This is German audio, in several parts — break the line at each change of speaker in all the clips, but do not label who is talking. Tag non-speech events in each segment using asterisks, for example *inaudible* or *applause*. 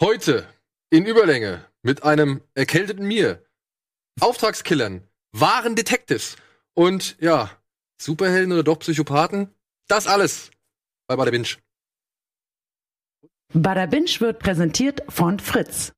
Heute in Überlänge mit einem erkälteten mir, Auftragskillern, wahren Detectives und ja, Superhelden oder doch Psychopathen. Das alles bei Bada Binge.
Bada Binge wird präsentiert von Fritz.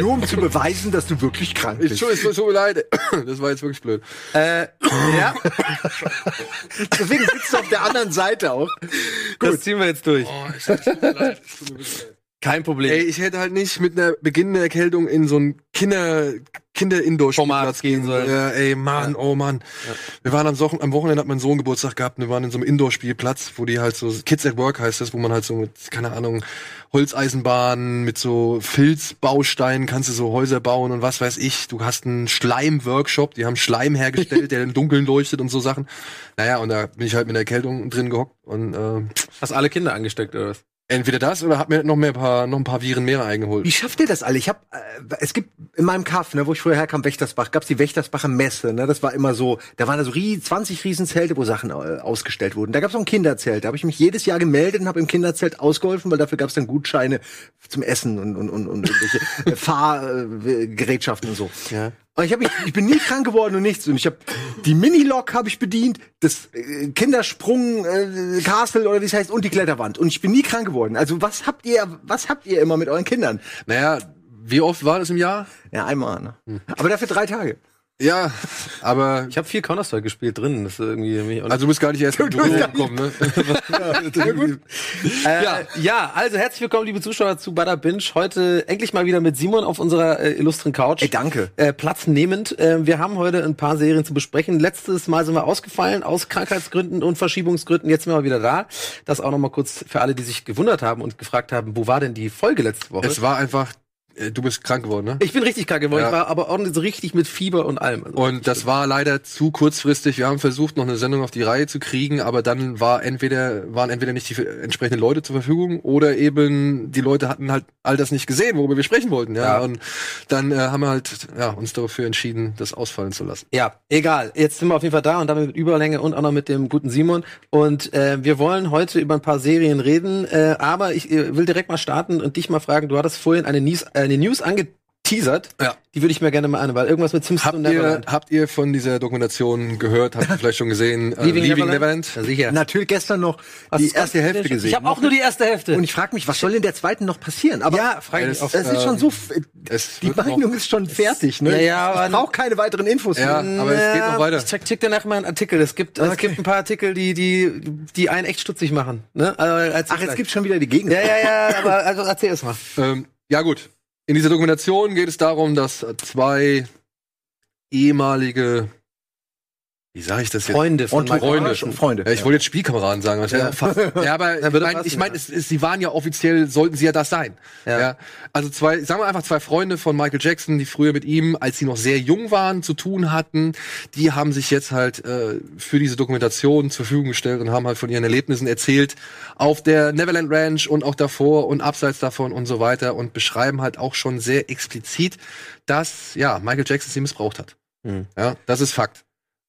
Nur um zu beweisen, dass du wirklich krank bist.
Entschuldigung, es tut mir leid. *coughs* Das war jetzt wirklich blöd.
äh, ja,
Deswegen sitzt du auf der anderen Seite auch.
das ziehen wir jetzt durch.
Oh, es tut mir leid. Es tut mir leid.
Kein Problem.
Ey, ich hätte halt nicht mit einer beginnenden Erkältung in so ein Kinder Kinder Indoor Spielplatz
gehen sollen.
Ja, ey, Mann, oh Mann. Wir waren am, so am Wochenende hat mein Sohn Geburtstag gehabt und wir waren in so einem Indoor Spielplatz, wo die halt so Kids at Work heißt das, wo man halt so mit keine Ahnung Holzeisenbahnen mit so Filzbausteinen kannst du so Häuser bauen und was weiß ich. Du hast einen Schleim-Workshop, die haben Schleim hergestellt, *laughs* der im Dunkeln leuchtet und so Sachen. Naja, und da bin ich halt mit der Erkältung drin gehockt und äh,
Hast alle Kinder angesteckt oder was?
Entweder das oder hab mir noch mehr paar noch ein paar Viren mehr eingeholt.
Wie schafft ihr das alle? Ich hab, äh, es gibt in meinem Kaff, ne, wo ich früher herkam, Wächtersbach, gab's die Wächtersbacher Messe, ne, das war immer so, da waren da so rie 20 Riesenzelte, wo Sachen äh, ausgestellt wurden. Da gab's auch ein Kinderzelt, da habe ich mich jedes Jahr gemeldet und habe im Kinderzelt ausgeholfen, weil dafür gab's dann Gutscheine zum Essen und und und, und irgendwelche äh, *laughs* Fahrgerätschaften und so.
Ja.
Ich, hab mich, ich bin nie krank geworden und nichts. Und ich habe die Minilok habe ich bedient, das äh, Kindersprung äh, Castle oder wie es heißt und die Kletterwand. Und ich bin nie krank geworden. Also was habt ihr, was habt ihr immer mit euren Kindern?
Naja, wie oft war das im Jahr?
Ja, einmal. Ne? Aber dafür drei Tage.
Ja, aber
Ich habe viel Counter-Strike gespielt drin. Das ist irgendwie
also du bist gar nicht erst *laughs* Berührung
gar
gekommen, ne? *laughs*
Äh, ja. ja, also herzlich willkommen, liebe Zuschauer, zu Bada Binge. Heute endlich mal wieder mit Simon auf unserer äh, illustren Couch.
Ey, danke.
Äh, Platz nehmend. Äh, wir haben heute ein paar Serien zu besprechen. Letztes Mal sind wir ausgefallen aus Krankheitsgründen und Verschiebungsgründen. Jetzt sind wir wieder da. Das auch noch mal kurz für alle, die sich gewundert haben und gefragt haben, wo war denn die Folge letzte Woche?
Es war einfach, du bist krank geworden, ne?
ich bin richtig krank geworden.
Ja.
Ich war aber ordentlich so richtig mit Fieber und allem. Also
Und das war leider zu kurzfristig. Wir haben versucht, noch eine Sendung auf die Reihe zu kriegen, aber dann war entweder, waren entweder nicht die entsprechenden Leute zur Verfügung oder eben die Leute hatten halt all das nicht gesehen, worüber wir sprechen wollten. Ja.
Ja.
Und dann äh, haben wir halt ja, uns dafür entschieden, das ausfallen zu lassen.
Ja, egal. Jetzt sind wir auf jeden Fall da und damit mit Überlänge und auch noch mit dem guten Simon. Und äh, wir wollen heute über ein paar Serien reden. Äh, aber ich äh, will direkt mal starten und dich mal fragen. Du hattest vorhin eine News, äh, eine News angeteasert.
Ja.
Die würde ich mir gerne mal an, weil irgendwas mit Simpsons und
Habt ihr,
Neverland.
habt ihr von dieser Dokumentation gehört? Habt ihr vielleicht schon gesehen? *laughs* Äh, Leaving Neverland?
Ja, sicher.
Natürlich gestern noch
Hast
die erste Hälfte gesehen.
Ich habe auch nur die erste Hälfte.
und ich frage mich, was soll in der zweiten noch passieren? Aber
ja, frag mich
es-
auch.
es ist schon so, f-
es
die Meinung ist schon fertig, ne?
Ja, ja,
ich
aber-
brauche keine weiteren Infos.
Ja,
mehr.
aber es geht noch weiter.
Ich check, check danach mal einen Artikel. Es gibt, es
Okay.
gibt ein paar Artikel, die, die, die einen echt stutzig machen. Ne? Also,
Ach, jetzt
gleich.
gibt's schon wieder die Gegend.
Ja, ja, ja, aber also erzähl es mal.
Ähm, ja gut. In dieser Dokumentation geht es darum, dass zwei ehemalige, wie sage ich das jetzt?
Freunde von
Und
Michael
Freunde.
Myers.
Freunde.
Ja, ich wollte jetzt Spielkameraden sagen. Ja, ja *laughs* aber ich meine, ich mein, sie waren ja offiziell, sollten sie ja das sein.
Ja.
Also zwei, sagen wir einfach zwei Freunde von Michael Jackson, die früher mit ihm, als sie noch sehr jung waren, zu tun hatten. Die haben sich jetzt halt äh, für diese Dokumentation zur Verfügung gestellt und haben halt von ihren Erlebnissen erzählt auf der Neverland Ranch und auch davor und abseits davon und so weiter und beschreiben halt auch schon sehr explizit, dass ja Michael Jackson sie missbraucht hat.
Hm.
Ja, das ist Fakt.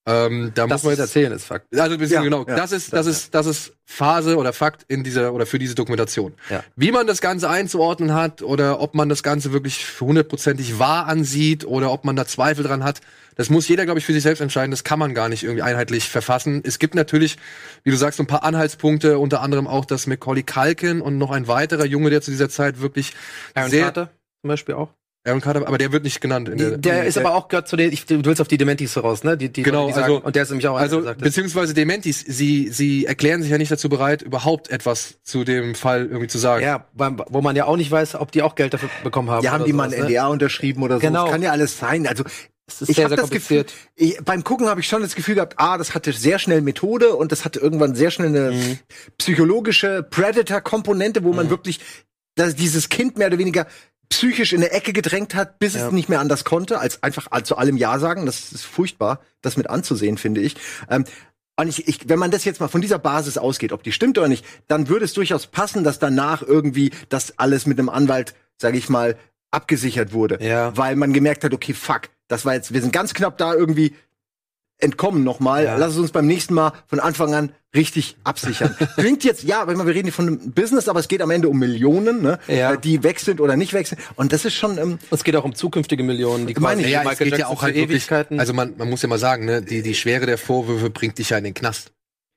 Ähm, da
Das
muss man
jetzt erzählen ist Fakt.
also
Ja,
genau,
ja.
das ist das ist das ist Phase oder Fakt in dieser oder für diese Dokumentation.
Ja.
Wie man das Ganze einzuordnen hat oder ob man das Ganze wirklich hundertprozentig wahr ansieht oder ob man da Zweifel dran hat, das muss jeder, glaube ich, für sich selbst entscheiden. Das kann man gar nicht irgendwie einheitlich verfassen. Es gibt natürlich, wie du sagst, so ein paar Anhaltspunkte, unter anderem auch das Macaulay Culkin und noch ein weiterer Junge, der zu dieser Zeit wirklich
Aaron
sehr
Carter zum Beispiel auch.
Aaron Carter, aber der wird nicht genannt. In
Der, der ist aber auch gehört zu den, ich, du willst auf die Dementis raus, ne? Die, die
Genau,
Leute, die sagen,
also-
und der ist nämlich auch einer,
Also,
der sagt,
beziehungsweise Dementis, sie, sie erklären sich ja nicht dazu bereit, überhaupt etwas zu dem Fall irgendwie zu sagen.
ja, wo man ja auch nicht weiß, ob die auch Geld dafür bekommen haben.
Die haben die mal ein
sowas, ne?
NDA unterschrieben oder so.
Genau.
Das kann ja alles sein. Also
Das ist
ich
sehr,
habe
sehr
das Gefühl, ich, beim Gucken habe ich schon das Gefühl gehabt, ah, das hatte sehr schnell Methode und das hatte irgendwann sehr schnell eine
Mhm.
psychologische Predator-Komponente, wo man wirklich dass dieses Kind mehr oder weniger psychisch in der Ecke gedrängt hat, bis
Ja.
es nicht mehr anders konnte, als einfach zu allem Ja sagen. Das ist furchtbar, das mit anzusehen, finde ich. Ähm, und ich, ich, wenn man das jetzt mal von dieser Basis ausgeht, ob die stimmt oder nicht, dann würde es durchaus passen, dass danach irgendwie das alles mit einem Anwalt, sage ich mal, abgesichert wurde.
Ja.
Weil man gemerkt hat, okay, fuck, das war jetzt, wir sind ganz knapp da irgendwie entkommen nochmal.
Ja.
Lass es uns beim nächsten Mal von Anfang an richtig absichern. *laughs* Klingt jetzt, ja, weil wir reden hier von einem Business, aber es geht am Ende um Millionen, ne?
Ja.
Äh, die weg sind oder nicht weg sind. Und das ist schon, ähm,
Es geht auch um zukünftige Millionen, die
Meine
quasi
ich,
Ja,
Michael
es geht ja
Jackson
auch halt wirklich,
Ewigkeiten.
also man, man muss ja mal sagen, ne, die, die Schwere der Vorwürfe bringt dich ja in den Knast.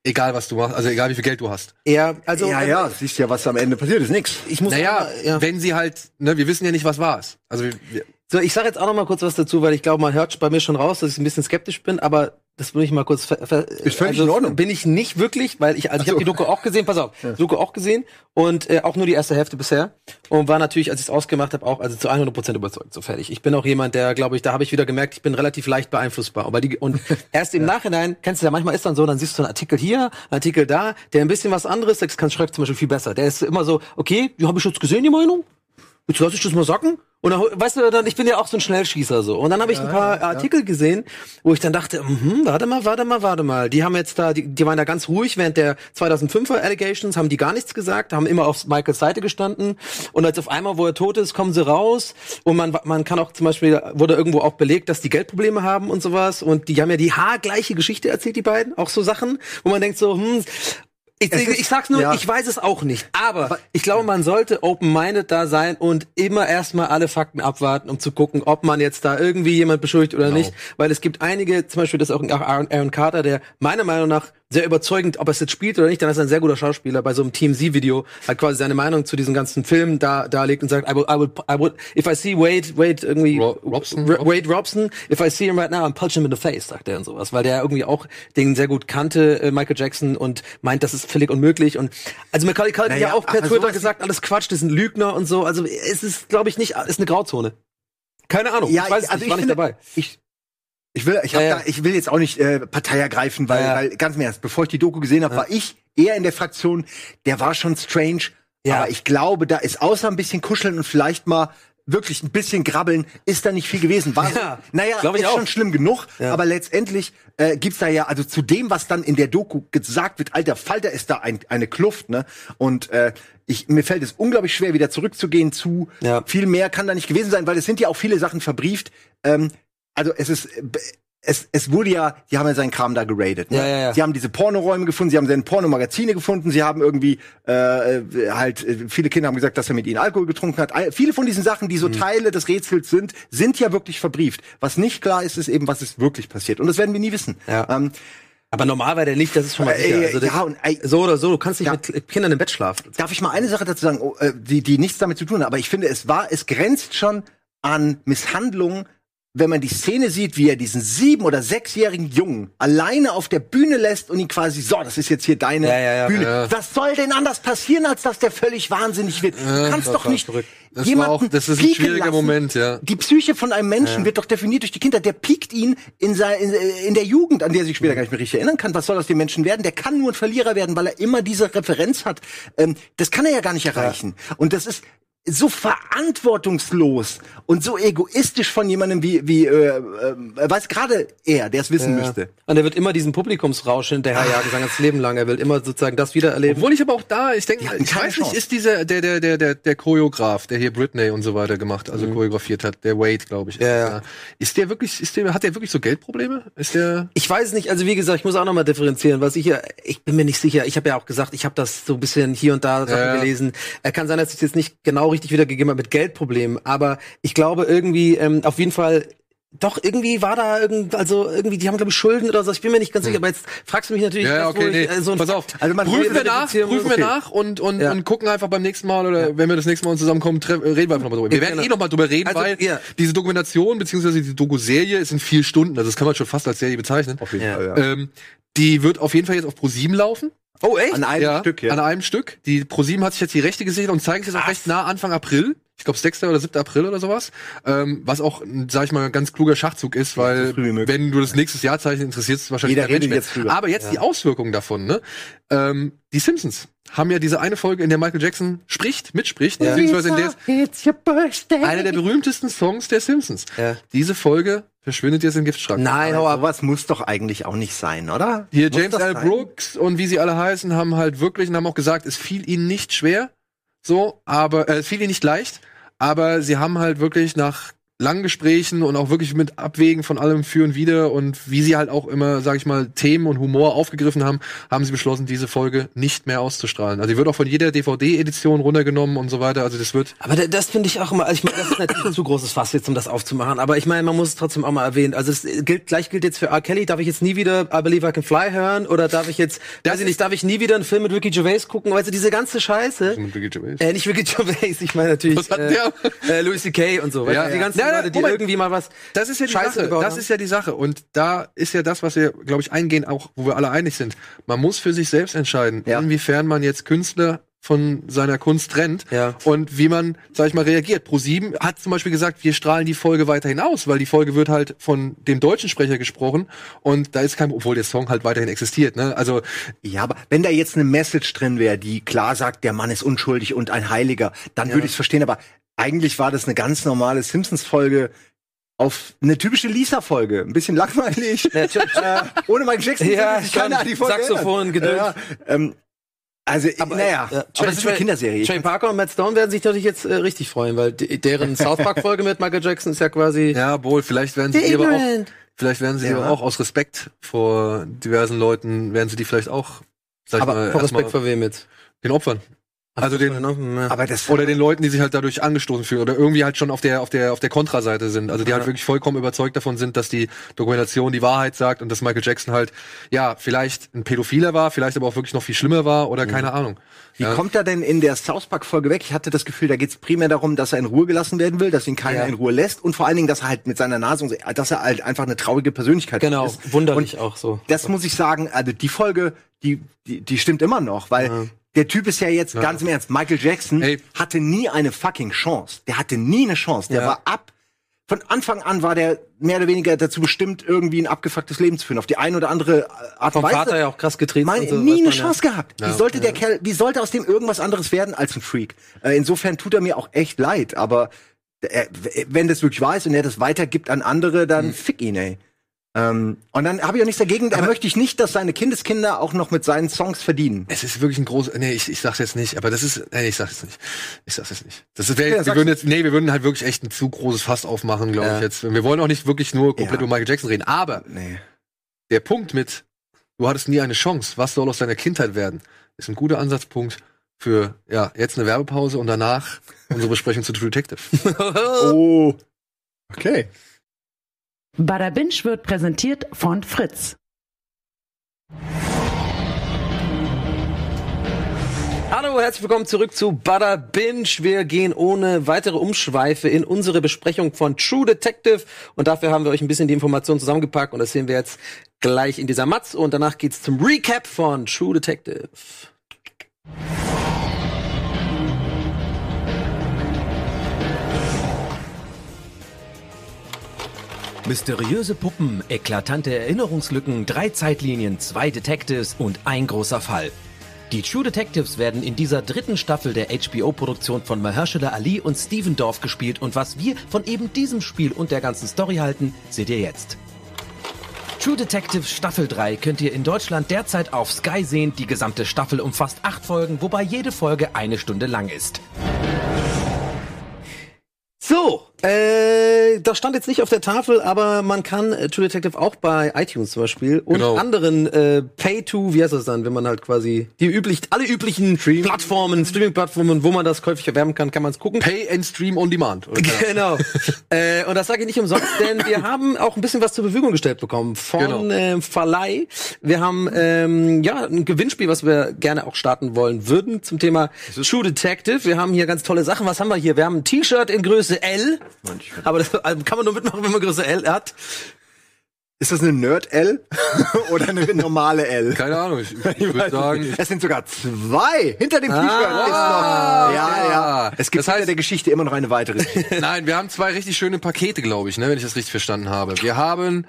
Egal was du machst, also egal wie viel Geld du hast.
ja, also
ja, ja, siehst ja, was am Ende passiert ist, nix.
Ich muss
Naja,
aber, ja.
wenn sie halt, ne, wir wissen ja nicht, was war's. Also wir, wir,
So, ich sage jetzt auch noch mal kurz was dazu, weil ich glaube, man hört bei mir schon raus, dass ich ein bisschen skeptisch bin, aber das will ich mal kurz ver ver
Ist völlig in Ordnung.
Bin ich nicht wirklich, weil ich also ich
Ach so.
habe die Doku auch gesehen, pass auf, Doku auch gesehen und äh, auch nur die erste Hälfte bisher und war natürlich, als ich es ausgemacht habe, auch also zu 100% überzeugt, so fertig. Ich bin auch jemand, der glaube ich, da habe ich wieder gemerkt, ich bin relativ leicht beeinflussbar, aber die und *laughs* erst im Nachhinein, kennst du ja, manchmal ist dann so, dann siehst du einen Artikel hier, einen Artikel da, der ein bisschen was anderes, das kann schreibt zum Beispiel viel besser. Der ist immer so, okay, die habe ich jetzt gesehen, die Meinung? Jetzt lass ich das mal sacken. Und dann, weißt du, dann, ich bin ja auch so ein Schnellschießer so. Und dann habe ich ein paar Artikel gesehen, wo ich dann dachte, mhm, warte mal, warte mal, warte mal. Die haben jetzt da, die, die waren da ganz ruhig während der 2005er Allegations, haben die gar nichts gesagt, haben immer auf Michaels Seite gestanden. Und als auf einmal, wo er tot ist, kommen sie raus. Und man, man kann auch zum Beispiel, wurde irgendwo auch belegt, dass die Geldprobleme haben und sowas. Und die haben ja die haargleiche Geschichte erzählt, die beiden. Auch so Sachen, wo man denkt so, hm, ich, ich, ich sag's nur,
ja.
ich weiß es auch nicht. Aber ich glaube, man sollte open-minded da sein und immer erstmal alle Fakten abwarten, um zu gucken, ob man jetzt da irgendwie jemand beschuldigt oder nicht. Weil es gibt einige, zum Beispiel das auch Aaron Carter, der meiner Meinung nach sehr überzeugend, ob er es jetzt spielt oder nicht, dann ist er ein sehr guter Schauspieler. Bei so einem TMZ-Video hat quasi seine Meinung zu diesem ganzen Film da darlegt und sagt, I will, I will, I will, if I see Wade, Wade irgendwie,
Ro- Robson?
R- Wade Robson, if I see him right now, I'm punch him in the face, sagt er und sowas, weil der irgendwie auch den sehr gut kannte, äh, Michael Jackson, und meint, das ist völlig unmöglich. Und also Macaulay Culkin
Naja,
ja auch per Twitter gesagt, alles Quatsch, das sind Lügner und so. Also es ist, glaube ich, nicht, ist eine Grauzone. Keine Ahnung, ich weiß es nicht, ich war nicht dabei.
Ich, ich will, ich, hab
Ja.
Da, ich will jetzt auch nicht äh, Partei ergreifen, weil,
Ja,
weil ganz im Ernst, bevor ich die Doku gesehen habe, war ich eher in der Fraktion, der war schon strange.
Ja.
Aber ich glaube, da ist außer ein bisschen kuscheln und vielleicht mal wirklich ein bisschen grabbeln, ist da nicht viel gewesen. War,
Ja,
naja,
glaub
ist
auch.
schon schlimm genug,
Ja.
aber letztendlich äh, gibt's da ja, also zu dem, was dann in der Doku gesagt wird, alter Falter ist da ein, eine Kluft, ne? Und äh, ich, mir fällt es unglaublich schwer, wieder zurückzugehen zu
Ja.
viel mehr kann da nicht gewesen sein, weil es sind ja auch viele Sachen verbrieft. Ähm, also es ist es, es wurde ja, die haben ja seinen Kram da geradet. Ne?
Ja, ja, ja.
Sie haben diese Pornoräume gefunden, sie haben seine Pornomagazine gefunden, sie haben irgendwie äh, äh, halt, äh, viele Kinder haben gesagt, dass er mit ihnen Alkohol getrunken hat. Viele von diesen Sachen, die so
Mhm.
Teile des Rätsels sind, sind ja wirklich verbrieft. Was nicht klar ist, ist eben, was ist wirklich passiert. Und das werden wir nie wissen.
Ja.
Ähm,
Aber normal war der nicht, das ist schon mal sicher.
äh,
Also der-
ja, und, ey,
so oder so, du kannst nicht
Ja.
mit Kindern im Bett schlafen.
Darf ich mal eine Sache dazu sagen, oh, die, die nichts damit zu tun hat, aber ich finde, es war, es grenzt schon an Misshandlung, wenn man die Szene sieht, wie er diesen sieben- oder sechsjährigen Jungen alleine auf der Bühne lässt und ihn quasi, so, das ist jetzt hier deine
Ja, ja, ja.
Bühne.
Ja.
Was soll denn anders passieren, als dass der völlig wahnsinnig wird? du kannst doch nicht
verrückt. Das
jemanden
auch- das ist ein schwieriger
lassen.
Moment, ja.
Die Psyche von einem Menschen wird doch definiert durch die Kinder. Der piekt ihn in, sein, in, in der Jugend, an der er sich später gar nicht mehr richtig erinnern kann. Was soll aus dem Menschen werden? Der kann nur ein Verlierer werden, weil er immer diese Referenz hat. Ähm, das kann er ja gar nicht erreichen. Und das ist so verantwortungslos und so egoistisch von jemandem wie, wie äh, äh, weiß gerade er, der es wissen müsste.
Und er wird immer diesen Publikumsrausch hinterherjagen, sein ganzes Leben lang. Er will immer sozusagen das wieder erleben.
Obwohl ich aber auch da, ich denke, ich weiß nicht, ist dieser, der, der, der, der, der Choreograf, der hier Britney und so weiter gemacht, also choreografiert hat, der Wade, glaube ich. ist
Ja, ja.
Ist der wirklich, ist der, hat der wirklich so Geldprobleme? Ist der,
Ich weiß nicht, also wie gesagt, ich muss auch noch mal differenzieren, was ich ja, ich bin mir nicht sicher. Ich habe ja auch gesagt, ich habe das so ein bisschen hier und da Sachen
Ja, ja.
gelesen. Er kann sein, dass ich es jetzt nicht genau richtig wiedergegeben habe mit Geldproblemen, aber ich glaube irgendwie ähm, auf jeden Fall doch irgendwie war da irgend, also irgendwie die haben glaube ich Schulden oder so. Ich bin mir nicht ganz sicher, aber jetzt fragst du mich natürlich,
Hm. ja, ja, okay,
ich,
nee.
äh, so ein
Pass auf,
Also man-
prüfen wir nach, prüfen wir
Okay.
nach und, und,
Ja.
und gucken einfach beim nächsten Mal oder wenn wir das nächste Mal zusammenkommen, tre- reden wir einfach nochmal drüber. Wir werden
genau.
eh nochmal drüber reden,
Also,
weil
ja.
diese Dokumentation beziehungsweise die Doku-Serie ist in vier Stunden, also das kann man schon fast als Serie bezeichnen.
Auf jeden
Ja.
Fall, ja.
Ähm, die wird auf jeden Fall jetzt auf ProSieben laufen.
Oh echt?
An einem
ja,
Stück, ja.
An einem Stück. Die ProSieben hat sich jetzt die Rechte gesichert und zeigen es jetzt auch recht nah Anfang April. Ich glaube 6. oder 7. April oder sowas. Ähm, was auch, sag ich mal, ein ganz kluger Schachzug ist, weil
so
wenn du das nächstes Jahr zeichnen interessierst, ist wahrscheinlich
Jeder
kein Mensch
redet
mehr.
jetzt drüber.
Aber jetzt die Auswirkungen davon, ne? Ähm, die Simpsons haben ja diese eine Folge, in der Michael Jackson spricht, mitspricht, beziehungsweise in der einer der berühmtesten Songs der Simpsons.
Ja.
Diese Folge verschwindet jetzt im Giftschrank.
Nein, hau ab.
Sowas muss doch eigentlich auch nicht sein, oder?
Hier
Muss
James L.
sein?
Brooks und wie sie alle heißen, haben halt wirklich und haben auch gesagt, es fiel ihnen nicht schwer, so, aber äh, es fiel ihnen nicht leicht, aber sie haben halt wirklich nach langen Gesprächen und auch wirklich mit Abwägen von allem für und wider und wie sie halt auch immer, sag ich mal, Themen und Humor aufgegriffen haben, haben sie beschlossen, diese Folge nicht mehr auszustrahlen. Also die wird auch von jeder DVD-Edition runtergenommen und so weiter. Also das wird
Aber da- das finde ich auch immer, also ich meine, das ist natürlich ein zu großes Fass jetzt, um das aufzumachen. Aber ich meine, man muss es trotzdem auch mal erwähnen. Also es gilt, gleich gilt jetzt für R. Kelly, darf ich jetzt nie wieder I Believe I Can Fly hören? Oder darf ich jetzt, weiß ich nicht, darf ich nie wieder einen Film mit Ricky Gervais gucken? Du, diese ganze Scheiße.
mit Ricky Gervais.
Äh, nicht Ricky Gervais, ich meine natürlich
Was hat
äh,
der?
äh, Louis C.K. und so.
Ja,
du, die
ja.
ganzen
Ja, ja,
Leute, die
Moment.
irgendwie mal was
Das ist ja die
Scheiße
Sache.
gebaut
Das ist ja die Sache. Und da ist ja das, was wir, glaube ich, eingehen, auch wo wir alle einig sind. Man muss für sich selbst entscheiden,
Ja.
inwiefern man jetzt Künstler von seiner Kunst trennt
Ja.
und wie man, sag ich mal, reagiert. Pro7 hat zum Beispiel gesagt, wir strahlen die Folge weiterhin aus, weil die Folge wird halt von dem deutschen Sprecher gesprochen und da ist kein, obwohl der Song halt weiterhin existiert. Ne? Also
Ja, aber wenn da jetzt eine Message drin wäre, die klar sagt, der Mann ist unschuldig und ein Heiliger, dann würde ich es verstehen. Aber eigentlich war das eine ganz normale Simpsons-Folge auf eine typische Lisa-Folge. Ein bisschen langweilig. *laughs* Äh, ohne Michael Jackson.
Ja, schon.
an die Folge
Saxophon. Gedöns.
Ja, ähm, also,
Aber,
naja,
äh,
aber das ist eine Kinderserie.
Trey Parker und Matt Stone werden sich natürlich jetzt äh, richtig freuen, weil de deren *laughs* South Park Folge mit Michael Jackson ist ja quasi
ja, wohl, vielleicht werden sie die aber auch, vielleicht werden sie
Ja.
aber auch aus Respekt vor diversen Leuten, werden sie die vielleicht auch, sag ich
aber
mal,
vor Respekt vor wem jetzt?
den Opfern. Also den,
ja.
aber das
Oder den Leuten, die sich halt dadurch angestoßen fühlen oder irgendwie halt schon auf der auf der auf der Kontraseite sind. Also die halt wirklich vollkommen überzeugt davon sind, dass die Dokumentation die Wahrheit sagt und dass Michael Jackson halt ja vielleicht ein Pädophiler war, vielleicht aber auch wirklich noch viel schlimmer war oder keine Ahnung.
Wie
Ja.
kommt er denn in der South Park Folge weg? Ich hatte das Gefühl, da geht es primär darum, dass er in Ruhe gelassen werden will, dass ihn keiner
Ja.
in Ruhe lässt und vor allen Dingen, dass er halt mit seiner Nase, und dass er halt einfach eine traurige Persönlichkeit
genau,
ist.
wunderlich auch so.
Das muss ich sagen, also die Folge, die, die, die stimmt immer noch, weil der Typ ist ja jetzt ganz im Ernst. Michael Jackson
Ey.
hatte nie eine fucking Chance. Der hatte nie eine Chance. Der
Ja.
war ab. Von Anfang an war der mehr oder weniger dazu bestimmt, irgendwie ein abgefucktes Leben zu führen. Auf die eine oder andere Art
Vom
und Weise.
Vater ja auch krass getreten.
Meine,
und so,
nie eine
man ja.
Chance gehabt. Wie sollte der Kerl, wie sollte aus dem irgendwas anderes werden als ein Freak? Äh, insofern tut er mir auch echt leid, aber er, wenn das wirklich wahr ist und er das weitergibt an andere, dann
Hm.
fick ihn, ey. Ähm, und dann habe ich auch nichts dagegen, da möchte ich nicht, dass seine Kindeskinder auch noch mit seinen Songs verdienen.
Es ist wirklich ein großes, nee, ich, ich sag's jetzt nicht, aber das ist, nee, ich sag's jetzt nicht. Ich sag's jetzt nicht. Das ist, wär,
Ja,
wir würden jetzt, nee, wir würden halt wirklich echt ein zu großes Fass aufmachen, glaube
Ja.
ich jetzt. Wir wollen auch nicht wirklich nur komplett
Ja.
über Michael Jackson reden, aber
Nee.
der Punkt mit, du hattest nie eine Chance, was soll aus deiner Kindheit werden, ist ein guter Ansatzpunkt für, ja, jetzt eine Werbepause und danach unsere Besprechung zu True Detective. *laughs*
Oh. Okay.
Bada Binge wird präsentiert von Fritz.
Hallo, herzlich willkommen zurück zu Butter Binge. Wir gehen ohne weitere Umschweife in unsere Besprechung von True Detective und dafür haben wir euch ein bisschen die Informationen zusammengepackt und das sehen wir jetzt gleich in dieser Matz und danach geht's zum Recap von True Detective.
Mysteriöse Puppen, eklatante Erinnerungslücken, drei Zeitlinien, zwei Detectives und ein großer Fall. Die True Detectives werden in dieser dritten Staffel der HBO-Produktion von Mahershala Ali und Steven Dorff gespielt und was wir von eben diesem Spiel und der ganzen Story halten, seht ihr jetzt. True Detectives Staffel 3 könnt ihr in Deutschland derzeit auf Sky sehen. Die gesamte Staffel umfasst acht Folgen, wobei jede Folge eine Stunde lang ist.
So, äh, das stand jetzt nicht auf der Tafel, aber man kann äh, True Detective auch bei iTunes zum Beispiel und
Genau.
anderen äh, Pay-to, wie heißt das dann, wenn man halt quasi die üblich, alle üblichen Plattformen, Streaming-Plattformen, wo man das käufig erwerben kann, kann man es gucken.
Pay and Stream on Demand. *laughs*
Genau. äh, und das sage ich nicht umsonst, *laughs* denn wir haben auch ein bisschen was zur Verfügung gestellt bekommen von
Genau.
ähm, Verleih. Wir haben ähm, ja ein Gewinnspiel, was wir gerne auch starten wollen würden zum Thema True Detective. Wir haben hier ganz tolle Sachen. Was haben wir hier? Wir haben ein T-Shirt in Größe L. Aber das also kann man nur mitmachen, wenn man Größe L hat.
Ist das eine Nerd-L *laughs* oder eine normale L?
Keine Ahnung, ich, ich *laughs* würde sagen,
Es sind sogar zwei. Hinter dem T-Shirt ist
Ah,
noch. Ja, ja. Es gibt
Das heißt-
hinter der Geschichte immer noch eine weitere. *laughs*
Nein, wir haben zwei richtig schöne Pakete, glaube ich, ne, wenn ich das richtig verstanden habe. Wir haben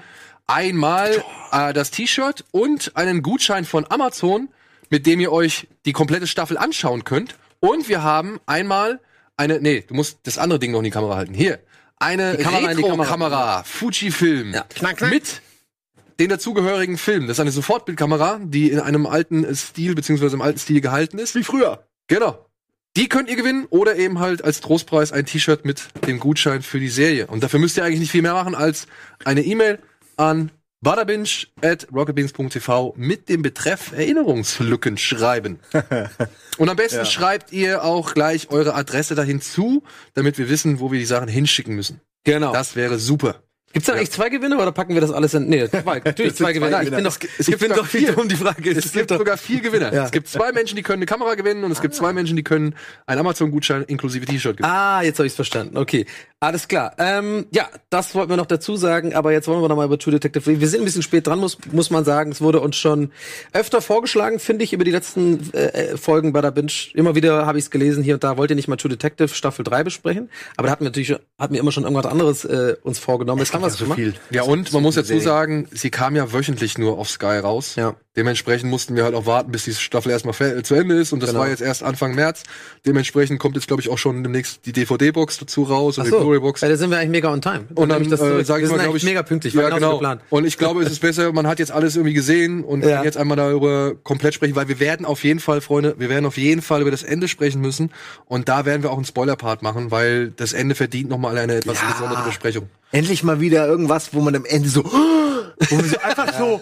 einmal äh, das T-Shirt und einen Gutschein von Amazon, mit dem ihr euch die komplette Staffel anschauen könnt. Und wir haben einmal eine, nee, du musst das andere Ding noch in die Kamera halten. Hier, eine. Retro-Kamera, Fujifilm,
Ja.
Knack, knack.
mit den dazugehörigen Film. Das ist eine Sofortbildkamera, die in einem alten Stil beziehungsweise im alten Stil gehalten ist.
Wie früher.
Genau. Die könnt ihr gewinnen oder eben halt als Trostpreis ein T-Shirt mit dem Gutschein für die Serie. Und dafür müsst ihr eigentlich nicht viel mehr machen als eine E-Mail an badabinch at rocketbeans.tv mit dem Betreff Erinnerungslücken schreiben. *laughs* Und am besten schreibt ihr auch gleich eure Adresse dahin zu, damit wir wissen, wo wir die Sachen hinschicken müssen.
Genau.
Das wäre super.
Gibt's da eigentlich zwei Gewinner oder packen wir das alles in? Nee, *laughs* zwei, natürlich zwei Gewinner. Ich bin doch,
Es
ich
gibt
doch
vier.
dumm die Frage ist.
Es gibt sogar vier Gewinner.
Ja.
Es gibt zwei Menschen, die können eine Kamera gewinnen und es gibt zwei Menschen, die können einen Amazon-Gutschein inklusive T-Shirt gewinnen.
Ah, jetzt habe ich's verstanden. Okay, alles klar. Ähm, ja, das wollten wir noch dazu sagen, aber jetzt wollen wir noch mal über True Detective reden. Wir sind ein bisschen spät dran, muss, muss man sagen. Es wurde uns schon öfter vorgeschlagen, finde ich, über die letzten äh, äh, Folgen bei der Binge. Immer wieder habe ich es gelesen, hier und da wollt ihr nicht mal True Detective Staffel 3 besprechen. Aber da hatten wir natürlich hatten wir immer schon irgendwas anderes äh, uns vorgenommen. Jetzt wir es
so
gemacht.
viel.
Ja, und man muss dazu sagen, sie kam ja wöchentlich nur auf Sky raus.
Ja.
Dementsprechend mussten wir halt auch warten, bis die Staffel erstmal zu Ende ist. Und das
Genau.
war jetzt erst Anfang März. Dementsprechend kommt jetzt, glaube ich, auch schon demnächst die DVD-Box dazu raus und
Ach
die
so,
Blu-ray-Box.
ja, da sind wir eigentlich mega on time.
Und dann
das
äh,
wir
ich mal, glaube
eigentlich
ich,
mega pünktlich.
Ja, genau.
geplant.
Und ich glaube, es ist besser, man hat jetzt alles irgendwie gesehen und
Ja.
kann jetzt einmal darüber komplett sprechen, weil wir werden auf jeden Fall, Freunde, wir werden auf jeden Fall über das Ende sprechen müssen. Und da werden wir auch einen Spoiler-Part machen, weil das Ende verdient nochmal eine etwas
Ja.
gesonderte Besprechung.
Endlich mal wieder irgendwas, wo man am Ende so, *gasps* wo man so einfach *laughs* so,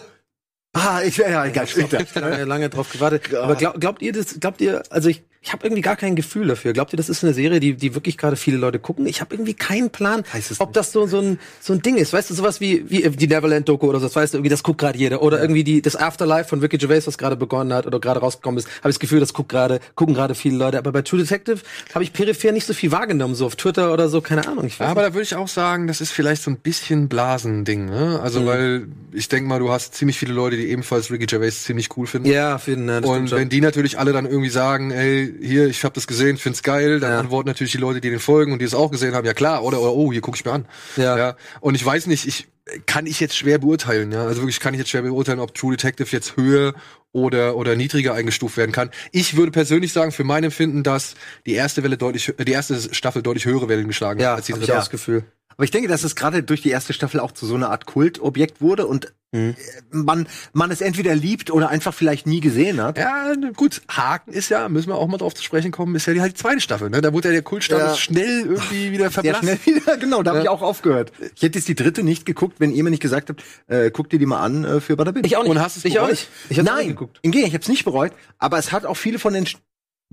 ah, ich, ja, egal, später.
lange, lange drauf gewartet. Aber glaub, glaubt ihr das? Glaubt ihr? Also ich, ich habe irgendwie gar kein Gefühl dafür. Glaubt ihr, das ist eine Serie, die, die wirklich gerade viele Leute gucken? Ich habe irgendwie keinen Plan, ob das so so ein so ein Ding ist. Weißt du, sowas wie wie die Neverland Doku oder so. Das weißt du, irgendwie das guckt gerade jeder. Oder irgendwie die das Afterlife von Ricky Gervais, was gerade begonnen hat oder gerade rausgekommen ist. Habe ich das Gefühl, das guckt gerade gucken gerade viele Leute. Aber bei True Detective habe ich peripher nicht so viel wahrgenommen, so auf Twitter oder so. Keine Ahnung. Ich weiß
Ja, aber da würde ich auch sagen, das ist vielleicht so ein bisschen Blasending, ne? Also,
Mhm.
weil ich denke mal, du hast ziemlich viele Leute, die ebenfalls Ricky Gervais ziemlich cool finden.
ja, für den, das stimmt
Und wenn die natürlich alle dann irgendwie sagen, ey, hier, ich habe das gesehen, find's geil, dann
Ja.
antworten natürlich die Leute, die den folgen und die es auch gesehen haben, ja klar, oder, oder oh, hier gucke ich mir an.
Ja.
Und ich weiß nicht, ich kann ich jetzt schwer beurteilen, ja. Also wirklich kann ich jetzt schwer beurteilen, ob True Detective jetzt höher oder oder niedriger eingestuft werden kann. Ich würde persönlich sagen, für mein Empfinden, dass die erste Welle deutlich, die erste Staffel deutlich höhere Wellen geschlagen
ja,
hat als die dritte.
auch das Gefühl.
Aber ich denke, dass es gerade durch die erste Staffel auch zu so einer Art Kultobjekt wurde und
Mhm.
äh, man, man es entweder liebt oder einfach vielleicht nie gesehen hat.
Ja, gut, Haken ist ja, müssen wir auch mal drauf zu sprechen kommen, ist ja die, halt die zweite Staffel, ne? Da wurde ja der Kultstatus
Ja.
schnell irgendwie wieder
Sehr
verblasst.
schnell *laughs* wieder, genau, da habe ich auch aufgehört. Ich hätte jetzt die dritte nicht geguckt, wenn ihr mir nicht gesagt habt, äh, guck dir die mal an äh, für Bada Binge.
Ich auch nicht.
Und hast du's
ich auch
bereut?
nicht. Ich hab's auch
Nein,
nicht geguckt.
im Gegenteil, ich habe es nicht bereut, aber es hat auch viele von den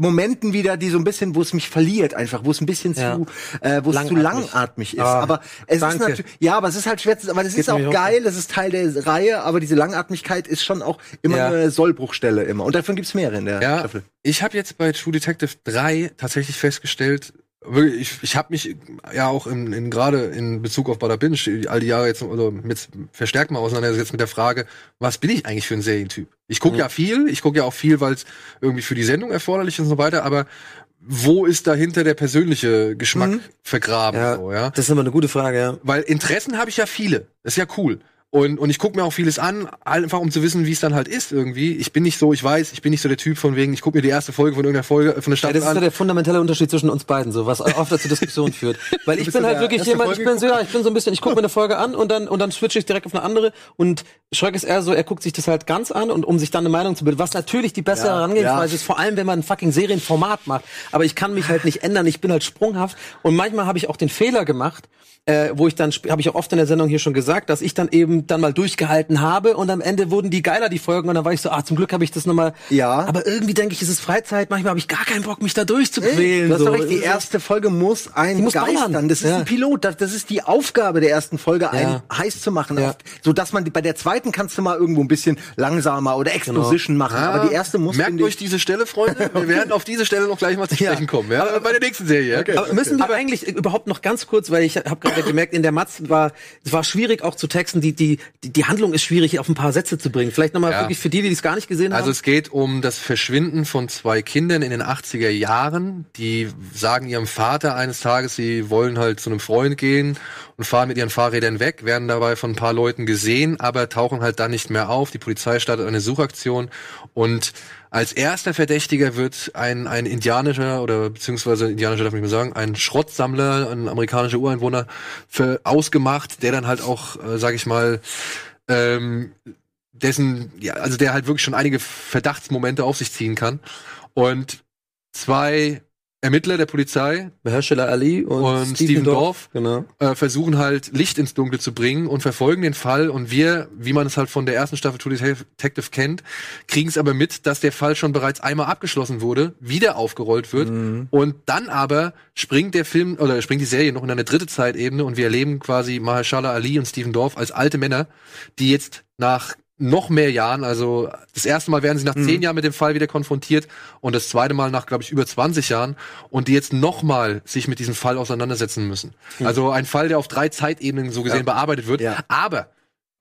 Momenten wieder, die so ein bisschen, wo es mich verliert einfach, wo es ein bisschen
Ja.
zu, äh, wo es zu
Langatmig.
ist.
Ah,
aber es
danke.
ist natürlich, ja, aber es ist halt schwer, zu, aber das
Geht
ist auch geil, das ist Teil der Reihe, aber diese Langatmigkeit ist schon auch immer
Ja.
eine Sollbruchstelle immer. Und davon gibt's mehrere in der
Ja,
Staffel.
ich habe jetzt bei True Detective 3 tatsächlich festgestellt, ich, ich habe mich ja auch in, in gerade in Bezug auf Bada Binge all die Jahre jetzt oder mit verstärkt mal auseinandergesetzt mit der Frage, was bin ich eigentlich für ein Serientyp? Ich gucke ja viel, ich gucke ja auch viel, weil es irgendwie für die Sendung erforderlich ist und so weiter, aber wo ist dahinter der persönliche Geschmack vergraben?
Ja,
So, ja?
das ist immer eine gute Frage, ja.
Weil Interessen habe ich ja viele. Das ist ja cool. Und, und ich gucke mir auch vieles an, einfach um zu wissen, wie es dann halt ist irgendwie. Ich bin nicht so, ich weiß, ich bin nicht so der Typ von wegen, ich gucke mir die erste Folge von irgendeiner Folge von der
Ja,
Staffel
das ist
an.
der fundamentale Unterschied zwischen uns beiden, so was *laughs* oft dazu Diskussionen führt. Weil ich bin halt wirklich jemand, ich bin so, ja, ich bin so ein bisschen, ich gucke mir eine Folge an und dann und dann switche ich direkt auf eine andere und Schreck ist eher so, er guckt sich das halt ganz an und um sich dann eine Meinung zu bilden, was natürlich die bessere
Ja,
Herangehensweise
ja.
ist, vor allem wenn man ein fucking Serienformat macht. Aber ich kann mich halt nicht ändern, ich bin halt sprunghaft und manchmal habe ich auch den Fehler gemacht, äh, wo ich dann habe ich auch oft in der Sendung hier schon gesagt, dass ich dann eben dann mal durchgehalten habe und am Ende wurden die geiler die Folgen und dann war ich so, ah, zum Glück habe ich das nochmal.
Ja.
Aber irgendwie denke ich, es ist Freizeit. Manchmal habe ich gar keinen Bock, mich da durchzuquälen.
Du hast
so.
doch recht, die erste Folge muss einen
muss ballern.
Das ist
Ja.
ein Pilot. Das, das ist die Aufgabe der ersten Folge, einen heiß zu machen,
Ja.
so dass man bei der zweiten zweiten kannst du mal irgendwo ein bisschen langsamer oder Exposition machen, aber die erste muss
Merkt euch diese Stelle, Freunde. *laughs* Wir werden auf diese Stelle noch gleich mal zu
Ja.
sprechen kommen. Ja? Bei der nächsten Serie. Okay.
Aber müssen wir eigentlich überhaupt noch ganz kurz, weil ich habe gerade gemerkt, in der Matz war es war schwierig auch zu texten. Die die die, Handlung ist schwierig auf ein paar Sätze zu bringen. Vielleicht noch mal
Ja.
wirklich für die, die es gar nicht gesehen
Also
haben.
es geht um das Verschwinden von zwei Kindern in den 80er Jahren. Die sagen ihrem Vater eines Tages, sie wollen halt zu einem Freund gehen und fahren mit ihren Fahrrädern weg, werden dabei von ein paar Leuten gesehen, aber tauchen halt dann nicht mehr auf. Die Polizei startet eine Suchaktion und als erster Verdächtiger wird ein, ein indianischer oder beziehungsweise indianischer darf ich mehr sagen, ein Schrottsammler, ein amerikanischer Ureinwohner für, ausgemacht, der dann halt auch, äh, sag ich mal, ähm, dessen, ja, also der halt wirklich schon einige Verdachtsmomente auf sich ziehen kann. Und zwei Ermittler der Polizei
Hersteller Ali und,
Und Steven Dorff.
Genau.
äh, versuchen halt Licht ins Dunkle zu bringen und verfolgen den Fall. Und wir, wie man es halt von der ersten Staffel True Detective kennt, kriegen es aber mit, dass der Fall schon bereits einmal abgeschlossen wurde, wieder aufgerollt wird. Und dann aber springt der Film oder springt die Serie noch in eine dritte Zeitebene und wir erleben quasi Mahershala Ali und Steven Dorff als alte Männer, die jetzt nach noch mehr Jahren, also das erste Mal werden sie nach zehn Jahren mit dem Fall wieder konfrontiert und das zweite Mal nach, glaube ich, über 20 Jahren und die jetzt nochmal sich mit diesem Fall auseinandersetzen müssen. Also ein Fall, der auf drei Zeitebenen so gesehen bearbeitet wird,
Ja.
aber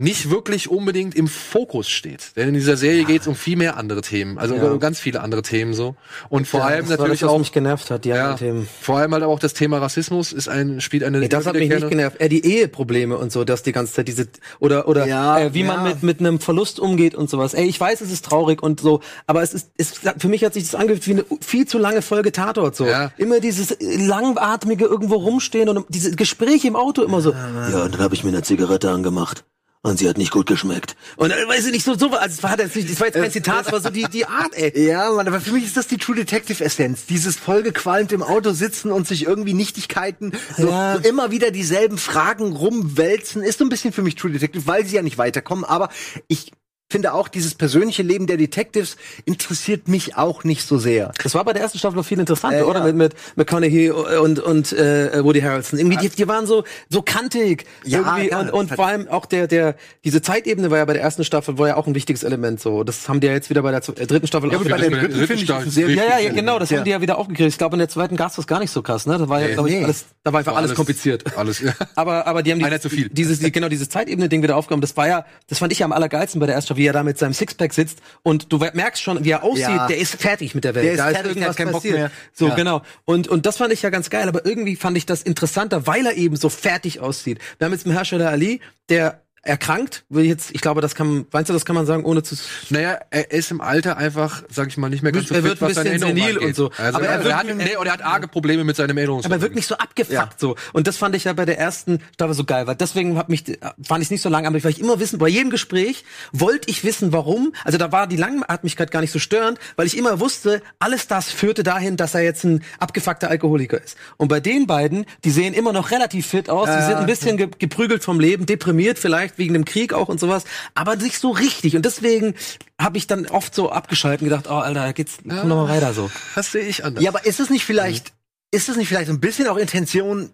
nicht wirklich unbedingt im Fokus steht. Denn in dieser Serie geht es um viel mehr andere Themen, also
Ja.
um ganz viele andere Themen so. Und vor allem
Das war
natürlich
das, was
auch
mich genervt hat, die
ja,
anderen Themen.
vor allem halt auch das Thema Rassismus ist ein spielt eine
Nee, das hat mich nicht
wiederkehrende-
genervt. Eher die Eheprobleme und so, dass die ganze Zeit diese oder oder
Ja,
äh, wie man
ja.
mit mit einem Verlust umgeht und sowas. Ey, ich weiß, es ist traurig und so, aber es ist es für mich hat sich das angefühlt wie eine viel zu lange Folge Tatort so.
Ja.
Immer dieses äh, langatmige irgendwo rumstehen und diese Gespräche im Auto immer so. Ja, und dann habe ich mir eine Zigarette angemacht. Und sie hat nicht gut geschmeckt. Und äh, weiß ich nicht so so also es war jetzt nicht, das war jetzt kein Zitat, es war so die die Art, ey. *laughs*
Ja, Mann, aber für mich ist das die True Detective Essenz. Dieses vollgequalmt im Auto sitzen und sich irgendwie Nichtigkeiten, so,
Ja.
so immer wieder dieselben Fragen rumwälzen, ist so ein bisschen für mich True Detective, weil sie ja nicht weiterkommen. Aber ich finde auch, dieses persönliche Leben der Detectives interessiert mich auch nicht so sehr.
Das war bei der ersten Staffel noch viel interessanter,
Äh,
oder?
ja.
Mit, mit McConaughey und, und äh, Woody Harrelson. Irgendwie, die, die waren so, so kantig.
Ja,
irgendwie.
ja,
und, und vor allem auch der, der, diese Zeitebene war ja bei der ersten Staffel, war ja auch ein wichtiges Element. So, Das haben die ja jetzt wieder bei der äh, dritten Staffel
Ja,
auch
bei der dritten
dritten
finde ich
Staffel
sehr
ja, ja, ja, genau, das
Ja.
haben die ja wieder aufgekriegt. Ich glaube, in der zweiten gab's das gar nicht so krass, ne? Da war ja,
Nee.
glaube ich,
Nee.
alles, da war einfach alles, kompliziert.
Alles, ja. *laughs*
Aber, aber die haben
Einer zu viel.
dieses, die, genau, dieses Zeitebene-Ding wieder aufgenommen. Das war ja, das fand ich ja am allergeilsten bei der ersten Staffel, wie er da mit seinem Sixpack sitzt und du merkst schon, wie er aussieht,
Ja.
der ist fertig mit der Welt.
Der ist
da
fertig, hat keinen Bock
passiert.
mehr.
So,
Ja.
genau. Und, und das fand ich ja ganz geil, aber irgendwie fand ich das interessanter, weil er eben so fertig aussieht. Wir haben jetzt einen Hersteller Ali, der erkrankt, will ich jetzt, ich glaube, das kann, meinst du, das kann man sagen, ohne zu,
Naja, er ist im Alter einfach, sag ich mal, nicht mehr ganz so
Er
fit,
wird ein
was seine
bisschen
Erinnerung
senil und so.
Also
Aber er
er,
wird-
hat, nee, oder er hat arge Probleme mit seinem Erinnerungsvermögen.
aber wirklich so abgefuckt
Ja.
so. Und das fand ich ja bei der ersten Staffel so geil, weil deswegen hat mich, fand ich es nicht so langatmig, weil ich immer wissen, bei jedem Gespräch wollte ich wissen, warum. Also da war die Langatmigkeit gar nicht so störend, weil ich immer wusste, alles das führte dahin, dass er jetzt ein abgefuckter Alkoholiker ist. Und bei den beiden, die sehen immer noch relativ fit aus, die sind ein bisschen ge geprügelt vom Leben, deprimiert vielleicht wegen dem Krieg auch und sowas, aber nicht so richtig. Und deswegen habe ich dann oft so abgeschalten und gedacht, oh Alter, da geht's, komm noch mal weiter so.
Das sehe ich anders.
Ja, aber ist es nicht vielleicht, ist es nicht vielleicht ein bisschen auch Intention,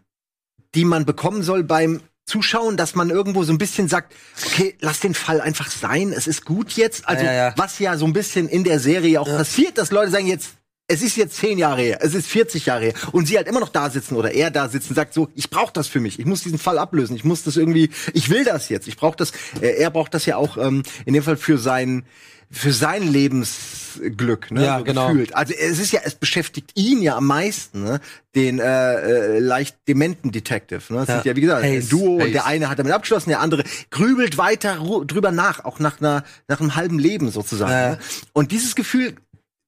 die man bekommen soll beim Zuschauen, dass man irgendwo so ein bisschen sagt, okay, lass den Fall einfach sein, es ist gut jetzt. Also,
Ja, ja.
was ja so ein bisschen in der Serie auch passiert, dass Leute sagen jetzt, es ist jetzt zehn Jahre her, es ist 40 Jahre her und sie halt immer noch da sitzen oder er da sitzen, sagt so, ich brauche das für mich, ich muss diesen Fall ablösen, ich muss das irgendwie, ich will das jetzt, ich brauche das, äh, er braucht das ja auch ähm, in dem Fall für sein für sein Lebensglück, ne?
Ja,
so
genau.
gefühlt. Also es ist ja, es beschäftigt ihn ja am meisten, ne? Den äh, äh, leicht dementen Detective. Ne? Das
Ja.
sind ja wie gesagt ein
Hayes.
Duo und der eine hat damit abgeschlossen, der andere grübelt weiter drüber nach, auch nach einer nach einem halben Leben sozusagen.
Ja.
Ne? Und dieses Gefühl,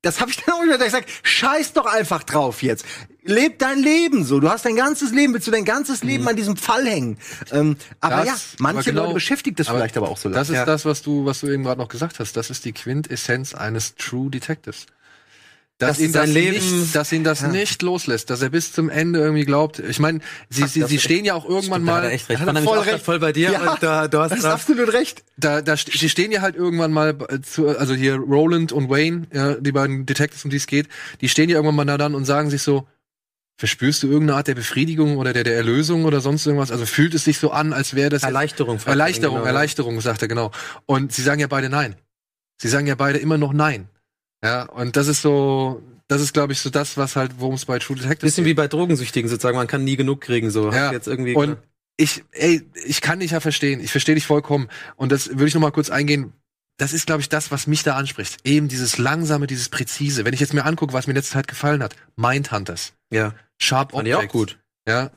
das habe ich dann auch wieder gesagt, scheiß doch einfach drauf jetzt. Leb dein Leben so. Du hast dein ganzes Leben, willst du dein ganzes Leben an diesem Fall hängen. Ähm, aber
Das-
ja, manche
aber genau-
Leute beschäftigt das vielleicht aber auch so
Das ist
Ja.
das, was du, was du eben gerade noch gesagt hast. Das ist die Quintessenz eines True Detectives. Dass
Dass
ihn
sein
das
Leben-
nicht, dass ihn das nicht loslässt, dass er bis zum Ende irgendwie glaubt. Ich meine, sie, sie, sie stehen ja auch irgendwann
Da
mal,
echt recht.
Hat
War
voll recht.
voll bei dir
Ja.
da, du hast
Das ist
da,
absolut recht.
da, da, sie stehen ja halt irgendwann mal zu, also hier Roland und Wayne, ja, die beiden Detectives, um die es geht, die stehen ja irgendwann mal da dann und sagen sich so, verspürst du irgendeine Art der Befriedigung oder der, der Erlösung oder sonst irgendwas? Also fühlt es sich so an, als wäre das
Erleichterung. er
Erleichterung,
genau.
Erleichterung, sagt er genau. Und sie sagen ja beide nein. Sie sagen ja beide immer noch nein. Ja, und das ist so, das ist, glaube ich, so das, was halt, worum es bei True Detective
Bisschen wie bei Drogensüchtigen sozusagen, man kann nie genug kriegen, so.
Ja,
jetzt irgendwie
Und ich, ey, ich kann dich ja verstehen. Ich verstehe dich vollkommen. Und das würde ich noch mal kurz eingehen. Das ist, glaube ich, das, was mich da anspricht. Eben dieses langsame, dieses präzise. Wenn ich jetzt mir angucke, was mir in letzter Zeit gefallen hat. Mindhunters.
ja,
Sharp
fand ich auch
Objects.
gut.
Ja.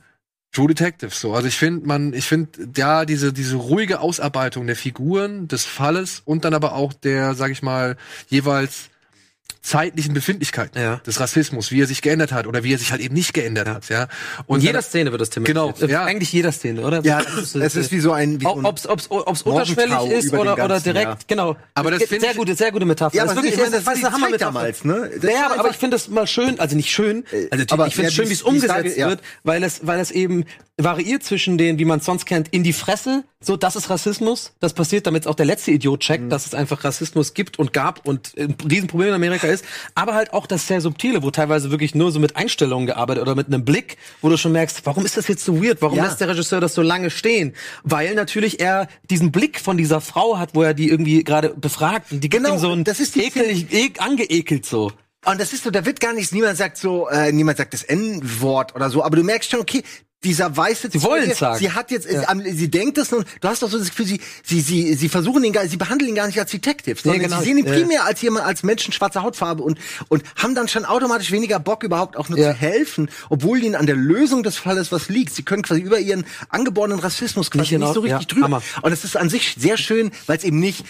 True Detective, so. Also ich finde, man, ich finde, ja, diese, diese ruhige Ausarbeitung der Figuren, des Falles und dann aber auch der, sag ich mal, jeweils zeitlichen Befindlichkeiten
Ja.
des Rassismus, wie er sich geändert hat oder wie er sich halt eben nicht geändert hat, ja.
Und
Und
jeder
dann-
Szene wird das Thema.
Genau, ja.
Eigentlich jeder Szene, oder?
Ja, es ist, es ist wie so ein. Wie so ein
Ob es ob's, ob's
Morgentau
unterschwellig ist oder, oder
ganzen,
direkt,
ja.
genau.
Aber das
sehr
ich-
gute, sehr gute Metapher.
Ja,
das
aber
wirklich,
ich meine, das war
eine
Zeit
Hammermetapher.
damals, ne? Das
ja,
war
aber, ich finde das mal schön, also nicht schön, also
aber
ich finde es
ja,
schön, wie es umgesetzt
ja.
wird, weil es, weil es eben variiert zwischen den, wie man es sonst kennt, in die Fresse, so das ist Rassismus, das passiert, damit auch der letzte Idiot checkt,
Mhm.
dass es einfach Rassismus gibt und gab und ein Riesenproblem in Amerika ist, aber halt auch das sehr subtile, wo teilweise wirklich nur so mit Einstellungen gearbeitet oder mit einem Blick, wo du schon merkst, warum ist das jetzt so weird, warum
Ja.
lässt der Regisseur das so lange stehen? Weil natürlich er diesen Blick von dieser Frau hat, wo er die irgendwie gerade befragt und die gibt
Genau,
ihm so ein
das ist die
ekelig, ek, angeekelt so.
Und das ist so, da wird gar nichts, niemand sagt so, äh, niemand sagt das N-Wort oder so, aber du merkst schon, okay, dieser weiße
Sie wollen's
Zeuge,
sagen.
Sie hat jetzt,
Ja.
sie denkt es nun, du hast doch so das Gefühl, sie, sie, sie, sie versuchen ihn gar, sie behandeln ihn gar nicht als Detective, sondern
genau.
sie sehen ihn
Ja.
primär als jemand, als Menschen schwarzer Hautfarbe und, und haben dann schon automatisch weniger Bock überhaupt auch nur
Ja.
zu helfen, obwohl ihnen an der Lösung des Falles was liegt. Sie können quasi über ihren angeborenen Rassismus quasi
Nicht
nicht,
hinaus-
so richtig
ja,
drüber.
Hammer.
Und es ist an sich sehr schön, weil es eben nicht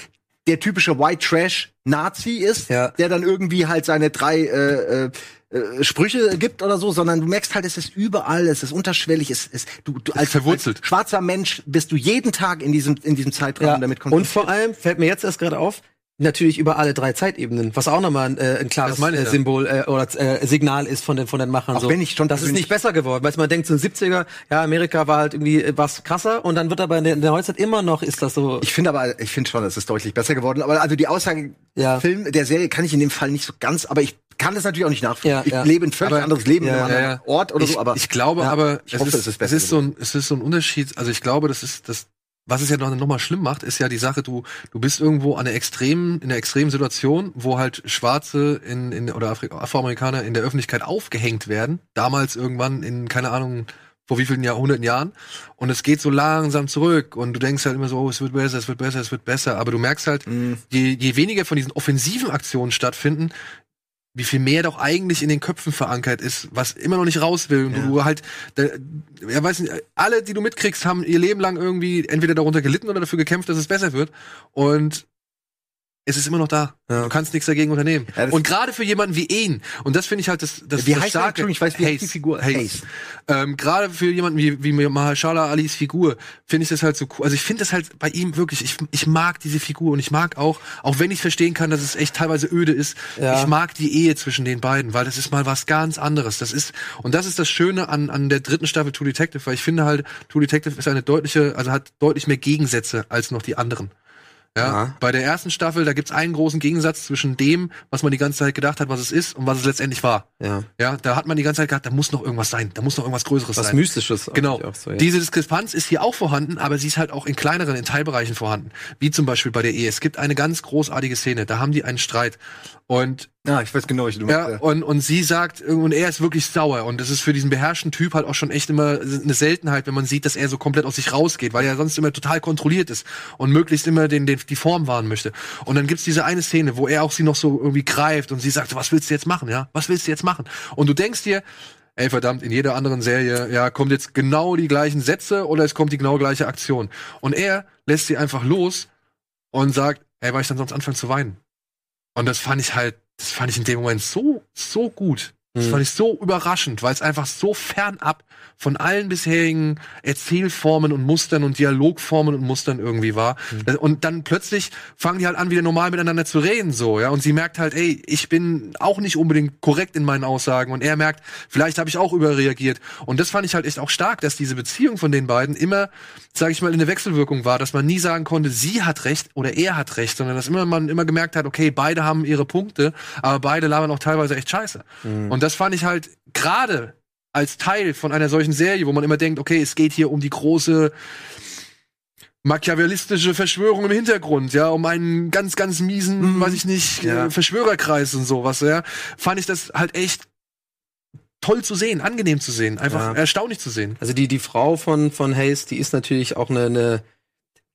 der typische White Trash Nazi ist,
Ja.
der dann irgendwie halt seine drei äh, äh, äh, Sprüche gibt oder so, sondern du merkst halt, es ist überall, es ist unterschwellig, es ist du, du als,
verwurzelt.
als schwarzer Mensch bist du jeden Tag in diesem in diesem Zeitraum
Ja.
damit
Und vor allem fällt mir jetzt erst gerade auf, natürlich über alle drei Zeitebenen, was auch nochmal ein, äh, ein klares äh. Symbol äh, oder äh, Signal ist von den von den Machern.
Auch
so.
wenn ich schon
das ist nicht besser geworden, weil man denkt so 70er, ja Amerika war halt irgendwie äh, was krasser und dann wird aber in der, in der Neuzeit immer noch ist das so.
Ich finde aber, ich finde schon, es ist deutlich besser geworden. Aber also die Aussage,
Ja.
Film der Serie kann ich in dem Fall nicht so ganz, aber ich kann das natürlich auch nicht nachvollziehen.
Ja,
ich
ja.
lebe ein völlig
Aber-
anderes Leben
Ja,
in einem anderen. Ort oder
ich,
so, aber
ich glaube aber,
ich
es,
hoffe,
ist,
es ist
es
besser
ist so ein, es ist so ein Unterschied. Also ich glaube, das ist das, was es ja noch, noch mal schlimm macht, ist ja die Sache, du, du bist irgendwo an einer extremen, in einer extremen Situation, wo halt Schwarze in, in, oder Afri Afroamerikaner in der Öffentlichkeit aufgehängt werden. Damals irgendwann in, keine Ahnung, vor wie vielen Jahrhunderten Jahren. Und es geht so langsam zurück und du denkst halt immer so, oh, es wird besser, es wird besser, es wird besser. Aber du merkst halt,
Mhm.
je, je weniger von diesen offensiven Aktionen stattfinden, wie viel mehr doch eigentlich in den Köpfen verankert ist, was immer noch nicht raus will. Und
Ja.
du halt, da, ja, weiß nicht, alle, die du mitkriegst, haben ihr Leben lang irgendwie entweder darunter gelitten oder dafür gekämpft, dass es besser wird. Und es ist immer noch da.
Ja.
Du kannst nichts dagegen unternehmen.
Ja,
und gerade für jemanden wie ihn, und das finde ich halt das, das,
Wie
das
heißt? Entschuldigung, ich weiß, wie heißt die Figur?
Hayes.
Hayes.
Ähm, gerade für jemanden wie, wie Mahershala Alis Figur finde ich das halt so cool. Also ich finde das halt bei ihm wirklich, ich, ich mag diese Figur und ich mag auch, auch wenn ich verstehen kann, dass es echt teilweise öde ist,
Ja.
ich mag die Ehe zwischen den beiden, weil das ist mal was ganz anderes. Das ist, und das ist das Schöne an, an der dritten Staffel True Detective, weil ich finde halt, True Detective ist eine deutliche, also hat deutlich mehr Gegensätze als noch die anderen. Ja,
Ja.
bei der ersten Staffel, da gibt's einen großen Gegensatz zwischen dem, was man die ganze Zeit gedacht hat, was es ist und was es letztendlich war.
ja.
Ja, da hat man die ganze Zeit gedacht, da muss noch irgendwas sein, da muss noch irgendwas Größeres
Was
sein.
Mystisches.
Genau.
so, ja.
Diese Diskrepanz ist hier auch vorhanden, aber sie ist halt auch in kleineren, in Teilbereichen vorhanden. Wie zum Beispiel bei der Ehe. Es gibt eine ganz großartige Szene, da haben die einen Streit. Und
Ja, ich weiß genau, was du
ja,
meinst.
und, und sie sagt, und er ist wirklich sauer. Und das ist für diesen beherrschten Typ halt auch schon echt immer eine Seltenheit, wenn man sieht, dass er so komplett aus sich rausgeht, weil er sonst immer total kontrolliert ist und möglichst immer den, den, die Form wahren möchte. Und dann gibt's diese eine Szene, wo er auch sie noch so irgendwie greift und sie sagt, was willst du jetzt machen, ja? Was willst du jetzt machen? Und du denkst dir, ey verdammt, in jeder anderen Serie, ja, kommt jetzt genau die gleichen Sätze oder es kommt die genau gleiche Aktion. Und er lässt sie einfach los und sagt, ey, weil ich dann sonst anfangen zu weinen. Und das fand ich halt, das fand ich in dem Moment so, so gut. Das
Mhm.
fand ich so überraschend, weil es einfach so fernab von allen bisherigen Erzählformen und Mustern und Dialogformen und Mustern irgendwie war.
Mhm.
Und dann plötzlich fangen die halt an, wieder normal miteinander zu reden, so, ja. Und sie merkt halt, ey, ich bin auch nicht unbedingt korrekt in meinen Aussagen. Und er merkt, vielleicht habe ich auch überreagiert. Und das fand ich halt echt auch stark, dass diese Beziehung von den beiden immer, sage ich mal, in der Wechselwirkung war, dass man nie sagen konnte, sie hat recht oder er hat recht, sondern dass immer man immer gemerkt hat, okay, beide haben ihre Punkte, aber beide labern auch teilweise echt scheiße. Und das fand ich halt gerade als Teil von einer solchen Serie, wo man immer denkt, okay, es geht hier um die große machiavellistische Verschwörung im Hintergrund, ja, um einen ganz, ganz miesen, weiß ich nicht,
Ja.
äh, Verschwörerkreis und sowas, ja, fand ich das halt echt toll zu sehen, angenehm zu sehen, einfach
Ja.
erstaunlich zu sehen.
Also die, die Frau von, von Hayes, die ist natürlich auch eine, eine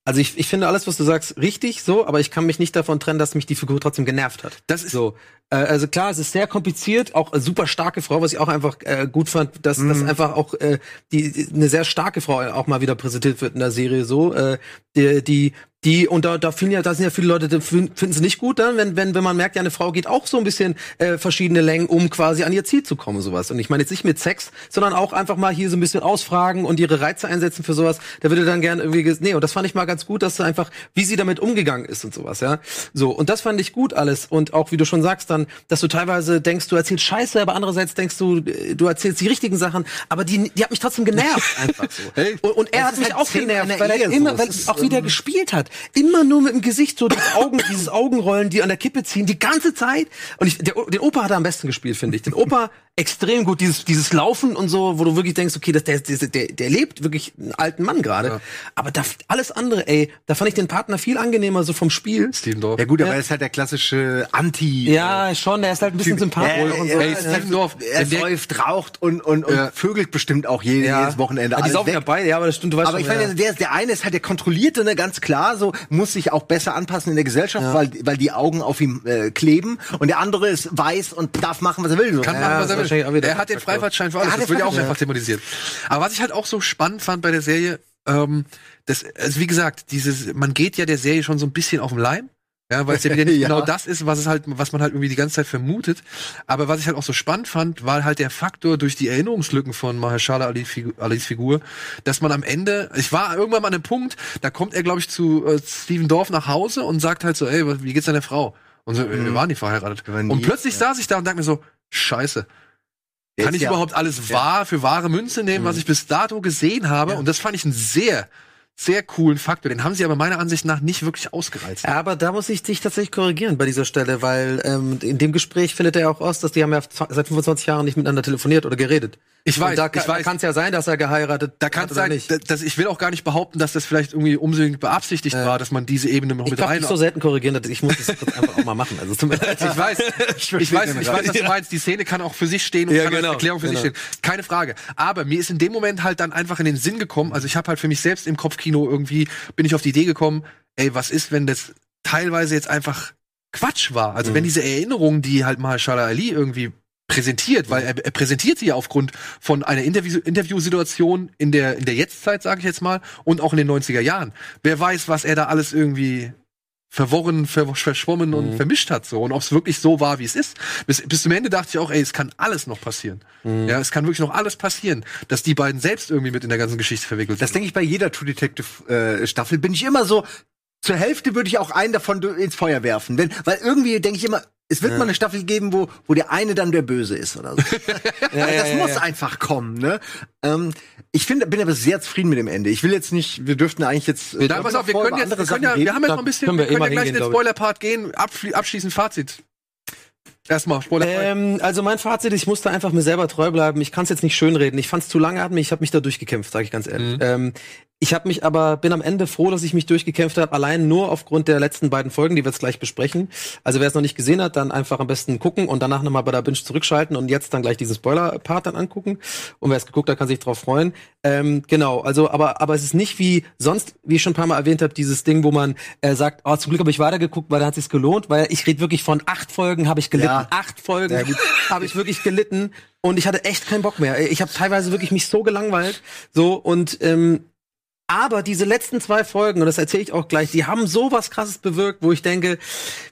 also ich, ich finde alles, was du sagst, richtig so, aber ich kann mich nicht davon trennen, dass mich die Figur trotzdem genervt hat.
Das ist
So, äh, also klar, es ist sehr kompliziert, auch eine super starke Frau, was ich auch einfach äh, gut fand, dass dass einfach auch äh, die eine sehr starke Frau auch mal wieder präsentiert wird in der Serie so, äh, die die die und da da finden ja da sind ja viele Leute die fin- finden sie nicht gut dann, wenn wenn wenn man merkt, ja eine Frau geht auch so ein bisschen äh, verschiedene Längen, um quasi an ihr Ziel zu kommen sowas. Und ich meine jetzt nicht mit Sex, sondern auch einfach mal hier so ein bisschen ausfragen und ihre Reize einsetzen für sowas. Da würde dann gern irgendwie nee, und das fand ich mal ganz gut, dass sie einfach wie sie damit umgegangen ist und sowas, ja. So, und das fand ich gut alles und auch wie du schon sagst dann, dass du teilweise denkst, du erzählst Scheiße, aber andererseits denkst du, äh, du erzählst die richtigen Sachen, aber die die hat mich trotzdem genervt *laughs* einfach so.
Hey,
und, und er hat mich
halt
auch genervt, weil er
so.
immer,
Es
weil auch wieder
ähm,
gespielt hat, immer nur mit dem Gesicht so das Augen, dieses Augenrollen, die an der Kippe ziehen, die ganze Zeit. Und ich, der, den Opa hat er am besten gespielt, finde ich. Den Opa extrem gut, dieses dieses Laufen und so, wo du wirklich denkst, okay, das, der, der, der, der lebt wirklich einen alten Mann gerade. Aber da, alles andere, ey, da fand ich den Partner viel angenehmer so vom Spiel.
Steven Dorff.
Ja gut, aber er ist halt der klassische Anti.
Ja, schon, der ist halt ein bisschen sympathisch
Ja,
und
ja,
so.
Hey,
ja,
Steven Dorff,
er säuft, raucht und, und, und
Ja.
vögelt bestimmt auch jede,
Ja.
jedes Wochenende
Ah, die saufen ja beide, ja, aber das stimmt, du weißt
Aber ich
schon,
meine,
ja.
der, der eine ist halt der Kontrollierte, ne, ganz klar, so muss sich auch besser anpassen in der Gesellschaft, weil, weil die Augen auf ihm äh, kleben und der andere ist weiß und darf machen, was er will. So.
Kann
Ja,
machen, was er
wahrscheinlich auch wieder
Er hat den. Freifahrtschein für alles. Das wird ja auch mehrfach thematisiert. Aber was ich halt auch so spannend fand bei der Serie, ähm, das, also wie gesagt, dieses, man geht ja der Serie schon so ein bisschen auf den Leim. Ja, weil es ja wieder *laughs* nicht
Ja.
genau das ist, was es halt, was man halt irgendwie die ganze Zeit vermutet. Aber was ich halt auch so spannend fand, war halt der Faktor durch die Erinnerungslücken von Mahershala Ali Figu- Alis Figur, dass man am Ende, ich war irgendwann mal an einem Punkt, da kommt er, glaube ich, zu äh, Steven Dorf nach Hause und sagt halt so, ey, wie geht's deiner Frau? Und so, äh, wir waren nie verheiratet.
Waren
und
nie,
plötzlich
ja.
saß ich da und dachte mir so, scheiße, kann ich
ja-
überhaupt alles wahr für wahre Münze nehmen, was ich bis dato gesehen habe? Und das fand ich einen sehr, sehr coolen Faktor. Den haben sie aber meiner Ansicht nach nicht wirklich ausgereizt.
Ja, aber da muss ich dich tatsächlich korrigieren bei dieser Stelle, weil ähm, in dem Gespräch findet er auch aus, dass die haben ja seit 25 Jahren nicht miteinander telefoniert oder geredet.
Ich weiß,
Und da,
ich
kann-
weiß.
kann es ja sein, dass er geheiratet
Da kann
hat
sein,
nicht.
da- dass ich will auch gar nicht behaupten, dass das vielleicht irgendwie unbedingt beabsichtigt war, dass man diese Ebene noch
ich
mit rein.
dich so selten korrigieren, dass ich muss das einfach auch mal machen. Also tut mir leid.
ich weiß, *laughs* ich weiß, ich weiß, was du meinst. Die Szene kann auch für sich stehen und
Ja,
kann als
genau,
Erklärung für sich
genau.
stehen. Keine Frage. Aber mir ist in dem Moment halt dann einfach in den Sinn gekommen, also ich habe halt für mich selbst im Kopfkino irgendwie, bin ich auf die Idee gekommen, ey, was ist, wenn das teilweise jetzt einfach Quatsch war? Also wenn diese Erinnerungen, die halt Mahershala Ali irgendwie präsentiert, weil er, er präsentiert sie ja aufgrund von einer Interview Interviewsituation in der in der Jetztzeit, sage ich jetzt mal, und auch in den 90er Jahren. Wer weiß, was er da alles irgendwie verworren, ver verschwommen und vermischt hat so und ob es wirklich so war, wie es ist. Bis, bis zum Ende dachte ich auch, ey, es kann alles noch passieren. Ja, es kann wirklich noch alles passieren, dass die beiden selbst irgendwie mit in der ganzen Geschichte verwickelt
Das
sind.
denke ich bei jeder True Detective äh, Staffel bin ich immer so zur Hälfte würde ich auch einen davon ins Feuer werfen, denn weil irgendwie denke ich immer es wird mal eine Staffel geben, wo, wo der eine dann der Böse ist oder so. *laughs* *laughs*
Ja, ja,
das
ja,
muss
ja.
einfach kommen, ne? Ähm, ich finde, bin aber sehr zufrieden mit dem Ende. Ich will jetzt nicht, wir dürften eigentlich jetzt. äh,
Dann pass auf, wir können jetzt, wir, können ja, wir haben jetzt noch ein bisschen,
Können
wir
wir
können ja gleich in den. Spoiler-Part gehen, abschli abschließend Fazit. Erstmal, Spoiler.
Ähm, also mein Fazit, ich musste einfach mir selber treu bleiben. Ich kann es jetzt nicht schönreden. Ich fand es zu langatmig. Ich habe mich da durchgekämpft, sage ich ganz ehrlich. Ähm, ich habe mich aber bin am Ende froh, dass ich mich durchgekämpft habe, allein nur aufgrund der letzten beiden Folgen, die wir jetzt gleich besprechen. Also wer es noch nicht gesehen hat, dann einfach am besten gucken und danach nochmal bei der Binge zurückschalten und jetzt dann gleich diesen Spoiler-Part dann angucken. Und wer es geguckt hat, kann sich drauf freuen. Ähm, genau, also aber aber es ist nicht wie sonst, wie ich schon ein paar Mal erwähnt habe, dieses Ding, wo man äh, sagt, oh, zum Glück habe ich weitergeguckt, weil da hat sich's gelohnt, weil ich rede wirklich von acht Folgen habe ich gelitten,
Ja.
acht Folgen habe ich wirklich gelitten und ich hatte echt keinen Bock mehr. Ich habe teilweise wirklich mich so gelangweilt, so und ähm, aber diese letzten zwei Folgen, und das erzähle ich auch gleich, die haben so was krasses bewirkt, wo ich denke,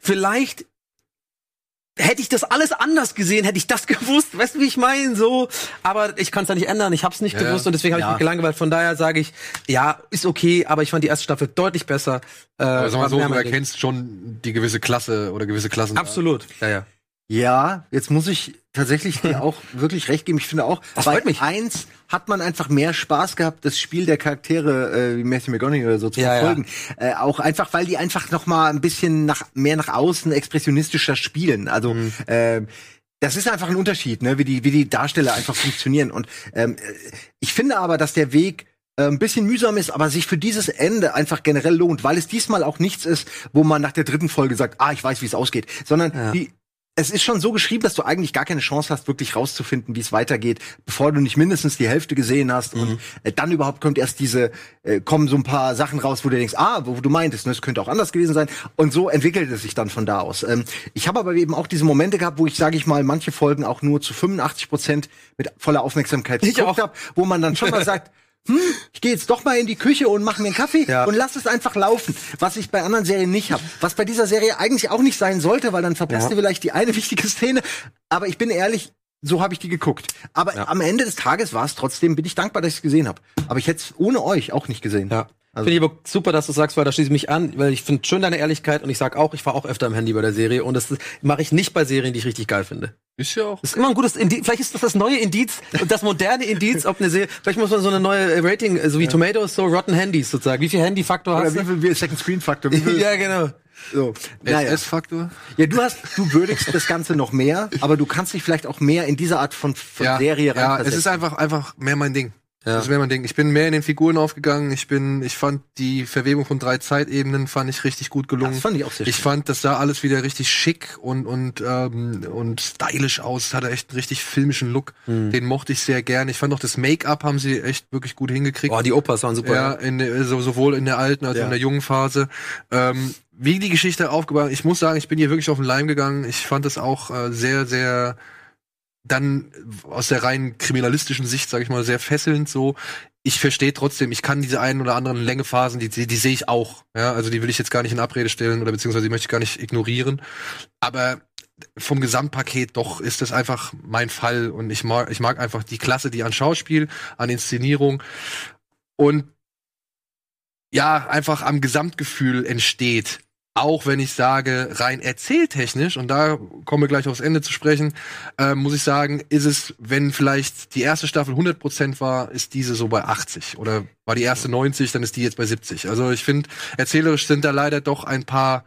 vielleicht hätte ich das alles anders gesehen, hätte ich das *laughs* gewusst, weißt du, wie ich meine, so, aber ich kann es ja nicht ändern, ich habe es nicht
Ja,
gewusst. Und deswegen habe ich
ja.
mich gelangweilt, von daher sage ich, ja, ist okay, aber ich fand die erste Staffel deutlich besser. Äh,
sag mal so, du erkennst schon die gewisse Klasse oder gewisse Klassen.
Absolut, ja, ja.
Ja, jetzt muss ich tatsächlich dir *laughs* auch wirklich recht geben. Ich finde auch,
Das
bei eins hat man einfach mehr Spaß gehabt, das Spiel der Charaktere äh, wie Matthew McConaughey oder so zu
Ja, ja.
verfolgen. Äh, auch einfach, weil die einfach noch mal ein bisschen nach mehr nach außen expressionistischer spielen. Also
Mhm.
äh, das ist einfach ein Unterschied, ne, wie die, wie die Darsteller einfach funktionieren. Und ähm, ich finde aber, dass der Weg äh, ein bisschen mühsam ist, aber sich für dieses Ende einfach generell lohnt, weil es diesmal auch nichts ist, wo man nach der dritten Folge sagt, ah, ich weiß, wie es ausgeht, sondern
Ja.
die, es ist schon so geschrieben, dass du eigentlich gar keine Chance hast, wirklich rauszufinden, wie es weitergeht, bevor du nicht mindestens die Hälfte gesehen hast. Und äh, dann überhaupt kommt erst diese, äh, kommen so ein paar Sachen raus, wo du denkst, ah, wo, wo du meintest, ne, es könnte auch anders gewesen sein. Und so entwickelt es sich dann von da aus. Ähm, ich habe aber eben auch diese Momente gehabt, wo ich, sage ich mal, manche Folgen auch nur zu 85 Prozent mit voller Aufmerksamkeit
Ich
geguckt habe, wo man dann schon mal *laughs* sagt, hm, ich gehe jetzt doch mal in die Küche und mache mir einen Kaffee
Ja.
und lass es einfach laufen, was ich bei anderen Serien nicht habe. Was bei dieser Serie eigentlich auch nicht sein sollte, weil dann verpasst
Ja.
du vielleicht die eine wichtige Szene. Aber ich bin ehrlich, so habe ich die geguckt. Aber am Ende des Tages war es trotzdem, bin ich dankbar, dass ich es gesehen habe. Aber ich hätte es ohne euch auch nicht gesehen.
Ja.
Also-
finde ich aber super, dass du sagst, weil da schließe ich mich an, weil ich finde schön deine Ehrlichkeit und ich sag auch, ich war auch öfter am Handy bei der Serie und das mache ich nicht bei Serien, die ich richtig geil finde.
Ist ja auch.
Das ist immer ein gutes Indiz. Vielleicht ist das das neue Indiz das moderne Indiz, ob eine Serie. Vielleicht muss man so eine neue äh, Rating, äh, so wie Tomatoes, so Rotten Handys sozusagen. Wie viel Handy-Faktor hast
wie
du?
viel, wie Second Screen Faktor? Wie viel, *laughs*
Ja, genau.
so. Naja.
SS-Faktor?
Ja, du hast, du würdigst das Ganze noch mehr, aber du kannst dich vielleicht auch mehr in diese Art von, von Serie
Ja, es
reinversetzen.
ist einfach, einfach mehr mein Ding.
Ja.
Das wäre mein Ding. Ich bin mehr in den Figuren aufgegangen. Ich bin, ich fand die Verwebung von drei Zeitebenen fand ich richtig gut gelungen.
Das fand ich auch sehr
Ich
schön.
fand, das sah alles wieder richtig schick und und ähm, und stylisch aus. Es hatte echt einen richtig filmischen Look.
Hm.
Den mochte ich sehr gern. Ich fand auch das Make-up haben sie echt wirklich gut hingekriegt.
Boah, die Opas waren super.
Ja, in so, sowohl in der alten als auch
Ja.
in der jungen Phase. Ähm, wie die Geschichte aufgebaut, ich muss sagen, ich bin hier wirklich auf den Leim gegangen. Ich fand es auch äh, sehr, sehr dann aus der rein kriminalistischen Sicht, sage ich mal, sehr fesselnd so. Ich verstehe trotzdem, ich kann diese einen oder anderen Längephasen, die, die, die sehe ich auch. Ja, also die will ich jetzt gar nicht in Abrede stellen oder beziehungsweise die möchte ich gar nicht ignorieren. Aber vom Gesamtpaket doch ist das einfach mein Fall und ich mag, ich mag einfach die Klasse, die an Schauspiel, an Inszenierung und ja, einfach am Gesamtgefühl entsteht. Auch wenn ich sage, rein erzähltechnisch, und da kommen wir gleich aufs Ende zu sprechen, äh, muss ich sagen, ist es, wenn vielleicht die erste Staffel 100% war, ist diese so bei 80. Oder war die erste 90, dann ist die jetzt bei 70. Also ich finde, erzählerisch sind da leider doch ein paar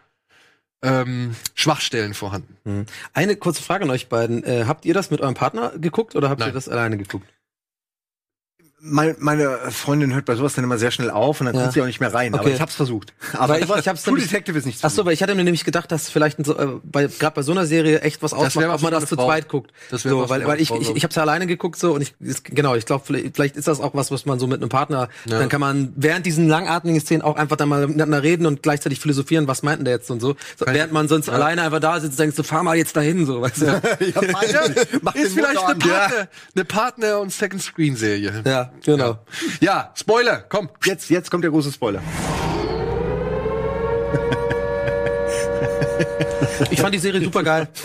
ähm, Schwachstellen vorhanden.
Mhm. Eine kurze Frage an euch beiden. Äh, habt ihr das mit eurem Partner geguckt oder habt ihr
Nein.
das alleine geguckt?
Meine, meine Freundin hört bei sowas dann immer sehr schnell auf und dann
Ja.
guckt sie auch nicht mehr rein. Aber
Okay.
ich hab's versucht. *laughs* Aber,
Weil ich- ich hab's
True
nämlich-
Detective ist nichts.
Ach so, weil ich hatte mir nämlich gedacht, dass vielleicht so, äh, bei, gerade bei so einer Serie echt was ausmacht, ob man das zu
Frau.
zweit guckt.
Das
so, weil, weil
eine
ich, ich, ich hab's ja alleine geguckt so und ich genau, ich glaube, vielleicht, vielleicht ist das auch was, was man so mit einem Partner,
Ja.
dann kann man während diesen langatmigen Szenen auch einfach dann mal miteinander reden und gleichzeitig philosophieren, was meinten der jetzt und so. so während man sonst alleine einfach da sitzt, denkst du, fahr mal jetzt dahin, so, weißt du. *laughs* Ja, *laughs*
Mach
ist vielleicht eine. Partner, eine Partner- und Second-Screen-Serie.
genau.
Ja, Spoiler, komm.
Jetzt, jetzt kommt der große Spoiler.
Ich fand die Serie *laughs* super geil. *laughs*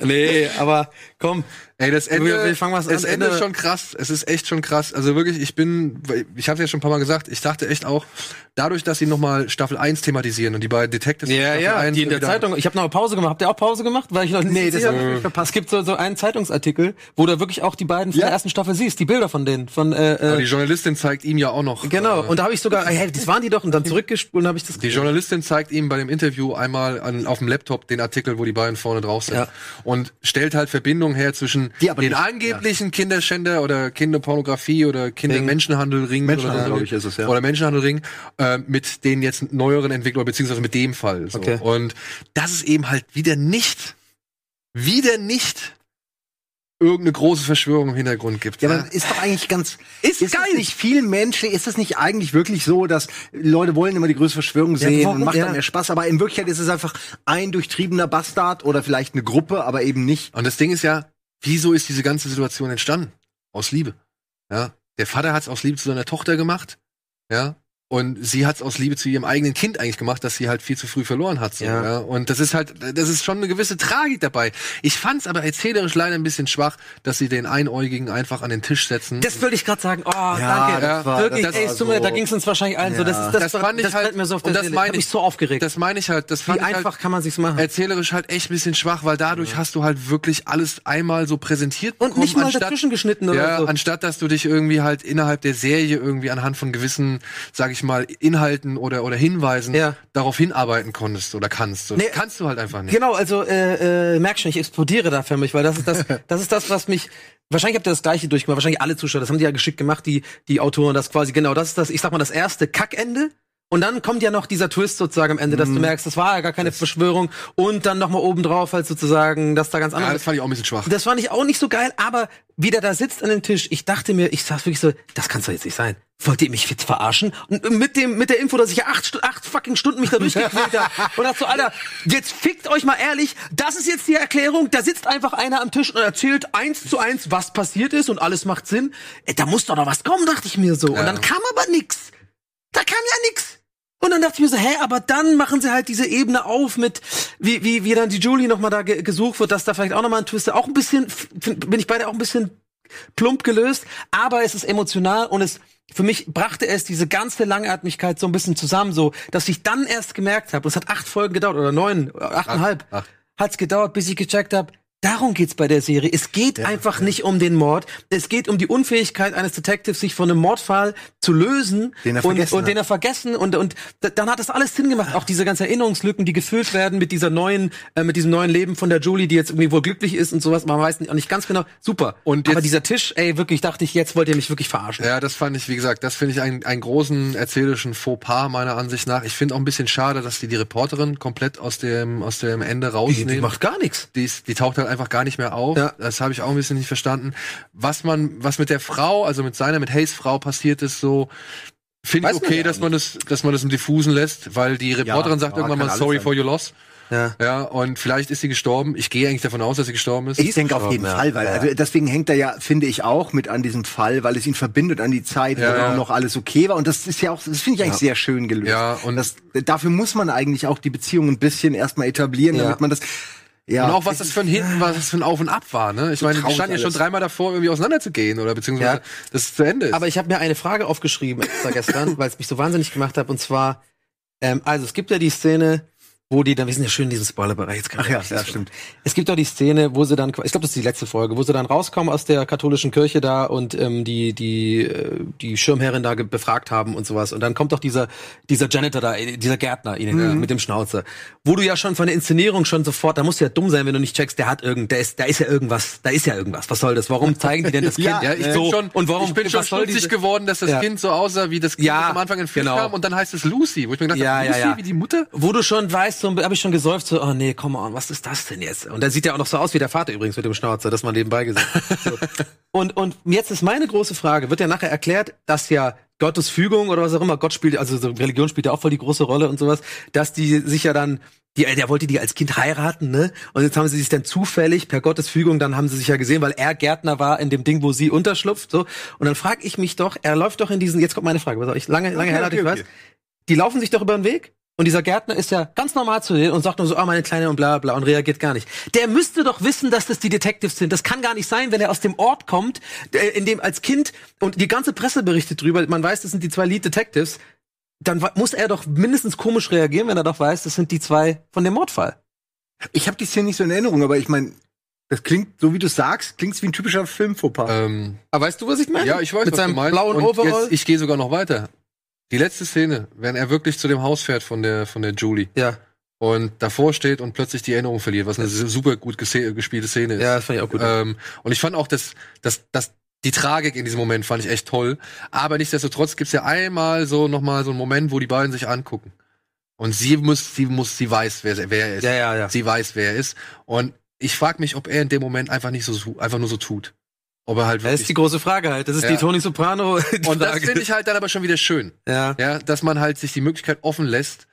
nee, aber komm.
Ey, das Ende,
Wir- wir fangen was
das. Ende
Ende-
ist schon krass. Es ist echt schon krass. Also wirklich, ich bin, ich habe ja schon ein paar Mal gesagt, ich dachte echt auch, dadurch, dass sie nochmal Staffel 1 thematisieren und die beiden Detectives
Ja,
Staffel
ja,
1
die in der Zeitung. Ich habe noch eine Pause gemacht. Habt ihr auch Pause gemacht? Weil ich noch
Nee, das
sicher
hab ich verpasst.
Es gibt so, so einen Zeitungsartikel, wo du wirklich auch die beiden von
Ja.
der ersten Staffel siehst, die Bilder von denen. Von, äh,
Aber die
äh,
Journalistin zeigt ihm ja auch noch.
genau.
Äh,
Und da habe ich sogar, *laughs* hey, das waren die doch, und dann zurückgespult und habe ich das
die Journalistin zeigt ihm bei dem Interview einmal an, auf dem Laptop den Artikel, wo die beiden vorne drauf sind.
Ja.
Und stellt halt Verbindungen her zwischen den
nicht-
angeblichen Kinderschänder oder Kinderpornografie oder Kindermenschenhandelring.
Menschenhandel,
oder, so.
es, ja.
Oder Menschenhandelring äh, mit den jetzt neueren Entwicklungen, beziehungsweise mit dem Fall. So.
Okay.
Und das ist eben halt wieder nicht, wieder nicht irgendeine große Verschwörung im Hintergrund gibt.
Ja, aber ist doch eigentlich ganz.
Ist
ist
geil.
Es nicht viel menschlich? Ist es nicht eigentlich wirklich so, dass Leute wollen immer die größte Verschwörung sehen
warum?
und macht
Ja.
dann mehr Spaß? Aber in Wirklichkeit ist es einfach ein durchtriebener Bastard oder vielleicht eine Gruppe, aber eben nicht.
Und das Ding ist ja, wieso ist diese ganze Situation entstanden? Aus Liebe. Ja. Der Vater hat es aus Liebe zu seiner Tochter gemacht. Ja. Und sie hat es aus Liebe zu ihrem eigenen Kind eigentlich gemacht, dass sie halt viel zu früh verloren hat. So, ja.
Ja.
Und das ist halt, das ist schon eine gewisse Tragik dabei. Ich fand es aber erzählerisch leider ein bisschen schwach, dass sie den Einäugigen einfach an den Tisch setzen.
Das würde ich gerade sagen. Oh, danke.
das war-
Wirklich,
das
ey,
war
es tut mir,
so-
da ging es uns wahrscheinlich allen so. Das, ist, das,
Das fand ich
das
halt-
brennt mir so auf der
und das meine
Ich
ich-
so aufgeregt.
das meine ich halt, das
Wie
fand ich
einfach
halt
kann man sich's machen?
erzählerisch halt echt ein bisschen schwach, weil dadurch hast du halt wirklich alles einmal so präsentiert
Und
bekommen,
nicht mal
anstatt-
dazwischen geschnitten oder
ja,
so.
anstatt dass du dich irgendwie halt innerhalb der Serie irgendwie anhand von gewissen, sag ich mal, Inhalten oder, oder Hinweisen
Ja.
darauf hinarbeiten konntest oder kannst.
Nee,
kannst du halt einfach nicht.
Genau, also äh, äh, merk schon, ich explodiere da für mich, weil das ist das, *laughs* das ist das, was mich. Wahrscheinlich habt ihr das gleiche durchgemacht, wahrscheinlich alle Zuschauer, das haben die ja geschickt gemacht, die, die Autoren, das quasi, genau, das ist das, ich sag mal, das erste Kackende. Und dann kommt ja noch dieser Twist sozusagen am Ende, dass
Mhm.
du merkst, das war ja gar keine Verschwörung. Und dann nochmal obendrauf halt sozusagen, dass da ganz
Ja,
anders
das fand ich auch ein bisschen schwach.
das fand ich auch nicht so geil, aber wie der da sitzt an dem Tisch, ich dachte mir, ich saß wirklich so, das kann's doch jetzt nicht sein. Wollt ihr mich jetzt verarschen? Und mit dem, mit der Info, dass ich ja acht, acht fucking Stunden mich da durchgequält habe. *laughs* Und dachte so, Alter, jetzt fickt euch mal ehrlich, das ist jetzt die Erklärung, da sitzt einfach einer am Tisch und erzählt eins zu eins, was passiert ist und alles macht Sinn. Ey, da muss doch noch was kommen, dachte ich mir so. Und dann kam aber nix. Da kam ja nix. Und dann dachte ich mir so, hä, aber dann machen sie halt diese Ebene auf mit, wie, wie, wie dann die Julie noch mal da ge gesucht wird, dass da vielleicht auch noch mal ein Twist, auch ein bisschen, bin ich beide auch ein bisschen plump gelöst, aber es ist emotional und es, für mich brachte es diese ganze Langatmigkeit so ein bisschen zusammen, so, dass ich dann erst gemerkt habe, es hat acht Folgen gedauert, oder neun, äh, achteinhalb,
Acht.
hat's gedauert, bis ich gecheckt habe, Darum geht's bei der Serie. Es geht einfach nicht um den Mord. Es geht um die Unfähigkeit eines Detectives, sich von einem Mordfall zu lösen
Den er
und,
vergessen
und den er vergessen und und dann hat das alles Sinn gemacht. Auch diese ganzen Erinnerungslücken, die gefüllt werden mit dieser neuen, äh, mit diesem neuen Leben von der Julie, die jetzt irgendwie wohl glücklich ist und sowas. Man weiß nicht, auch nicht ganz genau. Super.
Und
aber
jetzt-
dieser Tisch, ey, wirklich dachte ich, jetzt wollt ihr mich wirklich verarschen.
Ja, das fand ich, wie gesagt, das finde ich einen, einen großen erzählerischen Fauxpas meiner Ansicht nach. Ich finde auch ein bisschen schade, dass die die Reporterin komplett aus dem aus dem Ende
die,
rausnehmen.
die macht gar nichts.
die, ist, die taucht halt einfach gar nicht mehr auf.
Ja.
Das habe ich auch ein bisschen nicht verstanden. Was man, was mit der Frau, also mit seiner, mit Hayes Frau passiert ist, so finde ich
man
okay,
ja
dass man das, dass man das im Diffusen lässt, weil die Reporterin sagt
ja,
irgendwann
kann
mal sorry
sein.
for your loss.
Ja.
Ja, und vielleicht ist sie gestorben. Ich gehe eigentlich davon aus, dass sie gestorben ist.
Ich denke auf jeden
ja.
Fall, weil
Ja.
also deswegen hängt er ja, finde ich auch mit an diesem Fall, weil es ihn verbindet an die Zeit,
Ja,
wo
ja.
noch alles okay war. Und das ist ja auch, das finde ich eigentlich sehr schön gelöst.
Ja, und-
das, dafür muss man eigentlich auch die Beziehung ein bisschen erstmal etablieren,
Ja.
damit man das. Ja,
und auch was das für ein Hinten, was das für ein Auf und Ab war, ne? Ich meine, die
traurig
standen ja schon dreimal davor, irgendwie auseinanderzugehen, oder beziehungsweise,
Ja.
dass es zu Ende ist.
Aber ich habe mir eine Frage aufgeschrieben gestern, *laughs* weil es mich so wahnsinnig gemacht hat. Und zwar, ähm, also es gibt ja die Szene, wo die dann, wir sind ja schön in diesem Spoilerbereich. Jetzt
Ach ja, ja, stimmt.
Es gibt doch die Szene, wo sie dann, ich glaube, das ist die letzte Folge, wo sie dann rauskommen aus der katholischen Kirche da und ähm, die die äh, die Schirmherrin da befragt haben und sowas. Und dann kommt doch dieser dieser Janitor da, äh, dieser Gärtner ihnen,
Mhm.
äh, mit dem Schnauzer, wo du ja schon von der Inszenierung schon sofort, da musst du ja dumm sein, wenn du nicht checkst, der hat irgend, der ist, da ist ja irgendwas, da ist ja irgendwas. Was soll das? Warum zeigen die denn das *laughs* Kind?
Ja,
ja, ich
so
bin schon,
und warum
ich bin schon stutzig geworden, dass das
Ja.
Kind so aussah wie das Kind,
Ja,
das am Anfang in Film
genau.
kam und dann heißt es Lucy, wo ich mir gedacht
Ja,
habe,
ja,
Lucy
ja.
wie die Mutter?
Wo du schon weißt, so habe ich schon gesäuft, so, oh nee, come on, was ist das denn jetzt? Und der sieht ja auch noch so aus wie der Vater übrigens mit dem Schnauzer, das man nebenbei gesagt hat. So. *laughs* Und, und jetzt ist meine große Frage, wird ja nachher erklärt, dass ja Gottes Fügung oder was auch immer, Gott spielt, also so Religion spielt ja auch voll die große Rolle und sowas, dass die sich ja dann, die, der wollte die als Kind heiraten, ne? Und jetzt haben sie sich dann zufällig per Gottes Fügung, dann haben sie sich ja gesehen, weil er Gärtner war in dem Ding, wo sie unterschlupft, so. Und dann frage ich mich doch, er läuft doch in diesen, jetzt kommt meine Frage, was soll ich lange, lange
Okay,
herleite,
okay,
ich
okay.
weiß. Die laufen sich doch über den Weg und dieser Gärtner ist ja ganz normal zu denen und sagt nur so, ah, meine Kleine und bla bla und reagiert gar nicht. Der müsste doch wissen, dass das die Detectives sind. Das kann gar nicht sein, wenn er aus dem Ort kommt, äh, in dem als Kind und die ganze Presse berichtet drüber, man weiß, das sind die zwei Lead Detectives, dann muss er doch mindestens komisch reagieren, wenn er doch weiß, das sind die zwei von dem Mordfall.
Ich habe die Szene nicht so in Erinnerung, aber ich meine, das klingt, so wie du sagst, klingt wie ein typischer Filmfauxpas.
Ähm,
Aber weißt du, was ich meine?
Ja, ich weiß,
Mit
was
seinem
du meinst.
blauen
Und
Overall.
Jetzt, ich gehe sogar noch weiter. Die letzte Szene, wenn er wirklich zu dem Haus fährt von der von der Julie
ja,
und davor steht und plötzlich die Erinnerung verliert, was eine super gut gespielte Szene ist.
ja, das fand ich auch gut.
Ähm, und ich fand auch, dass, dass, dass die Tragik in diesem Moment fand ich echt toll. Aber nichtsdestotrotz gibt's ja einmal so noch mal so einen Moment, wo die beiden sich angucken. Und sie muss, sie muss, sie weiß, wer, wer er ist.
ja, ja, ja.
Sie weiß, wer er ist. Und ich frage mich, ob er in dem Moment einfach nicht so, einfach nur so tut. Ob er halt
Das ist die große Frage halt. Das ist
Ja.
die Tony Soprano. *laughs*
und das finde ich halt dann aber schon wieder schön.
ja.
Ja, dass man halt sich die Möglichkeit offen lässt,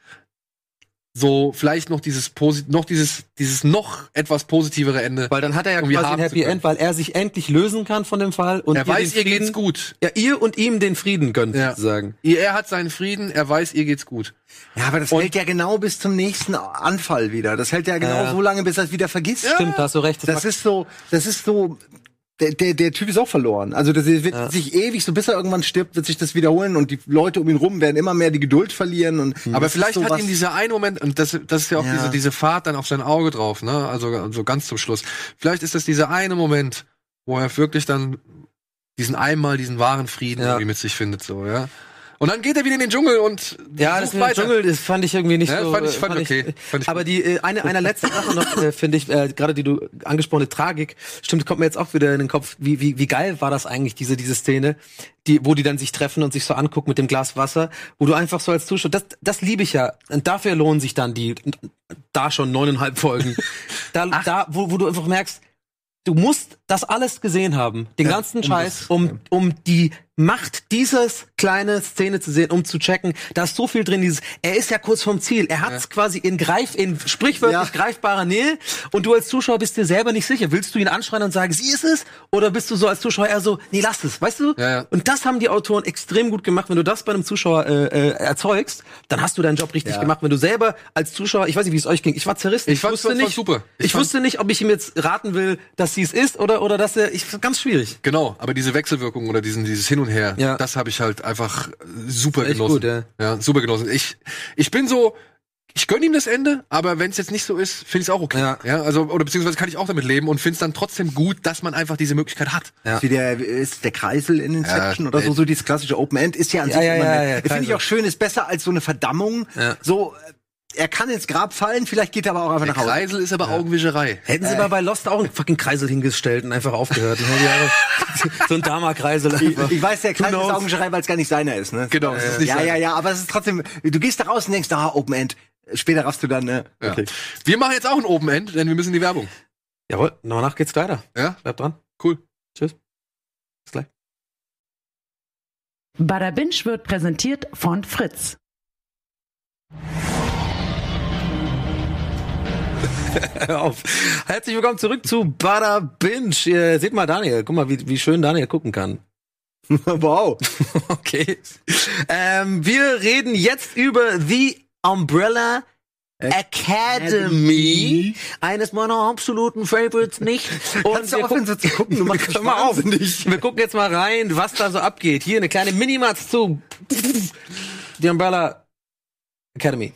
so vielleicht noch dieses Posi noch dieses dieses noch etwas positivere Ende.
Weil dann hat er ja
irgendwie
quasi ein Happy. End, weil er sich endlich lösen kann von dem Fall und
er
ihr
weiß, ihr geht's
Frieden-
gut.
Ja, ihr und ihm den Frieden gönnt,
Ja.
sozusagen.
Er hat seinen Frieden, er weiß, ihr geht's gut.
ja, aber das
und-
hält ja genau bis zum nächsten Anfall wieder. Das hält ja genau
Ja.
so lange, bis er es wieder vergisst.
Stimmt, da hast du recht.
Das ist so, das ist so, der, der, der Typ ist auch verloren. Also das wird sich ewig, so bis er irgendwann stirbt, wird sich das wiederholen und die Leute um ihn rum werden immer mehr die Geduld verlieren und
Aber
das
vielleicht
so
hat ihn dieser eine Moment, und das, das ist ja auch
Ja.
diese, diese Fahrt dann auf sein Auge drauf, ne? Also, also ganz zum Schluss. Vielleicht ist das dieser eine Moment, wo er wirklich dann diesen einmal diesen wahren Frieden
Ja.
irgendwie mit sich findet, so, ja. Und dann geht er wieder in den Dschungel und
Ja, das mit dem. Dschungel, das fand ich irgendwie nicht
Ja,
so.
fand ich-
äh,
fand okay. Fand ich
aber die äh, eine einer letzten Sache noch äh, finde ich äh, gerade die du angesprochene Tragik, stimmt, kommt mir jetzt auch wieder in den Kopf. Wie wie wie geil war das eigentlich diese diese Szene, die wo die dann sich treffen und sich so angucken mit dem Glas Wasser, wo du einfach so als Zuschauer, das das liebe ich ja und dafür lohnen sich dann die da schon neuneinhalb Folgen. *laughs* da da wo wo du einfach merkst, du musst das alles gesehen haben, den ganzen Scheiß, um, um die Macht dieses kleine Szene zu sehen, um zu checken, da ist so viel drin, dieses, er ist ja kurz vom Ziel, er hat es quasi in greif, in sprichwörtlich
Ja.
greifbarer Nähe und du als Zuschauer bist dir selber nicht sicher. Willst du ihn anschreien und sagen, sie ist es? Oder bist du so als Zuschauer eher so, nee, lass es, weißt du?
Ja, ja.
Und das haben die Autoren extrem gut gemacht. Wenn du das bei einem Zuschauer äh, äh, erzeugst, dann hast du deinen Job richtig gemacht. Wenn du selber als Zuschauer, ich weiß nicht, wie es euch ging, ich war zerrissen.
Ich fand's-
wusste nicht,
super. Ich
Ich, wusste nicht, ob ich ihm jetzt raten will, dass sie es ist oder oder dass er. Ich ganz schwierig.
Genau, aber diese Wechselwirkung oder diesen, dieses Hin und Her,
Ja.
das habe ich halt einfach super
Echt
genossen.
gut, ja.
ja, super genossen. Ich, ich bin so, ich gönn ihm das Ende, aber wenn es jetzt nicht so ist, finde ich es auch okay.
Ja.
Ja. also, oder beziehungsweise kann ich auch damit leben und finde es dann trotzdem gut, dass man einfach diese Möglichkeit hat.
Ja.
Wie der ist der Kreisel in Inception
Ja,
oder so so dieses klassische Open End ist ja an
Ja,
sich
ja,
immer
ja, ja,
finde ich auch schön ist besser als so eine Verdammung
Ja.
so er kann ins Grab fallen vielleicht geht er aber auch einfach
Der
nach Hause
Kreisel ist aber Augenwischerei.
Hätten sie mal bei Lost auch einen fucking Kreisel hingestellt und einfach aufgehört. *laughs* Einfach so ein Dama-Kreisel einfach.
ich weiß, der Kreis
Who
ist? Augenwischerei, weil es gar nicht seiner ist, ne?
Genau, es ist nicht
ja,
seiner.
ja, ja, aber es ist trotzdem, du gehst da raus und denkst, ah, Open End. Später raffst du dann, ne?
Ja.
Okay.
Wir machen jetzt auch ein Open End, denn wir müssen in die Werbung.
Jawohl, danach geht's weiter.
Ja,
Bleibt dran.
cool.
Tschüss. Bis gleich.
Bada Binge wird präsentiert von Fritz.
Hör *laughs* auf. Herzlich willkommen zurück zu Bada Binge. Ihr seht mal Daniel. Guck mal, wie, wie schön Daniel gucken kann. *laughs*
wow. *laughs*
Okay. Ähm, wir reden jetzt über The Umbrella Academy. Eines meiner absoluten Favorites nicht. Und
Kannst du
wir
aufhören,
gucken-
so zu gucken? Du machst
Hör mal auf. Wir gucken jetzt mal rein, was da so abgeht. Hier eine kleine Minimatz zu The Umbrella Academy.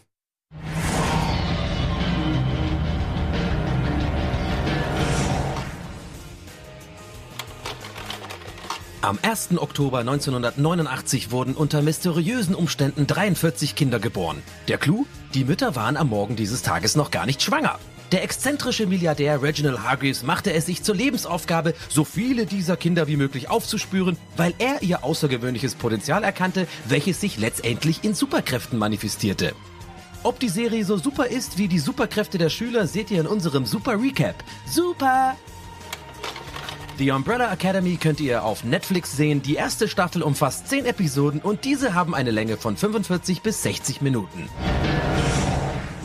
Am 1. Oktober 1989 wurden unter mysteriösen Umständen 43 Kinder geboren. Der Clou? Die Mütter waren am Morgen dieses Tages noch gar nicht schwanger. Der exzentrische Milliardär Reginald Hargreaves machte es sich zur Lebensaufgabe, so viele dieser Kinder wie möglich aufzuspüren, weil er ihr außergewöhnliches Potenzial erkannte, welches sich letztendlich in Superkräften manifestierte. Ob die Serie so super ist wie die Superkräfte der Schüler, seht ihr in unserem Super Recap. Super! The Umbrella Academy könnt ihr auf Netflix sehen. Die erste Staffel umfasst 10 Episoden und diese haben eine Länge von 45 bis 60 Minuten.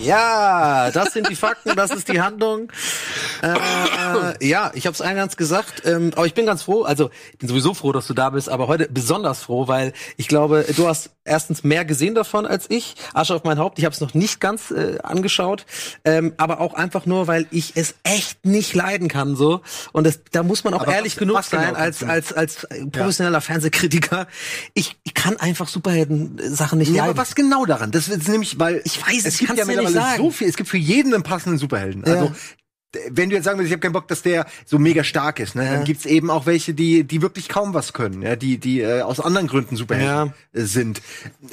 Ja, das sind die Fakten, das ist die Handlung. Äh, ja, ich habe es eingangs gesagt, ähm, aber ich bin ganz froh, also ich bin sowieso froh, dass du da bist, aber heute besonders froh, weil ich glaube, du hast erstens mehr gesehen davon als ich. Asche auf mein Haupt, ich habe es noch nicht ganz äh, angeschaut, ähm, aber auch einfach nur, weil ich es echt nicht leiden kann so und das, da muss man auch
Aber
ehrlich
was-
genug
was genau
sein als als als professioneller Fernsehkritiker. Ich, ich kann einfach Superhelden-Sachen nicht
Ja,
leiden.
aber was genau daran? Das ist nämlich, weil
Ich weiß,
es gibt ja
nicht
mittlerweile so viel. Es gibt für jeden einen passenden Superhelden. Also wenn du jetzt sagen würdest, ich habe keinen Bock, dass der so mega stark ist, ne? dann gibt's eben auch welche, die die wirklich kaum was können, ja, die die äh, aus anderen Gründen Superhelden äh, sind.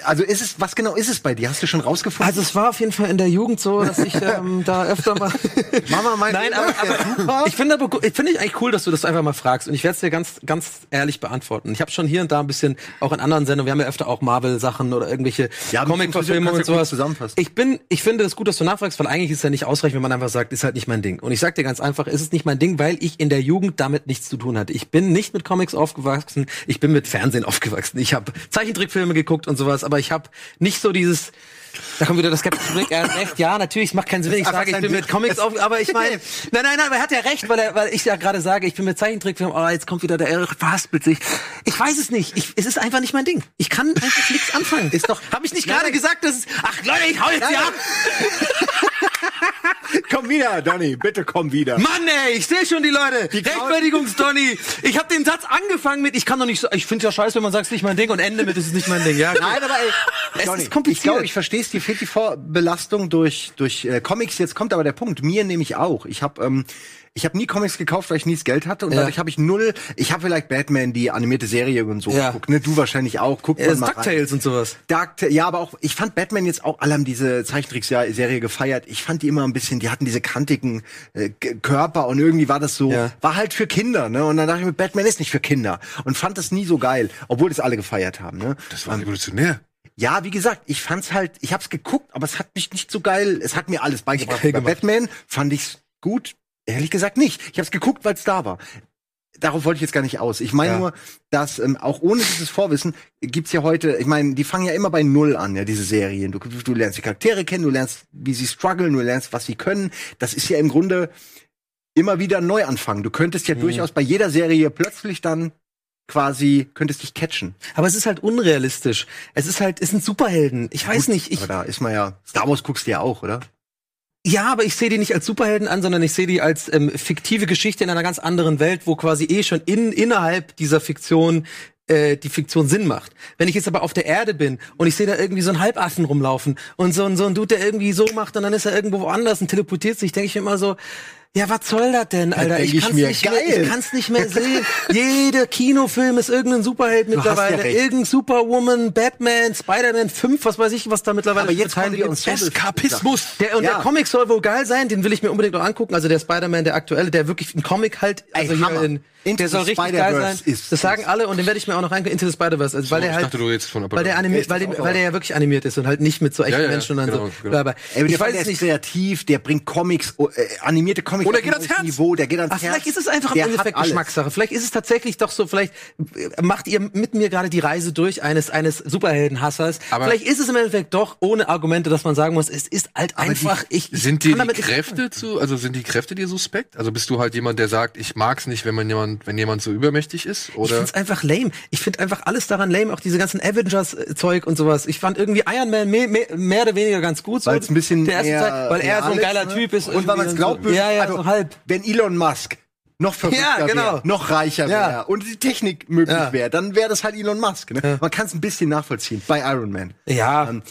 Also ist es was genau ist es bei dir? Hast du schon rausgefunden?
Also es war auf jeden Fall in der Jugend so, dass ich *laughs* ähm, da öfter mal. *laughs*
Mama meint
Nein, aber, aber *laughs* ich finde aber ich finde ich eigentlich cool, dass du das einfach mal fragst und ich werde es dir ganz ganz ehrlich beantworten. Ich habe schon hier und da ein bisschen auch in anderen Sendungen, wir haben ja öfter auch Marvel Sachen oder irgendwelche
Ja,
Comic Verfilmungen und sowas.
zusammenfassen.
Ich bin ich finde es gut, dass du nachfragst, weil eigentlich ist es ja nicht ausreichend, wenn man einfach sagt, ist halt nicht mein Ding. Und ich sag dir ganz einfach, ist es nicht mein Ding, weil ich in der Jugend damit nichts zu tun hatte. Ich bin nicht mit Comics aufgewachsen, ich bin mit Fernsehen *laughs* aufgewachsen. Ich habe Zeichentrickfilme geguckt und sowas, aber ich habe nicht so dieses da kommt wieder das skeptische Blick. Er hat recht. Ja, natürlich, es macht keinen Sinn, wenn ich sage, ich bin mit. Comics auf, aber ich meine, *laughs* nein, nein, nein, aber er hat ja recht, weil er, weil ich ja gerade sage, ich bin mit Zeichentrickfilm, oh, jetzt kommt wieder der er verhaspelt sich. Ich weiß es nicht. Ich, es ist einfach nicht mein Ding. Ich kann einfach nichts anfangen. Ist doch, habe ich nicht gerade gesagt, dass es, ach Leute, ich hau jetzt
Nein,
ja. *laughs*
komm wieder, Donny, bitte komm wieder.
Mann, ey, ich sehe schon die Leute.
Die
Rechtfertigungs-Donny. Ich habe den Satz angefangen mit, ich kann doch nicht so, ich finde ja scheiße, wenn man sagt, es ist nicht mein Ding und Ende mit, es ist nicht mein Ding. Ja,
Nein, aber ey,
Es
Donny,
ist kompliziert.
Ich glaube, ich verstehe es. Dir fehlt die Vorbelastung durch durch äh, Comics. Jetzt kommt aber der Punkt. Mir nämlich auch. Ich habe ähm, ich habe nie Comics gekauft, weil ich nie das Geld hatte und
Ja.
dadurch habe ich null. Ich habe vielleicht Batman die animierte Serie und so
Ja.
geguckt. Ne, du wahrscheinlich auch. Guck
äh,
mal rein.
DuckTales und sowas.
Dark, ja, aber auch, ich fand Batman jetzt auch, alle haben diese Zeichentrickserie gefeiert. Ich fand die immer ein bisschen, die hatten diese kantigen äh, Körper und irgendwie war das so,
Ja.
war halt für Kinder, ne? Und dann dachte ich mir, Batman ist nicht für Kinder. Und fand das nie so geil, obwohl das alle gefeiert haben, ne?
Das war revolutionär.
Ja, wie gesagt, ich fand's halt, ich hab's geguckt, aber es hat mich nicht so geil, es hat mir alles beigebracht. Bei. Batman fand ich's gut, ehrlich gesagt nicht. Ich hab's geguckt, weil's da war. Darauf wollte ich jetzt gar nicht aus. Ich meine
Ja.
nur, dass ähm, auch ohne dieses Vorwissen gibt's ja heute, ich meine, die fangen ja immer bei Null an, ja, diese Serien. Du, du lernst die Charaktere kennen, du lernst, wie sie strugglen, du lernst, was sie können. Das ist ja im Grunde immer wieder ein Neuanfang. Du könntest ja
Mhm.
durchaus bei jeder Serie plötzlich dann quasi, könntest dich catchen.
Aber es ist halt unrealistisch. Es ist halt, es sind Superhelden. Ich weiß
Gut,
nicht, ich,
aber da ist man ja, Star Wars guckst du ja auch, oder?
Ja, aber ich sehe die nicht als Superhelden an, sondern ich sehe die als ähm, fiktive Geschichte in einer ganz anderen Welt, wo quasi eh schon in, innerhalb dieser Fiktion äh, die Fiktion Sinn macht. Wenn ich jetzt aber auf der Erde bin und ich sehe da irgendwie so einen Halbaffen rumlaufen und so, so ein Dude, der irgendwie so macht und dann ist er irgendwo woanders und teleportiert sich, denke ich mir immer so, ja, was soll das denn, Alter? Ich
ich
kann's
mir,
nicht mehr, ich kann's nicht mehr sehen. Jeder Kinofilm ist irgendein Superheld
ja
mittlerweile.
recht.
Irgendein Superwoman, Batman, Spider-Man 5, was weiß ich, was da mittlerweile
Aber jetzt kommen
gibt.
Ensemble-
Eskapismus.
Der, und
Ja.
der Comic soll wohl geil sein, den will ich mir unbedingt noch angucken. Also der Spider-Man, der aktuelle, der wirklich ein Comic halt, also
Ey,
hier
Hammer.
in, der soll richtig geil sein.
ist-
das sagen alle und den werde ich mir auch noch reingucken, Into the Spider-Verse. Also, weil der
ich
halt,
dachte, du redest von
weil der animiert, weil, der, weil der ja wirklich animiert ist und halt nicht mit so echten
Ja, ja, ja,
Menschen und dann
genau,
so.
genau.
Aber
ich
der,
weiß
der ist
nicht.
kreativ, der bringt Comics, äh, animierte Comics.
Und er
auf
geht ans Herz.
Niveau, der geht ans
Ach,
Herz.
vielleicht ist es einfach im
Der
Endeffekt. Geschmackssache. Vielleicht ist es tatsächlich doch so, vielleicht äh, macht ihr mit mir gerade die Reise durch eines, eines Superheldenhassers.
Aber-
vielleicht ist es im Endeffekt doch ohne Argumente, dass man sagen muss, es ist halt einfach, ich, ich
Sind dir die Kräfte zu, also sind die Kräfte dir suspekt? Also bist du halt jemand, der sagt, ich mag's nicht, wenn man jemand, wenn jemand so übermächtig ist?
Ich
Oder?
find's einfach lame. Ich find einfach alles daran lame, auch diese ganzen Avengers-Zeug und sowas. Ich fand irgendwie Iron Man mehr, mehr, oder weniger ganz gut. So.
Weil es ein bisschen
Der erste
mehr
Teil, weil er so ein geiler
ne?
Typ ist.
Und weil man es
irgendwie
glaubt.
Ja, ja,
also,
so halb.
wenn Elon Musk noch verrückter
Ja, genau.
wäre, noch reicher
Ja.
wäre und die Technik möglich
Ja.
wäre, dann wäre das halt Elon Musk. Ne? Man kann es ein bisschen nachvollziehen bei Iron Man.
Ja.
Ähm,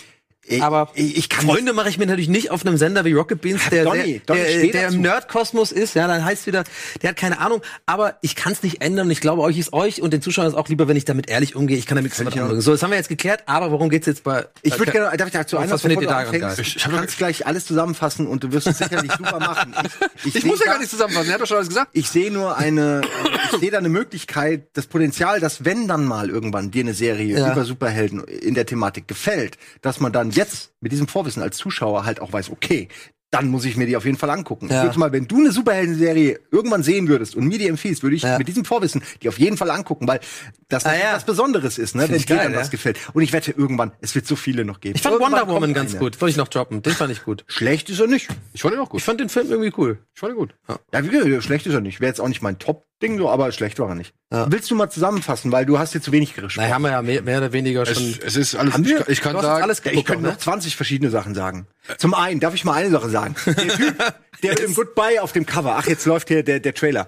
ich,
aber
ich, ich kann
Freunde mache ich mir natürlich nicht auf einem Sender wie Rocket Beans, der,
Donny,
der,
Donny,
der, der im Nerdkosmos ist. Ja, dann heißt wieder, der hat keine Ahnung. Aber ich kann es nicht ändern. Und ich glaube, euch ist euch und den Zuschauern ist auch lieber, wenn ich damit ehrlich umgehe. Ich kann damit nichts anfangen. So, das haben wir jetzt geklärt. Aber worum geht's jetzt bei?
Ich würde gerne, darf ich dazu
Was
einmal,
findet ihr
du
daran geil?
Ich- ich
kannst gleich alles zusammenfassen und du wirst es sicherlich super machen. *laughs* Ich,
Ich muss ja gar nicht zusammenfassen, er hat doch schon alles gesagt.
Ich sehe nur eine, ich sehe da eine Möglichkeit, das Potenzial, dass wenn dann mal irgendwann dir eine Serie
Ja.
über Superhelden in der Thematik gefällt, dass man dann jetzt mit diesem Vorwissen als Zuschauer halt auch weiß, okay, dann muss ich mir die auf jeden Fall angucken.
Ja.
Ich mal, wenn du eine Superhelden-Serie irgendwann sehen würdest und mir die empfiehlst, würde ich
Ja.
mit diesem Vorwissen die auf jeden Fall angucken, weil das
Ah, ja.
was Besonderes ist, ne, wenn
ich
dir dann
ja.
was gefällt. Und ich wette irgendwann, es wird so viele noch geben.
Ich fand
Irgendwann
Wonder Woman ganz
eine.
gut. Wollte ich noch droppen. Den fand ich gut.
Schlecht ist er nicht.
Ich fand ihn auch gut.
Ich fand den Film irgendwie cool.
Ich fand ihn gut.
Ja, wie gesagt, schlecht ist er nicht. Wäre jetzt auch nicht mein Top-Ding, so, aber schlecht war er nicht.
Ja.
Willst du mal zusammenfassen, weil du hast jetzt zu wenig
Na,
gesprochen.
haben wir ja mehr, mehr oder weniger
Es,
schon.
es ist alles,
Haben
ich,
wir?
kann- ich sagen,
alles
Ja, ich
geguckt,
könnte
ne?
noch 20 verschiedene Sachen sagen. Zum einen, darf ich mal eine Sache sagen? Der Typ, der im Goodbye auf dem Cover, ach, jetzt läuft hier der, der Trailer.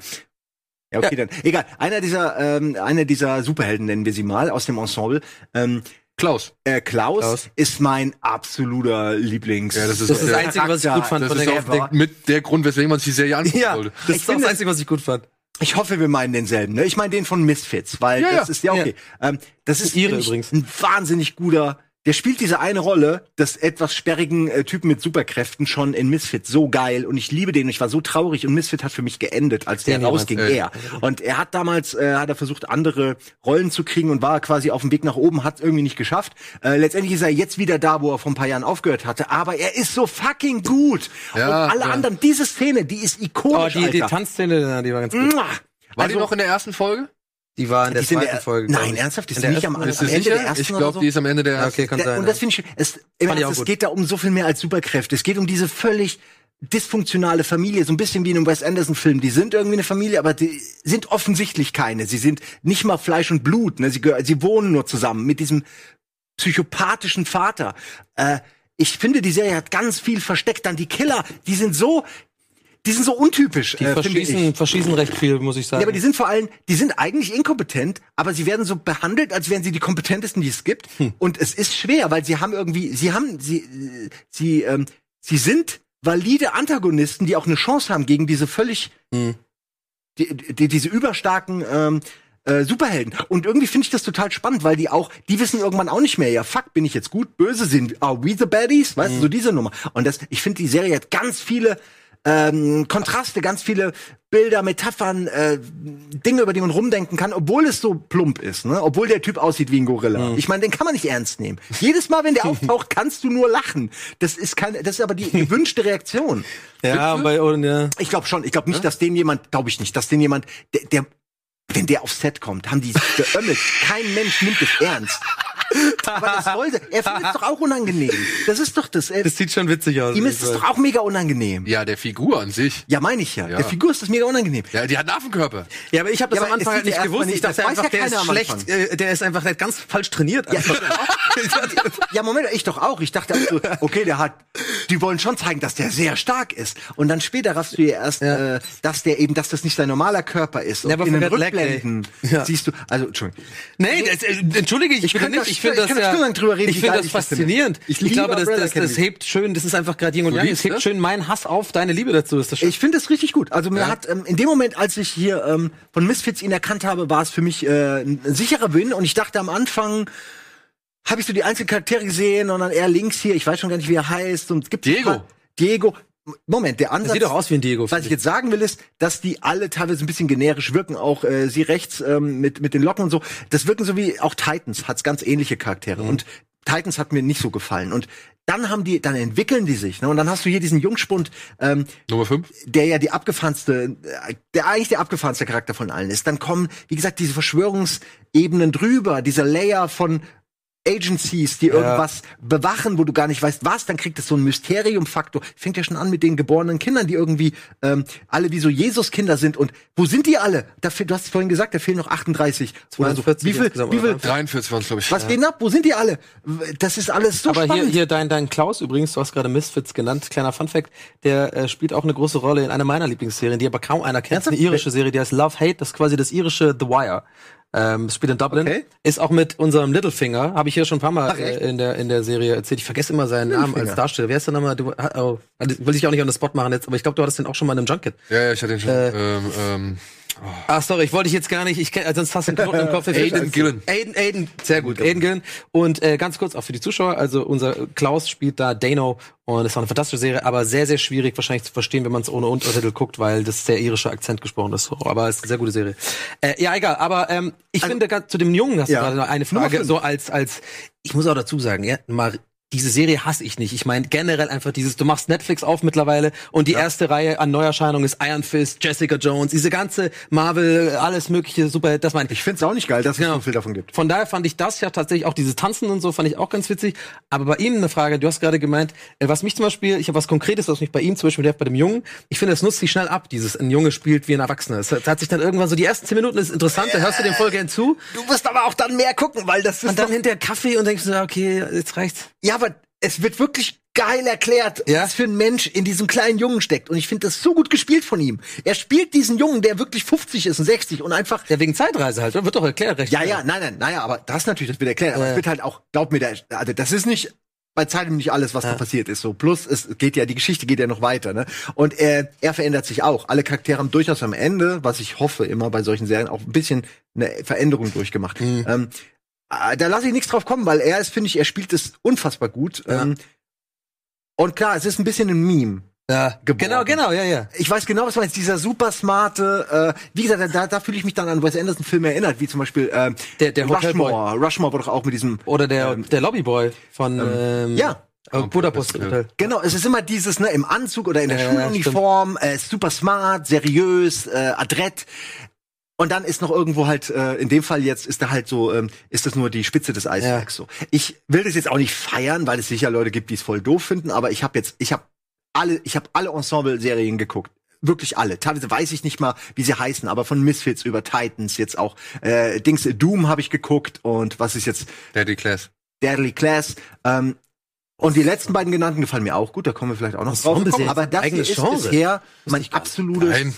Ja, okay, dann. Egal. Einer dieser, ähm, einer dieser Superhelden nennen wir sie mal aus dem Ensemble. Ähm,
Klaus.
äh, Klaus,
Klaus.
ist mein absoluter Lieblings.
Ja, das ist-
Das ist das Einzige, was ich gut fand
Das
von
ist
der
auch der, mit der Grund, weswegen man sich die Serie angucken
Ja,
sollte.
das
Ich
ist das Einzige, was ich gut fand.
Ich hoffe, wir meinen denselben. Ne? Ich meine den von Misfits, weil
Ja,
das
ja.
ist ja okay. Ähm, das ist
Ihre übrigens.
ein wahnsinnig guter. Der spielt diese eine Rolle des etwas sperrigen äh, Typen mit Superkräften schon in Misfits so geil und ich liebe den. Ich war so traurig und Misfit hat für mich geendet, als der rausging.
du?
Er und er hat damals äh, hat er versucht andere Rollen zu kriegen und war quasi auf dem Weg nach oben, hat irgendwie nicht geschafft. Äh, letztendlich ist er jetzt wieder da, wo er vor ein paar Jahren aufgehört hatte. Aber er ist so fucking gut.
Ja,
und alle
ja.
anderen, diese Szene, die ist
Oh,
ikonisch.
die, die
Alter.
Tanzszene, die war ganz gut.
Mua.
War
Also-
die noch in der ersten Folge?
Die war in der
Die
zweiten
der-
Folge.
Nein, ernsthaft, die
der
nicht am Am Ende der
sicher?
ersten
Ich glaube,
so?
die ist am Ende der ersten.
Okay, kann
Der,
sein.
und
ja.
das finde ich, es,
ich
es geht da um so viel mehr als Superkräfte. Es geht um diese völlig dysfunktionale Familie, so ein bisschen wie in einem Wes Anderson-Film. Die sind irgendwie eine Familie, aber die sind offensichtlich keine. Sie sind nicht mal Fleisch und Blut. Ne? Sie, sie wohnen nur zusammen mit diesem psychopathischen Vater. Äh, ich finde, die Serie hat ganz viel versteckt. Dann die Killer, die sind so, die sind so untypisch.
Die
äh,
verschießen, verschießen recht viel, muss ich sagen.
Ja, aber die sind vor allem, die sind eigentlich inkompetent, aber sie werden so behandelt, als wären sie die kompetentesten, die es gibt.
Hm.
Und es ist schwer, weil sie haben irgendwie, sie haben, sie, sie, ähm, sie sind valide Antagonisten, die auch eine Chance haben gegen diese völlig,
Hm.
die, die, diese überstarken ähm, äh, Superhelden. Und irgendwie finde ich das total spannend, weil die auch, die wissen irgendwann auch nicht mehr, ja, fuck, bin ich jetzt gut, böse sind, are we the baddies? Weißt
Hm.
du, so diese Nummer. Und das, ich finde, die Serie hat ganz viele ähm, Kontraste, ganz viele Bilder, Metaphern, äh, Dinge, über die man rumdenken kann, obwohl es so plump ist, ne? Obwohl der Typ aussieht wie ein Gorilla. Ich meine, den kann man nicht ernst nehmen. Jedes Mal, wenn der *laughs* auftaucht, kannst du nur lachen. Das ist keine, das ist aber die gewünschte Reaktion. *laughs*
ja, bei, und, ja.
Ich glaube schon. Ich glaube nicht, dass den jemand, glaube ich nicht, dass den jemand, der, der, wenn der aufs Set kommt, haben die sich *laughs* geömmelt. Kein Mensch nimmt es ernst. Aber das wollte, er findet es doch auch unangenehm. Das ist doch das. Er,
Das sieht schon witzig aus.
ihm ist es doch auch mega unangenehm.
Ja, der Figur an sich.
Ja, meine ich ja.
Ja.
Der Figur ist das mega unangenehm.
Ja, die hat einen Affenkörper.
Ja, aber ich habe das
Ja,
am Anfang halt nicht
ja
gewusst.
erstmal
Ich dachte
nicht-
einfach,
ja
der ist schlecht, äh, der ist einfach halt ganz falsch trainiert. einfach. *laughs*
Ja, Moment, ich doch auch. Ich dachte auch so, okay, der hat, die wollen schon zeigen, dass der sehr stark ist. Und dann später raffst du ja erst,
Ja.
äh, dass der eben, dass das nicht sein normaler Körper ist. Und
Never
in den. Rückblenden
Ja.
siehst du, also, Entschuldigung.
Nee, das, äh, entschuldige, ich,
Ich könnte
nicht. Ich finde das ja,
reden,
ich
geil
das
ich das
faszinierend.
Ich
Ich, glaube, das, das, das hebt schön, das ist einfach gerade Yin und Yang, es hebt
das?
schön meinen Hass auf, deine Liebe dazu. Ist das schön.
Ich finde es richtig gut. Also mir
Ja.
hat ähm, in dem Moment, als ich hier ähm, von Misfits ihn erkannt habe, war es für mich äh, ein sicherer Win. Und ich dachte am Anfang, habe ich so die einzelnen Charaktere gesehen und dann er links hier, ich weiß schon gar nicht, wie er heißt. Und es gibt
Diego.
Diego. Moment, der
das
Ansatz.
sieht doch aus wie ein Diego.
Was ich jetzt sagen will, ist, dass die alle teilweise ein bisschen generisch wirken, auch äh, sie rechts ähm, mit, mit den Locken und so. Das wirken so wie auch Titans, hat's ganz ähnliche Charaktere. Und Titans hat mir nicht so gefallen. Und dann haben die, dann entwickeln die sich. Ne? Und dann hast du hier diesen Jungspund, ähm,
Nummer 5.
der ja die abgefahrenste, der eigentlich der abgefahrenste Charakter von allen ist. Dann kommen, wie gesagt, diese Verschwörungsebenen drüber, dieser Layer von Agencies, die irgendwas bewachen, wo du gar nicht weißt, was, dann kriegt es so einen Mysterium-Faktor. Fängt ja schon an mit den geborenen Kindern, die irgendwie ähm, alle wie so Jesus-Kinder sind. Und wo sind die alle? Da, du hast es vorhin gesagt, da fehlen noch 38 oder so.
42
Wie viel, wie viel,
oder?
43 waren es, glaube ich.
was geht denn ab? Wo sind die alle? Das ist alles so
Aber hier,
spannend.
hier dein, dein Klaus übrigens, du hast gerade Misfits genannt, kleiner Funfact, der äh, spielt auch eine große Rolle in einer meiner Lieblingsserien, die aber kaum einer kennt. Eine irische Serie, die heißt Love Hate, das ist quasi das irische The Wire. Ähm, spielt in Dublin,
Okay.
ist auch mit unserem Littlefinger, habe ich hier schon ein paar Mal
Ach,
äh, in der in der Serie erzählt. Ich vergesse immer seinen Namen als Darsteller. Wer ist der nochmal? Du, oh, will ich auch nicht on the spot machen jetzt, aber ich glaube, du hattest den auch schon mal in einem Junket.
Ja, ja, ich hatte den schon. ähm, ähm,
Ah, sorry, ich wollte dich jetzt gar nicht. Ich kenn, also sonst hast du einen Knoten im Kopf.
Aidan Gillen.
Aiden, Aiden, sehr gut. Aiden Gillen. Und äh, ganz kurz auch für die Zuschauer. Also unser Klaus spielt da Dano und ist auch eine fantastische Serie, aber sehr, sehr schwierig wahrscheinlich zu verstehen, wenn man es ohne Untertitel guckt, weil das sehr irischer Akzent gesprochen ist. Aber es ist eine sehr gute Serie. Äh, ja, egal. Aber ähm, ich finde ganz, zu dem Jungen hast
Ja.
du gerade noch eine Frage. So als als ich muss auch dazu sagen, ja, mal diese Serie hasse ich nicht. Ich meine generell einfach dieses, du machst Netflix auf mittlerweile und die erste Reihe an Neuerscheinungen ist Iron Fist, Jessica Jones, diese ganze Marvel, alles mögliche, super, das meine ich.
Ich finde es auch nicht geil, dass es
Genau.
so viel davon gibt.
Von daher fand ich das ja tatsächlich auch dieses Tanzen und so fand ich auch ganz witzig. Aber bei ihm eine Frage, du hast gerade gemeint, äh, was mich zum Beispiel, ich habe was Konkretes, was mich bei ihm zum Beispiel bei dem Jungen, ich finde, das nutzt sich schnell ab, dieses, ein Junge spielt wie ein Erwachsener. Es hat, sich dann irgendwann so, die ersten zehn Minuten ist interessant, da hörst du dem voll gern zu
Du wirst aber auch dann mehr gucken, weil das ist
und dann hinterher Kaffee und denkst du, ja, okay, jetzt reicht's.
Ja, aber es wird wirklich geil erklärt,
Ja?
was für ein Mensch in diesem kleinen Jungen steckt. Und ich finde das so gut gespielt von ihm. Er spielt diesen Jungen, der wirklich 50 ist und 60 und einfach.
Ja, wegen Zeitreise halt, wird doch erklärt, recht.
Ja, ja, nein, nein, naja, aber das natürlich, das wird erklärt. Aber
Ja.
es wird halt auch, glaub mir, also das ist nicht bei Zeitem nicht alles, was da passiert ist. So plus es geht ja, die Geschichte geht ja noch weiter. Ne? Und er, er verändert sich auch. Alle Charaktere haben durchaus am Ende, was ich hoffe immer bei solchen Serien, auch ein bisschen eine Veränderung durchgemacht. Ähm, äh, da lasse ich nichts drauf kommen, weil er ist, finde ich, er spielt es unfassbar gut.
Ja.
Ähm, und klar, es ist ein bisschen ein Meme.
Ja,
Geworden.
genau, genau, ja, ja.
Ich weiß genau, was du meinst. Dieser super smarte, äh, wie gesagt, da, da fühle ich mich dann an Wes Anderson Filme erinnert, wie zum Beispiel ähm,
Der- der Hotelboy.
Rushmore. Rushmore war doch auch mit diesem.
Oder der,
Ähm,
der Lobbyboy von ähm,
ja.
äh, Budapest. Hotel.
Genau, es ist immer dieses, ne, im Anzug oder in der
Ja, ja,
Schuluniform, äh, super smart, seriös, äh, adrett. Und dann ist noch irgendwo halt, äh, in dem Fall jetzt ist da halt so, ähm, ist das nur die Spitze des Eisbergs so. Ich will das jetzt auch nicht feiern, weil es sicher Leute gibt, die es voll doof finden, aber ich habe jetzt, ich habe alle, ich habe alle Ensemble-Serien geguckt. Wirklich alle. Teilweise weiß ich nicht mal, wie sie heißen, aber von Misfits über Titans jetzt auch. Äh, Dings Doom habe ich geguckt und was ist jetzt
Deadly Class.
Deadly Class. Ähm, Und die letzten beiden genannten gefallen mir auch gut, da kommen wir vielleicht auch noch drauf.
Ja
Aber das hier ist bisher mein
ich gar nicht.
absolutes
Nein.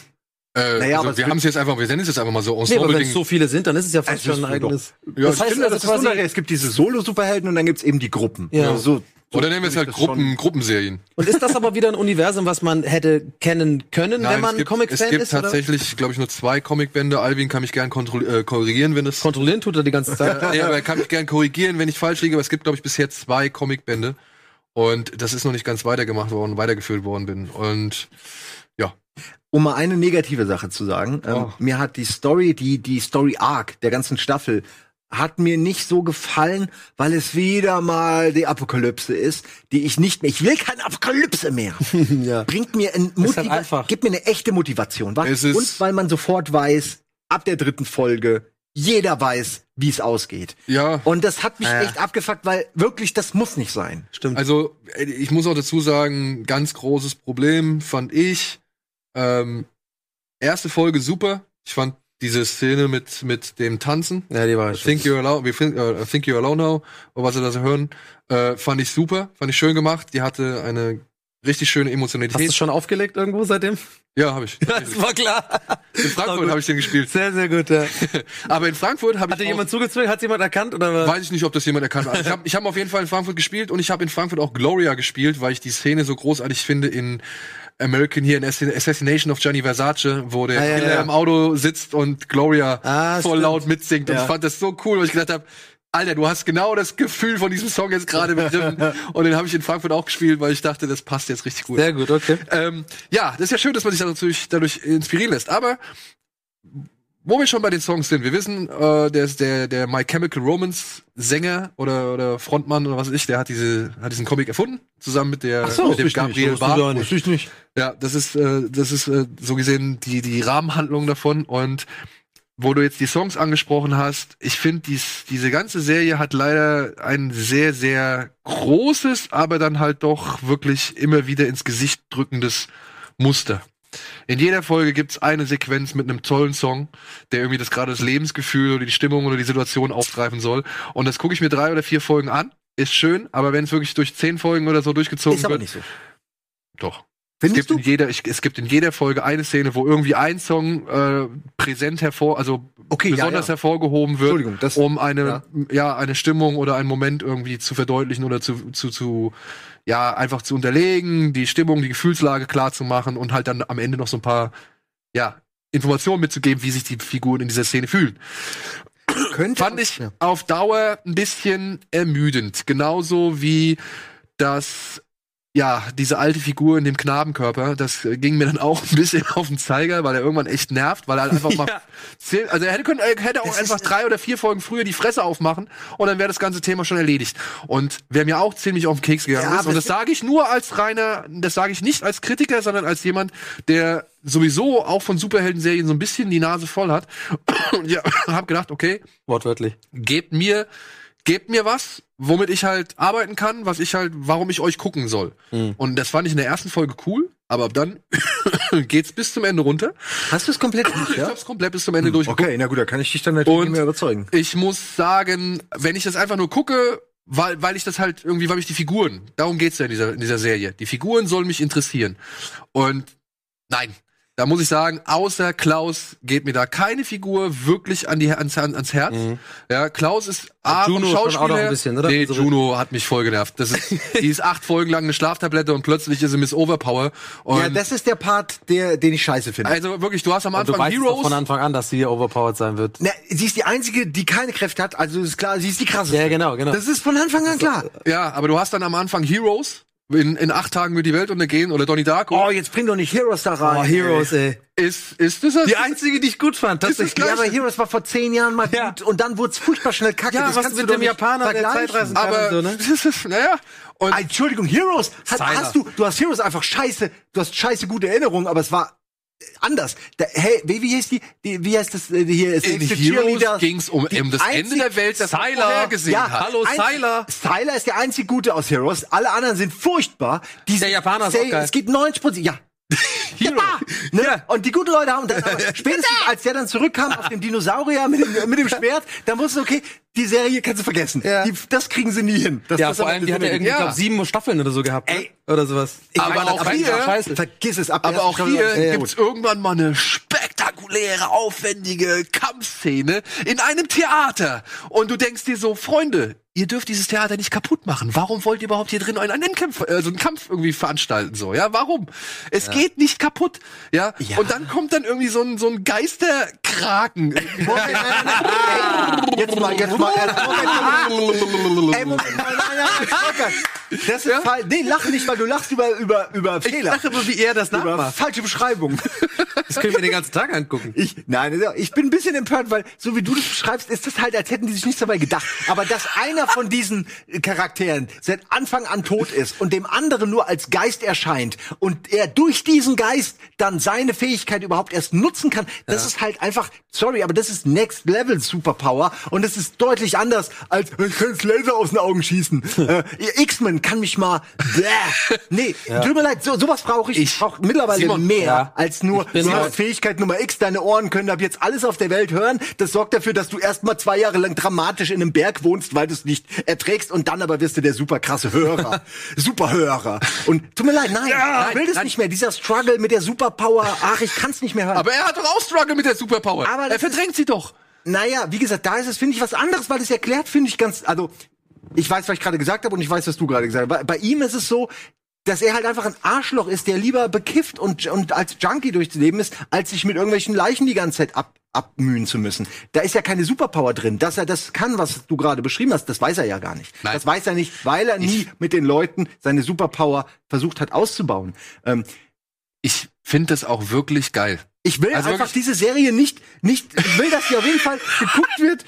Äh,
Naja, aber
also
es
wir haben es jetzt einfach, wir nennen es jetzt einfach mal so
Nee, aber wenn es so viele sind, dann ist es ja fast
Es
schon
ist
ein eigenes.
ja,
das heißt,
also
also das
quasi-
quasi, es gibt diese Solo-Superhelden und dann gibt's eben die Gruppen.
Ja.
Also so, so
oder nennen wir es halt
schon-
Gruppen, Gruppenserien.
Und ist das aber wieder ein Universum, was man hätte kennen können, wenn man
es gibt,
Comic-Fan
es gibt
ist?
Tatsächlich, glaube ich, nur zwei Comicbände. Alvin kann mich gern äh, korrigieren, wenn es
Kontrollieren tut er die ganze Zeit.
ja, aber er kann mich gern korrigieren, wenn ich falsch liege. Aber es gibt, glaube ich, bisher zwei Comicbände. Und das ist noch nicht ganz weitergemacht worden, weitergeführt worden bin. Und ja,
Um mal eine negative Sache zu sagen, ähm,
Oh.
mir hat die Story, die, die Story Arc der ganzen Staffel, hat mir nicht so gefallen, weil es wieder mal die Apokalypse ist, die ich nicht mehr, ich will keine Apokalypse mehr. *laughs*
ja.
Bringt mir ein
halt
Motiva
einfach.
gibt mir eine echte Motivation. Was?
Es ist-
Und weil man sofort weiß, ab der dritten Folge, jeder weiß, wie es ausgeht.
ja.
Und das hat mich
ja.
echt abgefuckt, weil wirklich, das muss nicht sein.
Stimmt.
Also, äh, ich muss auch dazu sagen, ganz großes Problem fand ich. Ähm, erste Folge super. Ich fand diese Szene mit, mit dem Tanzen.
ja, die war
I think you're alone, we think, uh, I think you're alone now, oder was sie da so hören, äh, fand ich super, fand ich schön gemacht. Die hatte eine richtig schöne
Hast du
Emotionalität.
schon aufgelegt irgendwo seitdem?
Ja, habe ich. *laughs*
Das war klar.
In Frankfurt habe ich den gespielt.
Sehr, sehr gut, ja. *laughs*
Aber in Frankfurt habe ich
Hatte
auch-
jemand zugezwungen? Hat jemand erkannt? Oder was?
Weiß ich nicht, ob das jemand erkannt hat. Ich habe ich hab auf jeden Fall in Frankfurt gespielt und ich habe in Frankfurt auch Gloria gespielt, weil ich die Szene so großartig finde in American hier in Assass- Assassination of Gianni Versace, wo der
Ah, ja, ja.
im Auto sitzt und Gloria
Ah,
voll
stimmt.
laut mitsingt. Und
Ja.
ich fand das so cool, weil ich gedacht habe, Alter, du hast genau das Gefühl von diesem Song jetzt gerade begriffen. *laughs* und den habe ich in Frankfurt auch gespielt, weil ich dachte, das passt jetzt richtig gut.
Sehr gut, okay.
Ähm, ja, das ist ja schön, dass man sich dadurch, dadurch inspirieren lässt. Aber wo wir schon bei den Songs sind, wir wissen, äh, der der, der My Chemical Romance Sänger oder, oder Frontmann oder was weiß ich, der hat diese, hat diesen Comic erfunden, zusammen mit der, mit dem Gabriel Bar.
Wusste ich nicht.
Ja, das ist, äh, das ist äh, so gesehen die, die Rahmenhandlung davon. Und wo du jetzt die Songs angesprochen hast, ich finde, dies, diese ganze Serie hat leider ein sehr, sehr großes, aber dann halt doch wirklich immer wieder ins Gesicht drückendes Muster. In jeder Folge gibt's eine Sequenz mit einem tollen Song, der irgendwie das gerade das Lebensgefühl oder die Stimmung oder die Situation aufgreifen soll. Und das gucke ich mir drei oder vier Folgen an. Ist schön, aber wenn es wirklich durch zehn Folgen oder so durchgezogen
Ist aber
wird,
nicht so.
doch. Es
Findest
gibt, in jeder, ich, es gibt in jeder Folge eine Szene, wo irgendwie ein Song äh, präsent hervor, also
Okay, ja,
besonders
ja.
hervorgehoben wird,
das-
um eine,
ja.
ja. eine Stimmung oder einen Moment irgendwie zu verdeutlichen oder zu, zu, zu, ja, einfach zu unterlegen, die Stimmung, die Gefühlslage klar zu machen und halt dann am Ende noch so ein paar, ja, Informationen mitzugeben, wie sich die Figuren in dieser Szene fühlen.
Könnte
Fand ich
Ja.
auf Dauer ein bisschen ermüdend. Genauso wie das, ja, diese alte Figur in dem Knabenkörper, das äh, ging mir dann auch ein bisschen *laughs* auf den Zeiger, weil er irgendwann echt nervt, weil er halt einfach *laughs* mal, zehn, also er hätte, können, er hätte auch
Das
einfach drei oder vier Folgen früher die Fresse aufmachen und dann wäre das ganze Thema schon erledigt. Und wer mir auch ziemlich auf den Keks gegangen
Ja,
ist, und das sage ich nur als reiner, das sage ich nicht als Kritiker, sondern als jemand, der sowieso auch von Superhelden-Serien so ein bisschen die Nase voll hat. *coughs* Und ja, hab gedacht, okay,
Wortwörtlich.
gebt mir, gebt mir was, womit ich halt arbeiten kann, was ich halt, warum ich euch gucken soll.
Mhm.
Und das fand ich in der ersten Folge cool, aber ab dann *coughs* geht's bis zum Ende runter.
Hast du es komplett *coughs* durch,
Ich
ja?
hab's komplett bis zum Ende durchgeguckt.
Okay, na gut, da kann ich dich dann natürlich
Und-
nicht mehr überzeugen.
Ich muss sagen, wenn ich das einfach nur gucke, weil, weil ich das halt irgendwie, weil mich die Figuren, darum geht's ja in dieser, in dieser Serie. Die Figuren sollen mich interessieren. Und nein, da muss ich sagen, außer Klaus geht mir da keine Figur wirklich an die, ans, ans Herz. Ja, Klaus ist A, vom
Juno auch noch
Schauspieler.
ein bisschen, oder?
Nee,
So-
Juno hat mich voll genervt. Das ist, die ist acht Folgen lang eine Schlaftablette und plötzlich ist sie Miss Overpower. Und
Ja, das ist der Part, der, den ich scheiße finde.
also wirklich, du hast am
Und du
Anfang
weißt doch von
Heroes.
Anfang an, dass sie overpowered sein wird.
Na, sie ist die einzige, die keine Kräfte hat, also ist klar, sie ist die krasseste.
Ja, genau, genau.
Das ist von Anfang an klar.
Ja, aber du hast dann am Anfang Heroes. In, in acht Tagen wird die Welt untergehen oder Donnie Darko.
Oh, jetzt bring doch nicht Heroes da rein.
Oh, Heroes, ey.
Ist, ist das
Die einzige, die ich gut fand,
Ist das
tatsächlich.
gleich?
Ja, aber Heroes war vor zehn Jahren mal
Ja.
gut und dann wurde es furchtbar schnell kacke.
Ja,
das
was
kannst
mit
du
dem Japaner, der. Zeitreisen kann?
Aber,
so, ne? *laughs*
das ist, naja. Und
Entschuldigung, Heroes. Hast,
Styler.
hast du, du hast Heroes einfach scheiße, du hast scheiße gute Erinnerungen, aber es war anders. Da, hey, wie, wie heißt die, die, wie heißt das äh, hier?
in
Save the
Heroes ging's um,
Die
um das Ende der Welt, das vorher gesehen
Ja,
hat.
Hallo, Sylar.
Sylar ist der einzig Gute aus Heroes. Alle anderen sind furchtbar. Die
Der Japaner ist
Say-
auch geil.
Es gibt 90 Prozent. Ja, *laughs* Ja, ne? Und die guten Leute haben dann, aber *laughs* spätestens als der dann zurückkam auf dem Dinosaurier mit dem, mit dem Schwert, da wusste okay, die Serie kannst du vergessen.
Ja.
Die, das kriegen sie nie hin. Das,
Ja,
das
vor allem, die hat ja irgendwie,
Ja.
glaub, sieben Staffeln oder so gehabt. ne?
Ey.
Oder sowas.
Aber
meine,
auch
aber
hier-
ja,
scheiße.
Vergiss es ab.
Aber auch hier gibt's irgendwann mal eine spektakuläre, aufwendige Kampfszene in einem Theater. Und du denkst dir so, Freunde, ihr dürft dieses Theater nicht kaputt machen. Warum wollt ihr überhaupt hier drin einen, einen Kampf, also einen Kampf irgendwie veranstalten? So, ja, warum? Es geht nicht kaputt. Ja?
Ja.
Und dann kommt dann irgendwie so ein, so ein Geisterkraken.
Moment, Jetzt mal, jetzt mal. äh, Moment, Ey, Moment, Das ist falsch. Nee, lach nicht, weil du lachst über, über, über Fehler.
lache immer, wie er das
über
nachmacht.
falsche Beschreibung. *laughs*
Das können wir den ganzen Tag angucken.
Ich, nein, ich bin ein bisschen empört, weil so wie du das beschreibst, ist das halt, als hätten die sich nichts dabei gedacht. Aber dass einer von diesen Charakteren seit Anfang an tot ist und dem anderen nur als Geist erscheint und er durch diesen Geist dann seine Fähigkeit überhaupt erst nutzen kann, das ist halt einfach, sorry, aber das ist Next Level Superpower und es ist deutlich anders als ich kann Laser aus den Augen schießen. *laughs* äh, X-Men kann mich mal. Bäh. *laughs* Nee, tut mir leid, so, sowas brauche ich. Ich brauche mittlerweile
Simon,
mehr
ja.
als nur du hast Fähigkeit Nummer X, deine Ohren können ab jetzt alles auf der Welt hören. Das sorgt dafür, dass du erstmal zwei Jahre lang dramatisch in einem Berg wohnst, weil du es nicht erträgst und dann aber wirst du der super krasse Hörer. *laughs* Superhörer. Und tut mir leid, nein, ich will das
nein.
nicht mehr. Dieser Struggle mit der Superpower, ach, ich kann's nicht mehr hören.
Aber er hat doch auch Struggle mit der Superpower.
Aber
er
das
verdrängt sie doch.
Naja, wie gesagt, da ist es, finde ich, was anderes, weil es erklärt, finde ich ganz, also, ich weiß, was ich gerade gesagt habe und ich weiß, was du gerade gesagt hast. Bei, bei ihm ist es so, dass er halt einfach ein Arschloch ist, der lieber bekifft und, und als Junkie durchs Leben ist, als sich mit irgendwelchen Leichen die ganze Zeit ab, abmühen zu müssen. Da ist ja keine Superpower drin. Dass er das kann, was du gerade beschrieben hast, das weiß er ja gar nicht.
Nein.
Das weiß er nicht, weil er nie mit den Leuten seine Superpower versucht hat auszubauen. Ähm,
Ich finde das auch wirklich geil.
ich will
Also
einfach
wirklich-
diese Serie nicht, nicht, ich will, dass die auf jeden Fall geguckt wird,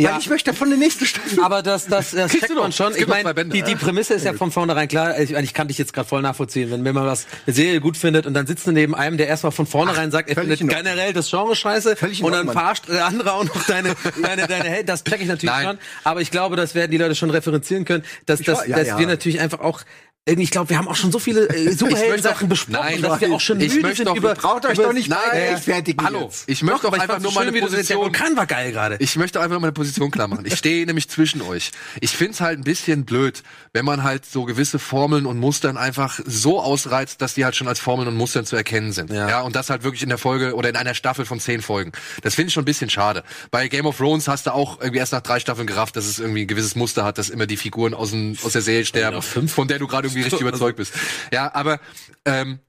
Ja.
weil ich möchte davon eine nächste Staffel.
Aber das, das, das
Kriegst
checkt
du doch.
man schon. Ich meine, die, die Prämisse ist ja von vornherein klar. Ich, ich kann dich jetzt gerade voll nachvollziehen. Wenn, wenn man was eine Serie gut findet und dann sitzt du neben einem, der erstmal von vornherein sagt, er findet generell das Genre scheiße
Völlig
und dann verarscht der andere auch noch deine, deine, deine Held. Das check ich natürlich
Nein.
schon. Aber ich glaube, das werden die Leute schon referenzieren können, dass, dass,
ja,
dass
ja.
wir natürlich einfach auch irgendwie, ich glaube, wir haben auch schon so viele äh, *laughs* Superhelden-Sachen besprochen,
Nein,
dass wir auch schon
ich
müde
möchte
sind
doch-
über...
Braucht euch
über,
doch nicht
Nein, äh,
rechtfertigen
Hallo,
jetzt.
ich möchte
Doch,
doch
ich
einfach nur
so
meine Position.
Vulkan war geil gerade.
Ich möchte einfach meine Position klar machen. Ich stehe nämlich zwischen euch. Ich find's halt ein bisschen blöd, wenn man halt so gewisse Formeln und Mustern einfach so ausreizt, dass die halt schon als Formeln und Mustern zu erkennen sind.
Ja.
Ja. und das halt wirklich in der Folge oder in einer Staffel von zehn Folgen. Das finde ich schon ein bisschen schade. Bei Game of Thrones hast du auch irgendwie erst nach drei Staffeln gerafft, dass es irgendwie ein gewisses Muster hat, dass immer die Figuren aus, dem, aus der Serie sterben, von der du gerade irgendwie richtig überzeugt bist. Ja, aber ähm,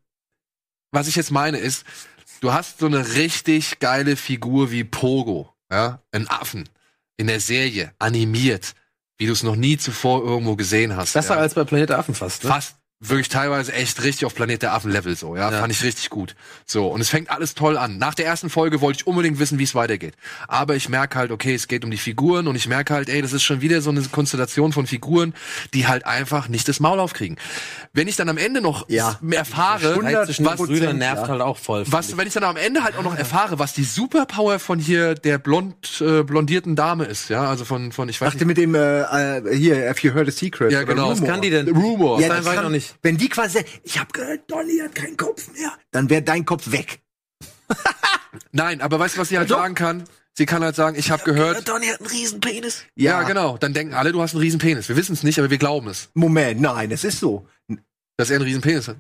was ich jetzt meine ist, du hast so eine richtig geile Figur wie Pogo, ja, ein Affen in der Serie animiert, wie du es noch nie zuvor irgendwo gesehen hast.
Besser
ja.
als bei Planet Affen fast, ne?
fast wirklich teilweise echt richtig auf Planet der Affen Level so, ja,
Ja.
fand ich richtig gut. So, und es fängt alles toll an. Nach der ersten Folge wollte ich unbedingt wissen, wie es weitergeht. Aber ich merke halt, okay, es geht um die Figuren und ich merke halt, ey, das ist schon wieder so eine Konstellation von Figuren, die halt einfach nicht das Maul aufkriegen. Wenn ich dann am Ende noch
Ja.
erfahre,
Hundert
zwischen den
was,
Brüdern nervt
ja.
halt auch voll.
was, wenn ich dann am Ende halt auch noch erfahre, was die Superpower von hier der blond äh, blondierten Dame ist, ja, also von von ich weiß
Dachte mit dem, äh, äh, hier, have you heard a secret?
Ja, genau.
Was
Rumor.
kann die denn?
Rumor.
Ja,
das
das kann,
noch nicht.
Wenn die quasi sagt, ich habe gehört, Donny hat keinen Kopf mehr, dann wäre dein Kopf weg. *laughs*
Nein, aber weißt du, was sie halt
Doch.
sagen kann? Sie kann halt sagen, ich habe gehört,
Donny hat einen Riesenpenis.
Ja, genau. Dann denken alle, du hast einen riesen Penis. Wir wissen es nicht, aber wir glauben es,
Moment, nein, es ist so.
dass er einen riesen Penis hat.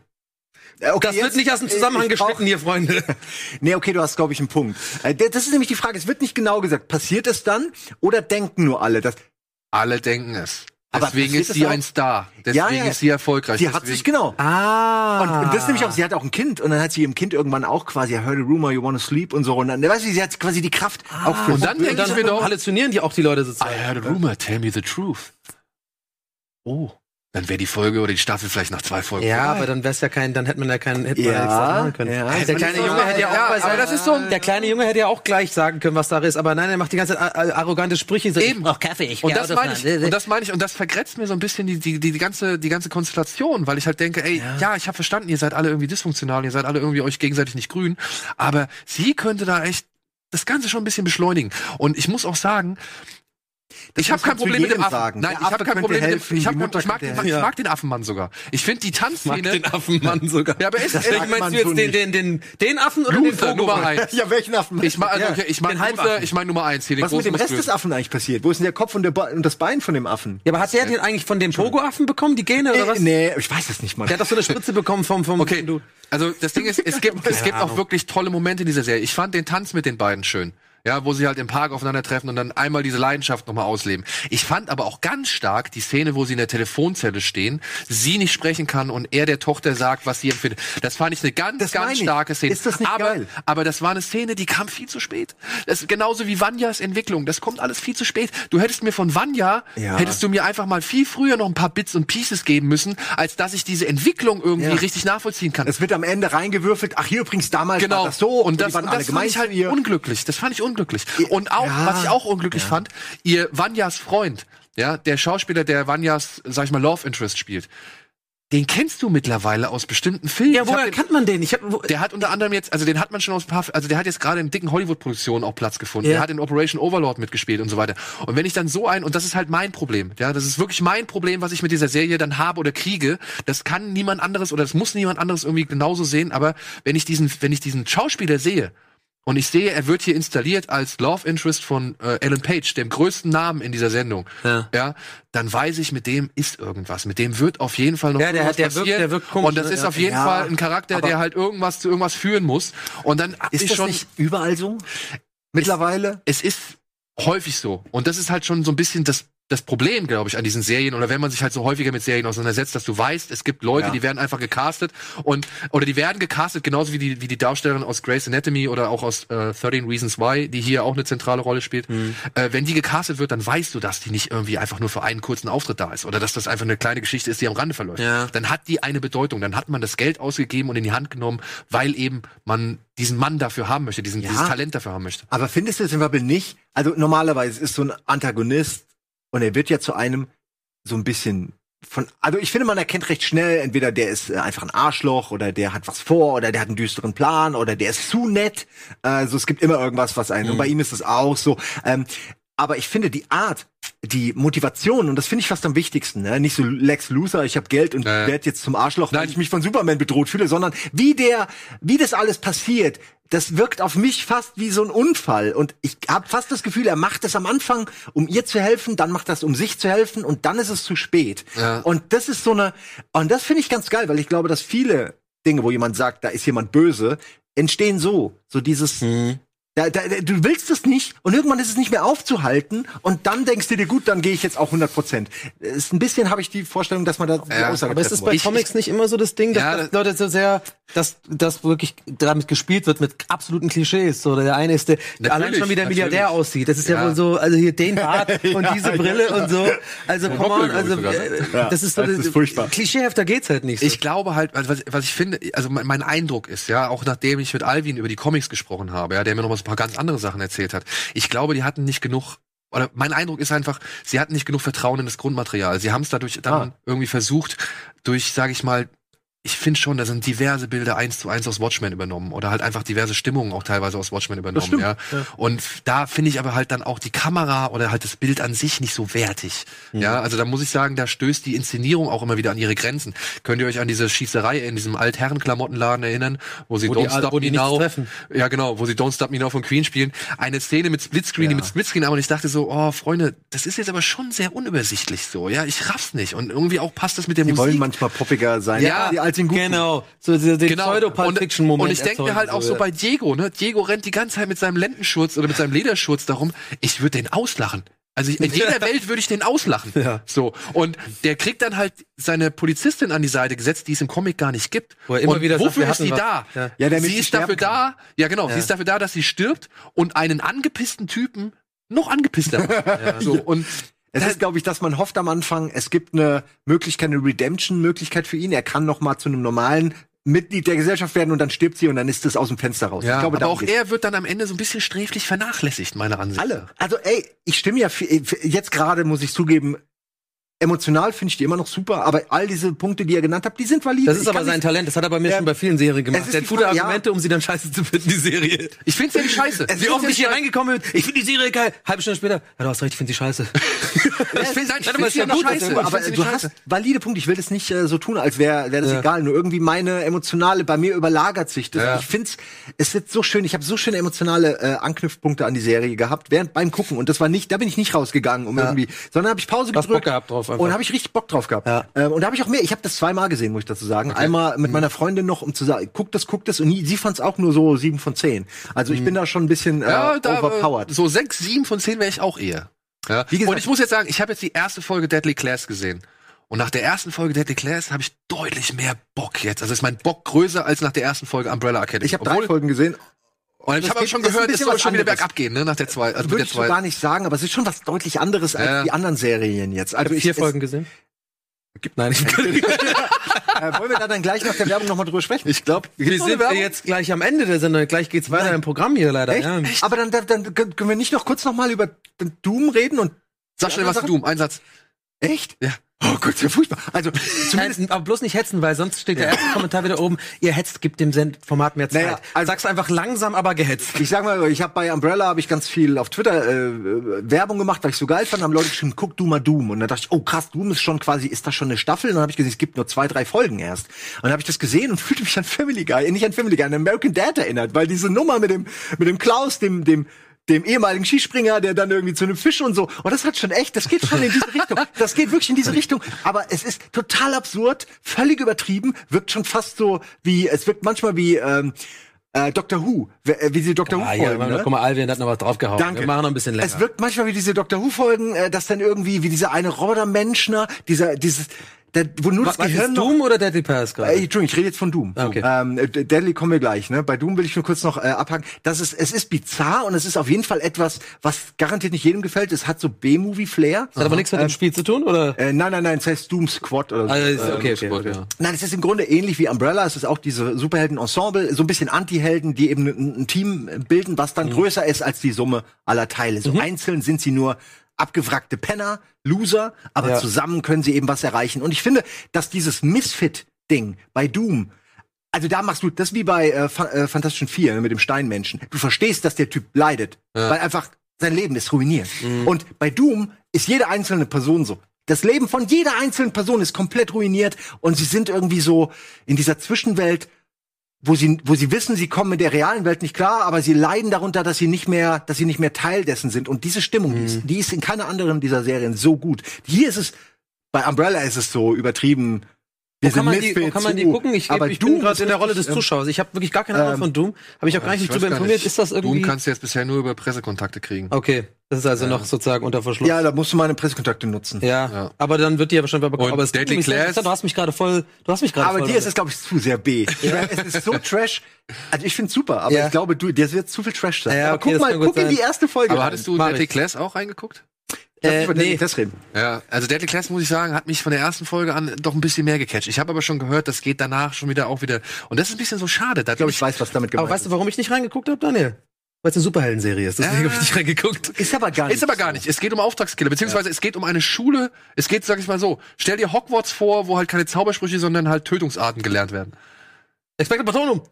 Äh, Okay,
Das wird
jetzt-
nicht aus dem Zusammenhang
ich brauch-
geschnitten hier, Freunde. *laughs*
Nee, okay, du hast, glaube ich, einen Punkt. Äh, Das ist nämlich die Frage, es wird nicht genau gesagt. Passiert es dann oder denken nur alle, dass
Alle denken es.
Aber
Deswegen ist sie ein Star. Deswegen
Ja, ja.
ist sie erfolgreich.
sie hat
Deswegen-
sich genau.
Ah.
Und, und das nämlich auch, sie hat auch ein Kind und dann hat sie ihrem Kind irgendwann auch quasi, I heard a rumor, you wanna sleep und so. Und dann, weißt du, sie hat quasi die Kraft auch für
Und dann denke ich mir doch,
halluzinieren die auch die Leute sozusagen.
I heard a rumor, tell me the truth. Oh. Dann wäre die Folge oder die Staffel vielleicht nach zwei Folgen.
Ja,
vorbei.
aber dann wär's ja kein, dann hätte man ja keinen, hätte man
Ja,
ja nichts machen können.
ja.
der kleine
Ja,
Junge hätte ja auch
ja, aber
seinem-
das ist so ein-
der kleine Junge hätte ja auch gleich sagen können, was da ist, aber nein, er macht die ganze Zeit a- arrogante Sprüche. So,
Eben.
Ich brauch Kaffee, ich
Und das meine ich, und das meine ich, und das vergrätzt mir so ein bisschen die, die, die, die ganze, die ganze Konstellation, weil ich halt denke, ey, ja, ich habe verstanden, ihr seid alle irgendwie dysfunktional, ihr seid alle irgendwie euch gegenseitig nicht grün, aber sie könnte da echt das Ganze schon ein bisschen beschleunigen. Und ich muss auch sagen, Ich habe kein Problem mit dem Affen.
sagen.
Nein,
Der
ich habe kein Problem mit dem.
helfen,
Ich, hab, ich, mag den,
könnte
ich
helfen.
mag den Affenmann sogar. Ich finde die
Mag
Tanzszene.
den Affenmann *laughs* sogar.
Ja, aber ist,
Welchen
sagt
meinst du jetzt
so
den, den, den, den Affen oder den
Luther Nummer
Pogo?
eins.
Ja, welchen Affen?
Ich mag, also,
Ja.
okay, ich mag
den
Luther, ich mag Nummer eins hier, den
Was mit dem Rest des. Affen eigentlich passiert? Wo ist denn der Kopf und, der und das Bein von dem Affen?
Ja, aber hat der den eigentlich von dem Pogo-Affen bekommen, die Gene, oder was?
nee, ich weiß es nicht mal.
Der hat doch so eine Spritze bekommen vom, vom
Okay,
du.
also das Ding ist, es gibt, es gibt auch wirklich tolle Momente in dieser Serie. Ich fand den Tanz mit den beiden schön. Ja, wo sie halt im Park aufeinandertreffen und dann einmal diese Leidenschaft nochmal ausleben. Ich fand aber auch ganz stark die Szene, wo sie in der Telefonzelle stehen, sie nicht sprechen kann und er der Tochter sagt, was sie empfindet. Das fand ich eine ganz,
Das
ganz starke Szene.
Ist das nicht
aber,
geil?
aber das war eine Szene, die kam viel zu spät. Das ist genauso wie Vanjas Entwicklung. Das kommt alles viel zu spät. Du hättest mir von Vanya,
Ja.
hättest du mir einfach mal viel früher noch ein paar Bits und Pieces geben müssen, als dass ich diese Entwicklung irgendwie
Ja.
richtig nachvollziehen kann.
Es wird am Ende reingewürfelt. Ach, hier übrigens damals
Genau.
war das so.
und das,
die waren
und das fand ich halt unglücklich. Das fand ich unglücklich. Und auch,
Ja.
was ich auch unglücklich fand, ihr Vanjas Freund, ja, der Schauspieler, der Vanjas, sag ich mal, Love Interest spielt, den kennst du mittlerweile aus bestimmten Filmen.
Ja, woher kennt man den? Ich hab, wo,
der hat unter anderem jetzt, also den hat man schon aus ein paar, also der hat jetzt gerade in dicken Hollywood-Produktionen auch Platz gefunden.
Ja.
Der hat in Operation Overlord mitgespielt und so weiter. Und wenn ich dann so ein, und das ist halt mein Problem, ja, das ist wirklich mein Problem, was ich mit dieser Serie dann habe oder kriege. Das kann niemand anderes oder das muss niemand anderes irgendwie genauso sehen. Aber wenn ich diesen, wenn ich diesen Schauspieler sehe und ich sehe, er wird hier installiert als Love Interest von äh, Alan Page, dem größten Namen in dieser Sendung,
Ja.
ja, dann weiß ich, mit dem ist irgendwas. Mit dem wird auf jeden Fall noch
Ja, der
irgendwas
hat- der wirkt-
passieren.
der wirkt komisch,
und das
ne?
ist auf jeden
Ja,
Fall ein Charakter, der halt irgendwas zu irgendwas führen muss. Und dann
Ist das
schon,
nicht überall so? Mittlerweile?
es ist häufig so. Und das ist halt schon so ein bisschen das das Problem, glaube ich, an diesen Serien oder wenn man sich halt so häufiger mit Serien auseinandersetzt, dass du weißt, es gibt Leute,
Ja.
die werden einfach gecastet und oder die werden gecastet genauso wie die wie die Darstellerin aus Grey's Anatomy oder auch aus äh, 13 Reasons Why, die hier auch eine zentrale Rolle spielt.
Mhm.
Äh, wenn die gecastet wird, dann weißt du, dass die nicht irgendwie einfach nur für einen kurzen Auftritt da ist oder dass das einfach eine kleine Geschichte ist, die am Rande verläuft.
Ja.
Dann hat die eine Bedeutung, dann hat man das Geld ausgegeben und in die Hand genommen, weil eben man diesen Mann dafür haben möchte, diesen,
Ja.
dieses Talent dafür haben möchte.
Aber findest du es im Bubble nicht? Also normalerweise ist so ein Antagonist und er wird ja zu einem so ein bisschen von, also ich finde, man erkennt recht schnell, entweder der ist äh, einfach ein Arschloch oder der hat was vor oder der hat einen düsteren Plan oder der ist zu nett. Also es gibt immer irgendwas, was einen. Und bei ihm ist es auch so. Ähm, aber ich finde die Art, die Motivation, und das finde ich fast am wichtigsten, ne? nicht so Lex Luthor, ich habe Geld und
ja.
werde jetzt zum Arschloch, weil ich mich von Superman bedroht fühle, sondern wie der, wie das alles passiert, das wirkt auf mich fast wie so ein Unfall. Und ich habe fast das Gefühl, er macht es am Anfang, um ihr zu helfen, dann macht es, um sich zu helfen und dann ist es zu spät.
Ja.
Und das ist so eine, und das finde ich ganz geil, weil ich glaube, dass viele Dinge, wo jemand sagt, da ist jemand böse, entstehen so. So dieses, da, da, da- du willst es nicht und irgendwann ist es nicht mehr aufzuhalten und dann denkst du dir, gut, dann gehe ich jetzt auch 100 Prozent. Ist ein bisschen habe ich die Vorstellung, dass man da die
Ja,
Aussage
aber es ist bei
muss.
Ich-
Comics nicht immer so das Ding, dass,
Ja,
dass Leute so sehr, dass, dass wirklich damit gespielt wird mit absoluten Klischees. So, der eine ist der, der allein schon wie der
natürlich.
Milliardär aussieht. Das ist ja,
Ja.
wohl so, also hier den Bart *laughs* und diese Brille und so. Also, come on,
Doppelgänger
also,
ne?
äh,
Ja,
das ist so,
das ist furchtbar.
klischeehafter geht's halt nicht so.
Ich glaube halt, also was, was ich finde, also mein, mein Eindruck ist, ja, auch nachdem ich mit Alvin über die Comics gesprochen habe, ja, der mir noch ein paar ganz andere Sachen erzählt hat. Ich glaube, die hatten nicht genug oder mein Eindruck ist einfach, sie hatten nicht genug Vertrauen in das Grundmaterial. Sie haben es dadurch dann
Ah.
irgendwie versucht, durch, sage ich mal, ich finde schon, da sind diverse Bilder eins zu eins aus Watchmen übernommen oder halt einfach diverse Stimmungen auch teilweise aus Watchmen übernommen,
stimmt,
ja. Und da finde ich aber halt dann auch die Kamera oder halt das Bild an sich nicht so wertig. Ja, also da muss ich sagen, da stößt die Inszenierung auch immer wieder an ihre Grenzen. Könnt ihr euch an diese Schießerei in diesem Altherrenklamottenladen erinnern, wo sie
Wo die
Don't
Al-
Stop
wo die
Me Now,
treffen.
ja genau, wo sie Don't Stop Me Now von Queen spielen, eine Szene mit Splitscreen, die mit Splitscreen, aber ich dachte so, oh Freunde, das ist jetzt aber schon sehr unübersichtlich so, ja, ich raff's nicht und irgendwie auch passt das mit der
Die
Musik.
wollen manchmal poppiger sein,
Ja,
die als in gut
genau. So, den
Genau.
Pseudo-Pulp-Fiction-Moment.
Und, ich denke mir halt auch so bei Diego, ne? Diego rennt die ganze Zeit mit seinem Lendenschurz oder mit seinem Lederschurz darum. Ich würde den auslachen. Also in jeder *laughs* Welt würde ich den auslachen.
Ja.
So. Und der kriegt dann halt seine Polizistin an die Seite gesetzt, die es im Comic gar nicht gibt.
Wo er immer
und
wieder sagt,
wofür
wir
ist die
was.
da?
Ja.
Ja, damit
sie ist dafür
sterben
da, ja genau, sie ist dafür da, dass sie stirbt und einen angepissten Typen noch angepisster macht. *laughs* So, und
Es ist, glaube ich, dass man hofft am Anfang, es gibt eine Möglichkeit, eine Redemption-Möglichkeit für ihn. Er kann noch mal zu einem normalen Mitglied der Gesellschaft werden und dann stirbt sie und dann ist es aus dem Fenster raus.
ja,
ich glaube,
aber auch
geht's.
er wird dann am Ende so ein bisschen sträflich vernachlässigt, meiner Ansicht.
alle. Also ey, ich stimme ja jetzt gerade muss ich zugeben, emotional finde ich die immer noch super, aber all diese Punkte, die ihr genannt habt, die sind valide.
Das ist
Ich
aber sein Talent. Das hat er bei mir
Ja.
schon bei vielen Serien
Es
gemacht. Der
die
hat gute
Frage, ja.
Argumente, um sie dann scheiße zu finden, die Serie.
Ich find's ja nicht scheiße. *laughs*
Wie oft ich hier reingekommen bin, ich finde die Serie geil. Halbe Stunde später, ja, du hast recht, ich finde *laughs* sie scheiße.
Ich finde
aber
find
ja
ja
gut,
scheiße.
er-
aber du
nicht
hast
scheiße.
valide Punkte. Ich will das nicht äh, so tun, als wäre wär das
Ja.
egal. Nur irgendwie meine emotionale, bei mir überlagert sich das.
Ja.
Ich find's, es wird so schön. Ich habe so schöne emotionale äh, Anknüpfpunkte an die Serie gehabt, während beim Gucken. Und das war nicht, da bin ich nicht rausgegangen, um irgendwie, sondern habe ich Pause gedrückt
Bock gehabt drauf einfach.
und habe ich richtig Bock drauf gehabt.
Ja.
Ähm, und da habe ich auch mehr. Ich habe das zweimal gesehen, muss ich dazu sagen. Einmal mit meiner Freundin noch, um zu sagen, guck das, guck das. Und nie, sie fand's auch nur so sieben von zehn. Also ich bin da schon ein bisschen äh,
Ja, da,
overpowered.
so sechs, sieben von zehn wäre ich auch eher. Ja.
Wie gesagt-
und ich muss jetzt sagen, ich habe jetzt die erste Folge Deadly Class gesehen. Und nach der ersten Folge Deadly Class habe ich deutlich mehr Bock jetzt. Also ist mein Bock größer als nach der ersten Folge Umbrella Academy.
Ich habe drei Folgen gesehen.
Und ich
Das
habe aber schon
ist ein
gehört, es
bisschen
soll
was
schon wieder
anderes.
bergab gehen, ne, nach der zwei. Also mit
Würde ich so
zwei.
gar nicht sagen, aber es ist schon was deutlich anderes als
Ja.
die anderen Serien jetzt. Also
Ich vier Folgen gesehen. Gibt nein, ich *laughs* *laughs*
Äh, wollen wir da dann gleich nach der Werbung nochmal drüber sprechen?
Ich glaube,
Wir sind jetzt gleich am Ende der Sendung. Gleich geht's weiter im Programm hier leider.
Echt?
Ja.
Aber dann, dann, dann können wir nicht noch kurz nochmal über den Doom reden und
Sag schnell was zu Doom, Einsatz.
echt?
Ja.
Oh Gott, ist ja furchtbar. Also zumindest
aber bloß nicht hetzen, weil sonst steht der erste Kommentar wieder oben. Ihr hetzt, gibt dem Send Format mehr Zeit.
Naja, also-
Sag's einfach langsam, aber gehetzt.
ich sag mal, ich habe bei Umbrella habe ich ganz viel auf Twitter äh, Werbung gemacht, weil ich so geil fand, haben Leute geschrieben, guck du mal Doom und dann dachte ich, oh krass, Doom ist schon quasi, ist das schon eine Staffel? Und dann habe ich gesehen, es gibt nur zwei, drei Folgen erst. Und dann habe ich das gesehen und *laughs* fühlte mich an Family Guy, nicht an Family Guy, an American Dad erinnert, weil diese Nummer mit dem mit dem Klaus, dem dem dem ehemaligen Skispringer, der dann irgendwie zu einem Fisch und so. Und das hat schon echt, das geht schon in diese Richtung. Das geht wirklich in diese Richtung. Aber es ist total absurd, völlig übertrieben, wirkt schon fast so wie, es wirkt manchmal wie ähm, äh, Doctor Who, wie, äh, wie sie Doctor Who
Ah, ja,
folgen. ne?
guck mal, Alvin hat noch was draufgehauen.
Danke.
Wir machen noch ein bisschen länger.
Es wirkt manchmal wie diese Doctor Who-Folgen, äh, dass dann irgendwie wie dieser eine Roboter-Menschner, dieser, dieses, der, wo nur das
was
Gehirn
ist
noch
Doom oder Deadly Pass gerade?
Ey, Entschuldigung, ich rede jetzt von Doom.
Ah, okay.
Ähm, äh, Deadly kommen wir gleich. Ne? Bei Doom will ich nur kurz noch äh, abhaken. Das ist, es ist bizarr und es ist auf jeden Fall etwas, was garantiert nicht jedem gefällt. Es hat so B-Movie-Flair.
Hat aber nichts mit dem Spiel zu tun, oder?
Äh, nein, nein, nein, es heißt Doom Squad oder so.
Also, ist-
Äh,
okay, okay,
Sport,
okay.
ja.
Nein, es ist im Grunde ähnlich wie Umbrella. Es ist auch diese Superhelden-Ensemble, so ein bisschen Anti-Helden, die eben ein, ein Team bilden, was
Mhm.
dann größer ist als die Summe aller Teile. So einzeln sind sie nur abgewrackte Penner, Loser, aber
Ja.
zusammen können sie eben was erreichen. Und ich finde, dass dieses Misfit-Ding bei Doom also da machst du das wie bei äh, Fa äh, Fantastischen Vier ne, mit dem Steinmenschen. Du verstehst, dass der Typ leidet, weil einfach sein Leben ist ruiniert. Und bei Doom ist jede einzelne Person so. Das Leben von jeder einzelnen Person ist komplett ruiniert und sie sind irgendwie so in dieser Zwischenwelt, wo sie, wo sie wissen, sie kommen mit der realen Welt nicht klar, aber sie leiden darunter, dass sie nicht mehr, dass sie nicht mehr Teil dessen sind. Und diese Stimmung, die, ist, die ist in keiner anderen dieser Serien so gut. Hier ist es, bei Umbrella ist es so übertrieben.
Wo
Wir
kann man
sind
die, wo kann man die gucken? Ich,
aber
ich
Doom
bin gerade
ist
in der Rolle des
ähm,
Zuschauers. Ich habe wirklich gar keine Ahnung
ähm,
von Doom. Habe ich auch gar nicht drüber informiert.
nicht.
Ist das irgendwie?
Doom kannst du jetzt bisher nur über Pressekontakte kriegen.
okay, das ist also noch sozusagen unter Verschluss.
Ja, da musst du meine Pressekontakte nutzen.
Ja,
Ja.
aber dann wird die ja wahrscheinlich bekommen.
Und
Aber es
Deadly
sehr
Class-.
Du hast mich gerade voll, du hast mich gerade
Aber
voll.
dir ist es, glaube ich, zu sehr B. *laughs* Meine, es ist so Trash. Also ich finde super, aber
Ja.
ich glaube, du, dir wird zu viel Trash sein.
Ja,
aber
okay,
guck
das
mal, guck in
sein.
die erste Folge.
Aber
rein.
hattest du Deadly. Class auch reingeguckt?
Lass
äh,
über
nee.
Deadly Class reden.
Ja, also Deadly Class, muss ich sagen, hat mich von der ersten Folge an doch ein bisschen mehr gecatcht. Ich habe aber schon gehört, das geht danach schon wieder auch wieder. Und das ist ein bisschen so schade. Da
Ich glaube, ich weiß, was damit gemeint
Aber weißt du, warum ich nicht reingeguckt habe, Daniel? Weil es eine Superhelden-Serie ist. Deswegen
Ja.
habe ich nicht reingeguckt.
Ist aber gar nicht.
Ist aber gar nicht. Es geht um Auftragskiller, beziehungsweise es geht um eine Schule. Es geht, sag ich mal so, stell dir Hogwarts vor, wo halt keine Zaubersprüche, sondern halt Tötungsarten gelernt werden.
Expected Patronum.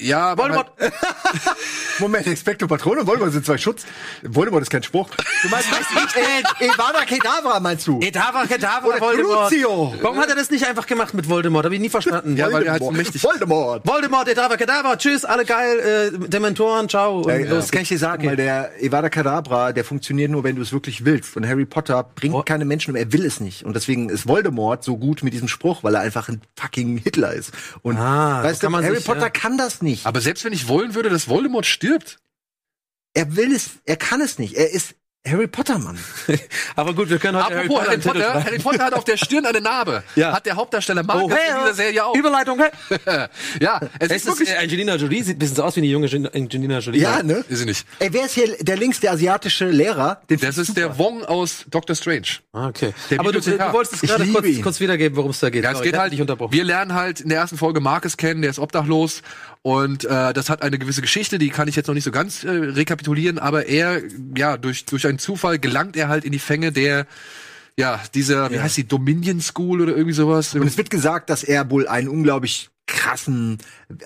Ja, aber
Voldemort. *laughs*
Moment, Expecto Patronum und Voldemort sind zwei Schutz. Voldemort ist kein Spruch. Du meinst, äh, Evada Kedavra meinst du?
Edavra, Kedavra,
Oder
Voldemort.
Crucio.
Warum hat er das nicht einfach gemacht mit Voldemort? Habe ich nie verstanden.
Ja, weil er halt so mächtig-
Voldemort.
Voldemort, Edavra, Kedavra, tschüss, alle geil, äh, Dementoren, ciao. Und los
das kann ich dir sagen, weil der Evada Kedavra, der funktioniert nur, wenn du es wirklich willst. Und Harry Potter bringt
Oh.
keine Menschen um, er will es nicht. Und deswegen ist Voldemort so gut mit diesem Spruch, weil er einfach ein fucking Hitler ist. Und
Ah,
weißt du, Harry
sich,
Potter
ja.
kann das nicht.
aber selbst wenn ich wollen würde, dass Voldemort stirbt.
Er will es, er kann es nicht. Er ist Harry Potter, Mann. *laughs*
Aber gut, wir können heute
Apropos Harry
einen Titel
Potter. Harry Potter hat auf der Stirn eine Narbe. *laughs*
Ja.
Hat der Hauptdarsteller Mark
Oh, hey,
in dieser Serie auch.
Überleitung, hey. *laughs*
ja,
Es
es, ist
ist
wirklich.
äh, Angelina Jolie, sieht ein bisschen so aus wie eine junge Angelina Jolie.
Ja, ne?
ist sie nicht.
Ey, wer ist hier der links, der asiatische Lehrer? Den
Das ist der Wong aus Doctor Strange.
Ah, okay.
Der
Aber du, du wolltest es gerade kurz, kurz wiedergeben, worum es da geht.
Ja, es
Sorry,
geht halt,
dich unterbrochen.
wir lernen halt in der ersten Folge Marcus kennen, der ist obdachlos und äh, das hat eine gewisse Geschichte, die kann ich jetzt noch nicht so ganz äh, rekapitulieren, aber er, ja, durch, durch einen Zufall gelangt er halt in die Fänge der, ja, dieser, wie heißt die, Dominion School oder irgendwie sowas.
Und es wird gesagt, dass er wohl einen unglaublich krassen,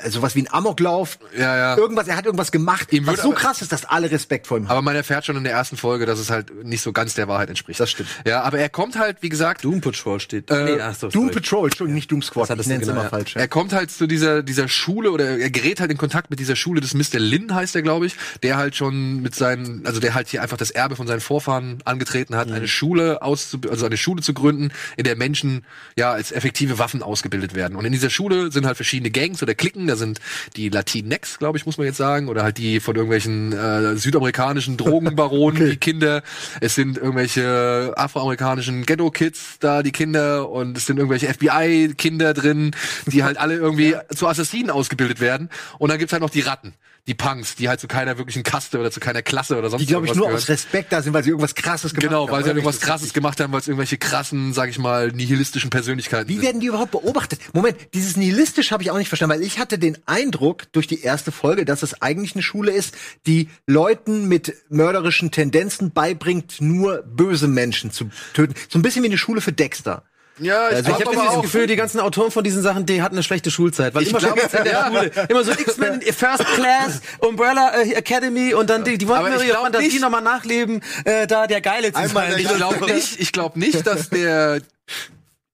äh, sowas wie ein Amoklauf,
Ja, ja.
irgendwas, er hat irgendwas gemacht,
Ihm
was so
aber-
krass ist, dass alle Respekt vor ihm haben.
Aber man erfährt schon in der ersten Folge, dass es halt nicht so ganz der Wahrheit entspricht.
Das stimmt.
Ja, aber er kommt halt, wie gesagt,
Doom Patrol steht.
Äh,
nee, ach so,
Doom
sorry.
Patrol, Entschuldigung, nicht Doom Squad,
Was hattest
ich nenne
genau,
immer
ja.
falsch. Ja.
Er kommt halt zu dieser, dieser Schule oder er gerät halt in Kontakt mit dieser Schule des Mr. Lin, heißt er, glaube ich, der halt schon mit seinen, also der halt hier einfach das Erbe von seinen Vorfahren angetreten hat, eine Schule auszu, also eine Schule zu gründen, in der Menschen ja als effektive Waffen ausgebildet werden. Und in dieser Schule sind halt verschiedene Gangs oder Klicken, da sind die Latinx, glaube ich, muss man jetzt sagen, oder halt die von irgendwelchen äh, südamerikanischen Drogenbaronen, *laughs* die Kinder. Es sind irgendwelche afroamerikanischen Ghetto-Kids da, die Kinder, und es sind irgendwelche FBI-Kinder drin, die halt alle irgendwie zu Assassinen ausgebildet werden. Und dann gibt's halt noch die Ratten, die Punks, die halt zu keiner wirklichen Kaste oder zu keiner Klasse oder sonst
Die, glaube ich, nur
gehören.
aus Respekt da sind, weil sie irgendwas krasses gemacht
Genau,
haben.
weil sie halt irgendwas krasses gemacht haben, weil es irgendwelche krassen, sag ich mal, nihilistischen Persönlichkeiten
Wie
sind.
werden die überhaupt beobachtet? Moment, dieses nihilistisch habe ich auch nicht verstanden, weil ich hatte den Eindruck durch die erste Folge, dass es eigentlich eine Schule ist, die Leuten mit mörderischen Tendenzen beibringt, nur böse Menschen zu töten. So ein bisschen wie eine Schule für Dexter.
Ja,
Also ich habe das Gefühl, die ganzen Autoren von diesen Sachen, die hatten eine schlechte Schulzeit, weil
Ich
immer
glaub,
schon in der
ja.
Schule, immer so X-Men *laughs* First Class, Umbrella äh, Academy und dann die, die wollten
ich
ihre Fantasie nochmal nachleben, äh, da der Geile zu sein.
Ich glaube nicht, ich glaube nicht, dass der,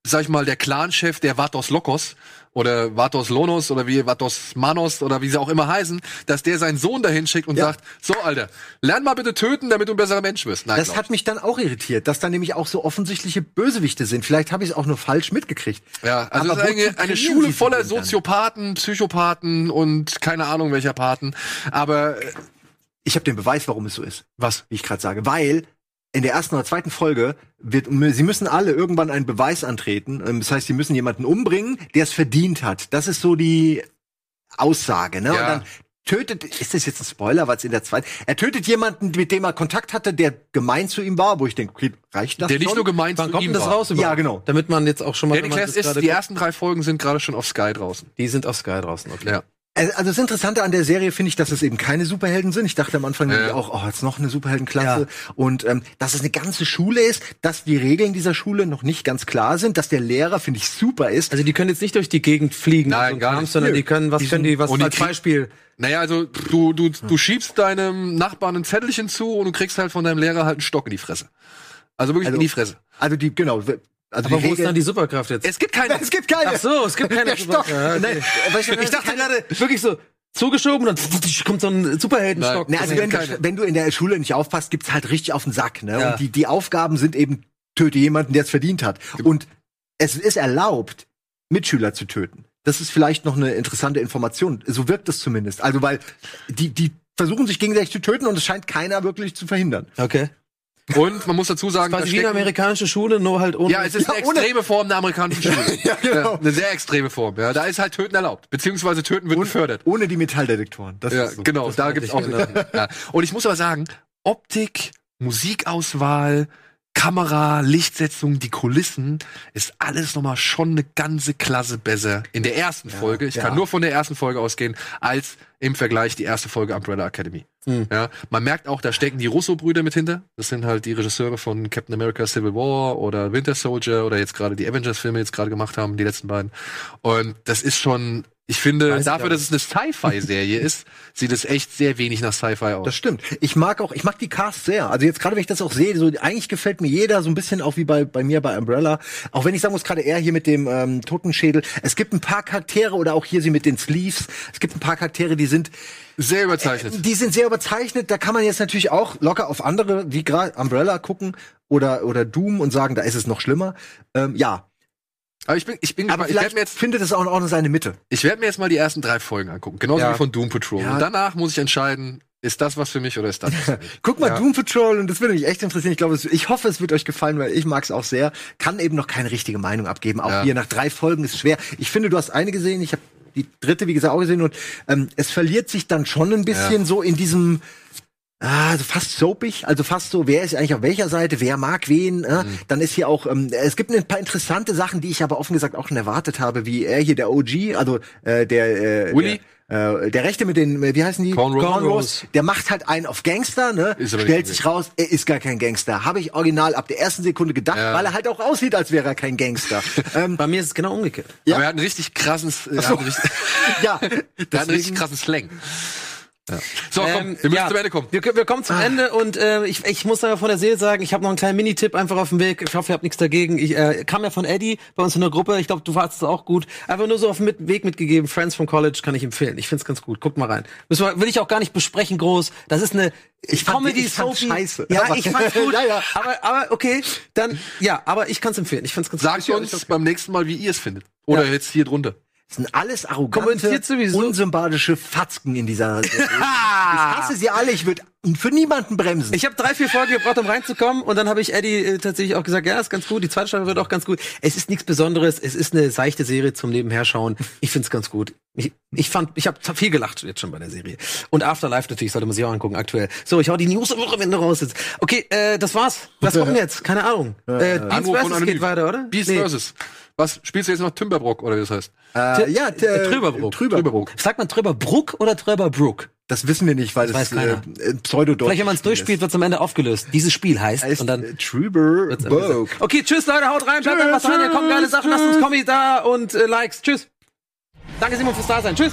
sag ich mal, der Clanchef der Vatos Lokos oder Vatos Lonos oder wie Vatos Manos oder wie sie auch immer heißen, dass der seinen Sohn dahin schickt und
Ja.
sagt, so Alter, lern mal bitte töten, damit du ein besserer Mensch wirst. Nein,
Das hat mich dann auch irritiert, dass da nämlich auch so offensichtliche Bösewichte sind. Vielleicht habe ich es auch nur falsch mitgekriegt.
ja, also
Aber
eine, eine Schule voller? Soziopathen, Psychopathen und keine Ahnung welcher Paten. Aber äh,
Ich habe den Beweis, warum es so ist,
was?
wie ich gerade sage. Weil in der ersten oder zweiten Folge wird, sie müssen alle irgendwann einen Beweis antreten. Ähm, Das heißt, sie müssen jemanden umbringen, der es verdient hat. Das ist so die Aussage, ne?
Ja.
Und dann tötet, ist das jetzt ein Spoiler, weil es in der zweiten, er tötet jemanden, mit dem er Kontakt hatte, der gemein zu ihm war, wo ich denke, okay, reicht das
Der nicht
schon?
nur gemeint
Wann
zu
kommt
ihm
das
war.
raus überhaupt?
Ja, genau.
Damit man jetzt auch schon mal, man
Class ist, die ersten drei Folgen sind gerade schon auf Sky draußen.
die sind auf Sky draußen, okay.
Ja.
Also also das Interessante an der Serie finde ich, dass es eben keine Superhelden sind. Ich dachte am Anfang
Ja.
auch, oh, jetzt noch eine Superheldenklasse. Und ähm, dass es eine ganze Schule ist, dass die Regeln dieser Schule noch nicht ganz klar sind, dass der Lehrer, finde ich, super ist.
Also die können jetzt nicht durch die Gegend fliegen,
Nein, gar nicht.
sondern
Nö.
die können, was
Die
können die, was
die
als Beispiel?
Naja, also du, du, du schiebst deinem Nachbarn ein Zettelchen zu und du kriegst halt von deinem Lehrer halt einen Stock in die Fresse. Also wirklich
Also-
in die Fresse.
Also die, genau. Also
Aber wo ist dann die Superkraft jetzt?
Es gibt keine.
es gibt keine.
Ach so, es gibt *laughs* keine okay.
Nein,
Ich dachte gerade wirklich so zugeschoben und dann kommt so ein Superheldenstock.
Ne, also
Es
wenn
keine.
wenn du in der Schule nicht aufpasst, gibt's halt richtig auf den Sack. Ne?
Ja.
Und die, die Aufgaben sind eben, töte jemanden, der es verdient hat. Und es ist erlaubt, Mitschüler zu töten. Das ist vielleicht noch eine interessante Information. So wirkt es zumindest. Also weil die, die versuchen sich gegenseitig zu töten und es scheint keiner wirklich zu verhindern.
Okay.
Und man muss dazu sagen, da
Quasi wie eine amerikanische Schule, nur halt ohne.
ja, es ist *laughs*
Ja,
eine extreme Form der amerikanischen Schule. *laughs*
Ja, genau.
eine sehr extreme Form. Ja, da ist halt Töten erlaubt, beziehungsweise Töten wird gefördert.
Ohne die Metalldetektoren. Das
Ja,
ist so.
genau,
das
da gibt's auch.
genau. *laughs*
Ja. Und ich muss aber sagen, Optik, Musikauswahl, Kamera, Lichtsetzung, die Kulissen, ist alles nochmal schon eine ganze Klasse besser in der ersten Folge. Ich
ja.
kann nur von der ersten Folge ausgehen, als im Vergleich die erste Folge Umbrella Academy.
Hm.
Ja, man merkt auch, da stecken die Russo-Brüder mit hinter. Das sind halt die Regisseure von Captain America Civil War oder Winter Soldier oder jetzt gerade die Avengers-Filme jetzt gerade gemacht haben, die letzten beiden. Und das ist schon, ich finde,
Weiß
dafür, dass es eine Sci-Fi-Serie *laughs* ist, sieht es echt sehr wenig nach Sci-Fi aus.
Das stimmt. Ich mag auch, ich mag die Cast sehr. Also jetzt gerade, wenn ich das auch sehe, so eigentlich gefällt mir jeder so ein bisschen auch wie bei, bei mir bei Umbrella. Auch wenn ich sagen muss, gerade er hier mit dem ähm, Totenschädel. Es gibt ein paar Charaktere oder auch hier sie mit den Sleeves. Es gibt ein paar Charaktere, die sind,
Sehr überzeichnet.
die sind sehr überzeichnet. Da kann man jetzt natürlich auch locker auf andere, wie gerade Umbrella gucken oder oder Doom und sagen, da ist es noch schlimmer. Ähm, ja,
Aber ich bin, ich bin
aber
gespannt. Ich
vielleicht
mir jetzt,
findet es auch noch seine Mitte.
ich werde mir jetzt mal die ersten drei Folgen angucken, genauso
Ja.
wie von Doom Patrol.
Ja.
Und danach muss ich entscheiden, ist das was für mich oder ist das was für mich? *laughs*
Guck mal,
Ja.
Doom Patrol, und das würde mich echt interessieren. Ich glaube, es, ich hoffe, es wird euch gefallen, weil ich mag es auch sehr. Kann eben noch keine richtige Meinung abgeben. Auch
Ja.
hier nach drei Folgen ist schwer. Ich finde, du hast eine gesehen, ich habe die dritte, wie gesagt, auch gesehen und ähm, es verliert sich dann schon ein bisschen so in diesem Ah, also fast soapig, also fast so, wer ist eigentlich auf welcher Seite, wer mag wen. Äh?
Mhm.
Dann ist hier auch, ähm, es gibt ein paar interessante Sachen, die ich aber offen gesagt auch schon erwartet habe, wie er hier, der OG, also äh, der äh,
Willy?
Der, äh, der Rechte mit den, wie heißen die?
Cornrows.
Cornrows. Der macht halt einen auf Gangster, ne?
Ist aber
Stellt sich raus, er ist gar kein Gangster. Habe ich original ab der ersten Sekunde gedacht,
Ja.
weil er halt auch aussieht, als wäre er kein Gangster. *laughs* ähm,
Bei mir ist es genau umgekehrt.
Ja.
Aber er hat einen richtig krassen, äh, er richtig, *laughs*
ja, *laughs*
der hat einen richtig krassen Slang. Ja. So, komm,
Ähm,
wir müssen
ja,
zum Ende kommen.
Wir, wir kommen zum Ende und äh, ich, ich muss aber von der Seele sagen, ich habe noch einen kleinen Minitipp einfach auf dem Weg. Ich hoffe, ihr habt nichts dagegen. Ich äh, kam ja von Eddie bei uns in der Gruppe. Ich glaube, du warst auch gut. Einfach nur so auf dem mit, Weg mitgegeben. Friends from College kann ich empfehlen. Ich find's ganz gut. Guckt mal rein. Müssen wir, will ich auch gar nicht besprechen groß. Das ist eine
Ich fand-
Comedy
ich
Soapy.
scheiße.
Ja, ich fand's gut. *laughs*
Ja, ja.
Aber aber okay, dann ja, aber ich kann's empfehlen. Ich find's ganz
Sagt
gut.
uns beim nächsten Mal, wie ihr es findet. Oder jetzt hier drunter.
Das sind alles arrogante, unsympathische Fatzken in dieser *laughs* Serie. ich hasse sie alle, ich würde für niemanden bremsen.
Ich habe drei, vier Folgen gebraucht, um reinzukommen. Und dann habe ich Eddie äh, tatsächlich auch gesagt, ja, ist ganz gut. Die zweite Staffel wird auch ganz gut. Es ist nichts Besonderes. Es ist eine seichte Serie zum Nebenherschauen. Ich find's ganz gut. Ich, ich fand, ich habe viel gelacht jetzt schon bei der Serie. Und Afterlife natürlich sollte man sich auch angucken aktuell. So, ich hau die News am Wochenende raus jetzt. Okay, äh, das war's. Was kommt denn jetzt? Keine Ahnung. Äh,
Anruf von
vs. Geht weiter, oder?
Beast
Nee.
versus. Was spielst du jetzt noch Timberbrook oder wie das heißt?
äh, ja, t-
Äh, Trüberbrook.
Trüberbrook.
Sagt man Tröberbruck oder Tröberbrook?
Das wissen wir nicht, weil
weiß
das,
keiner.
äh, äh, Pseudodeutsch
Vielleicht, wenn man es durchspielt, wird's am Ende aufgelöst. Dieses Spiel heißt,
heißt
und dann
äh, Trüberbrook.
Okay, tschüss Leute, haut rein, bleibt einfach dran, hier kommen geile Sachen, lasst uns Kommis da und äh, Likes. Tschüss. Danke Simon fürs Dasein. Tschüss.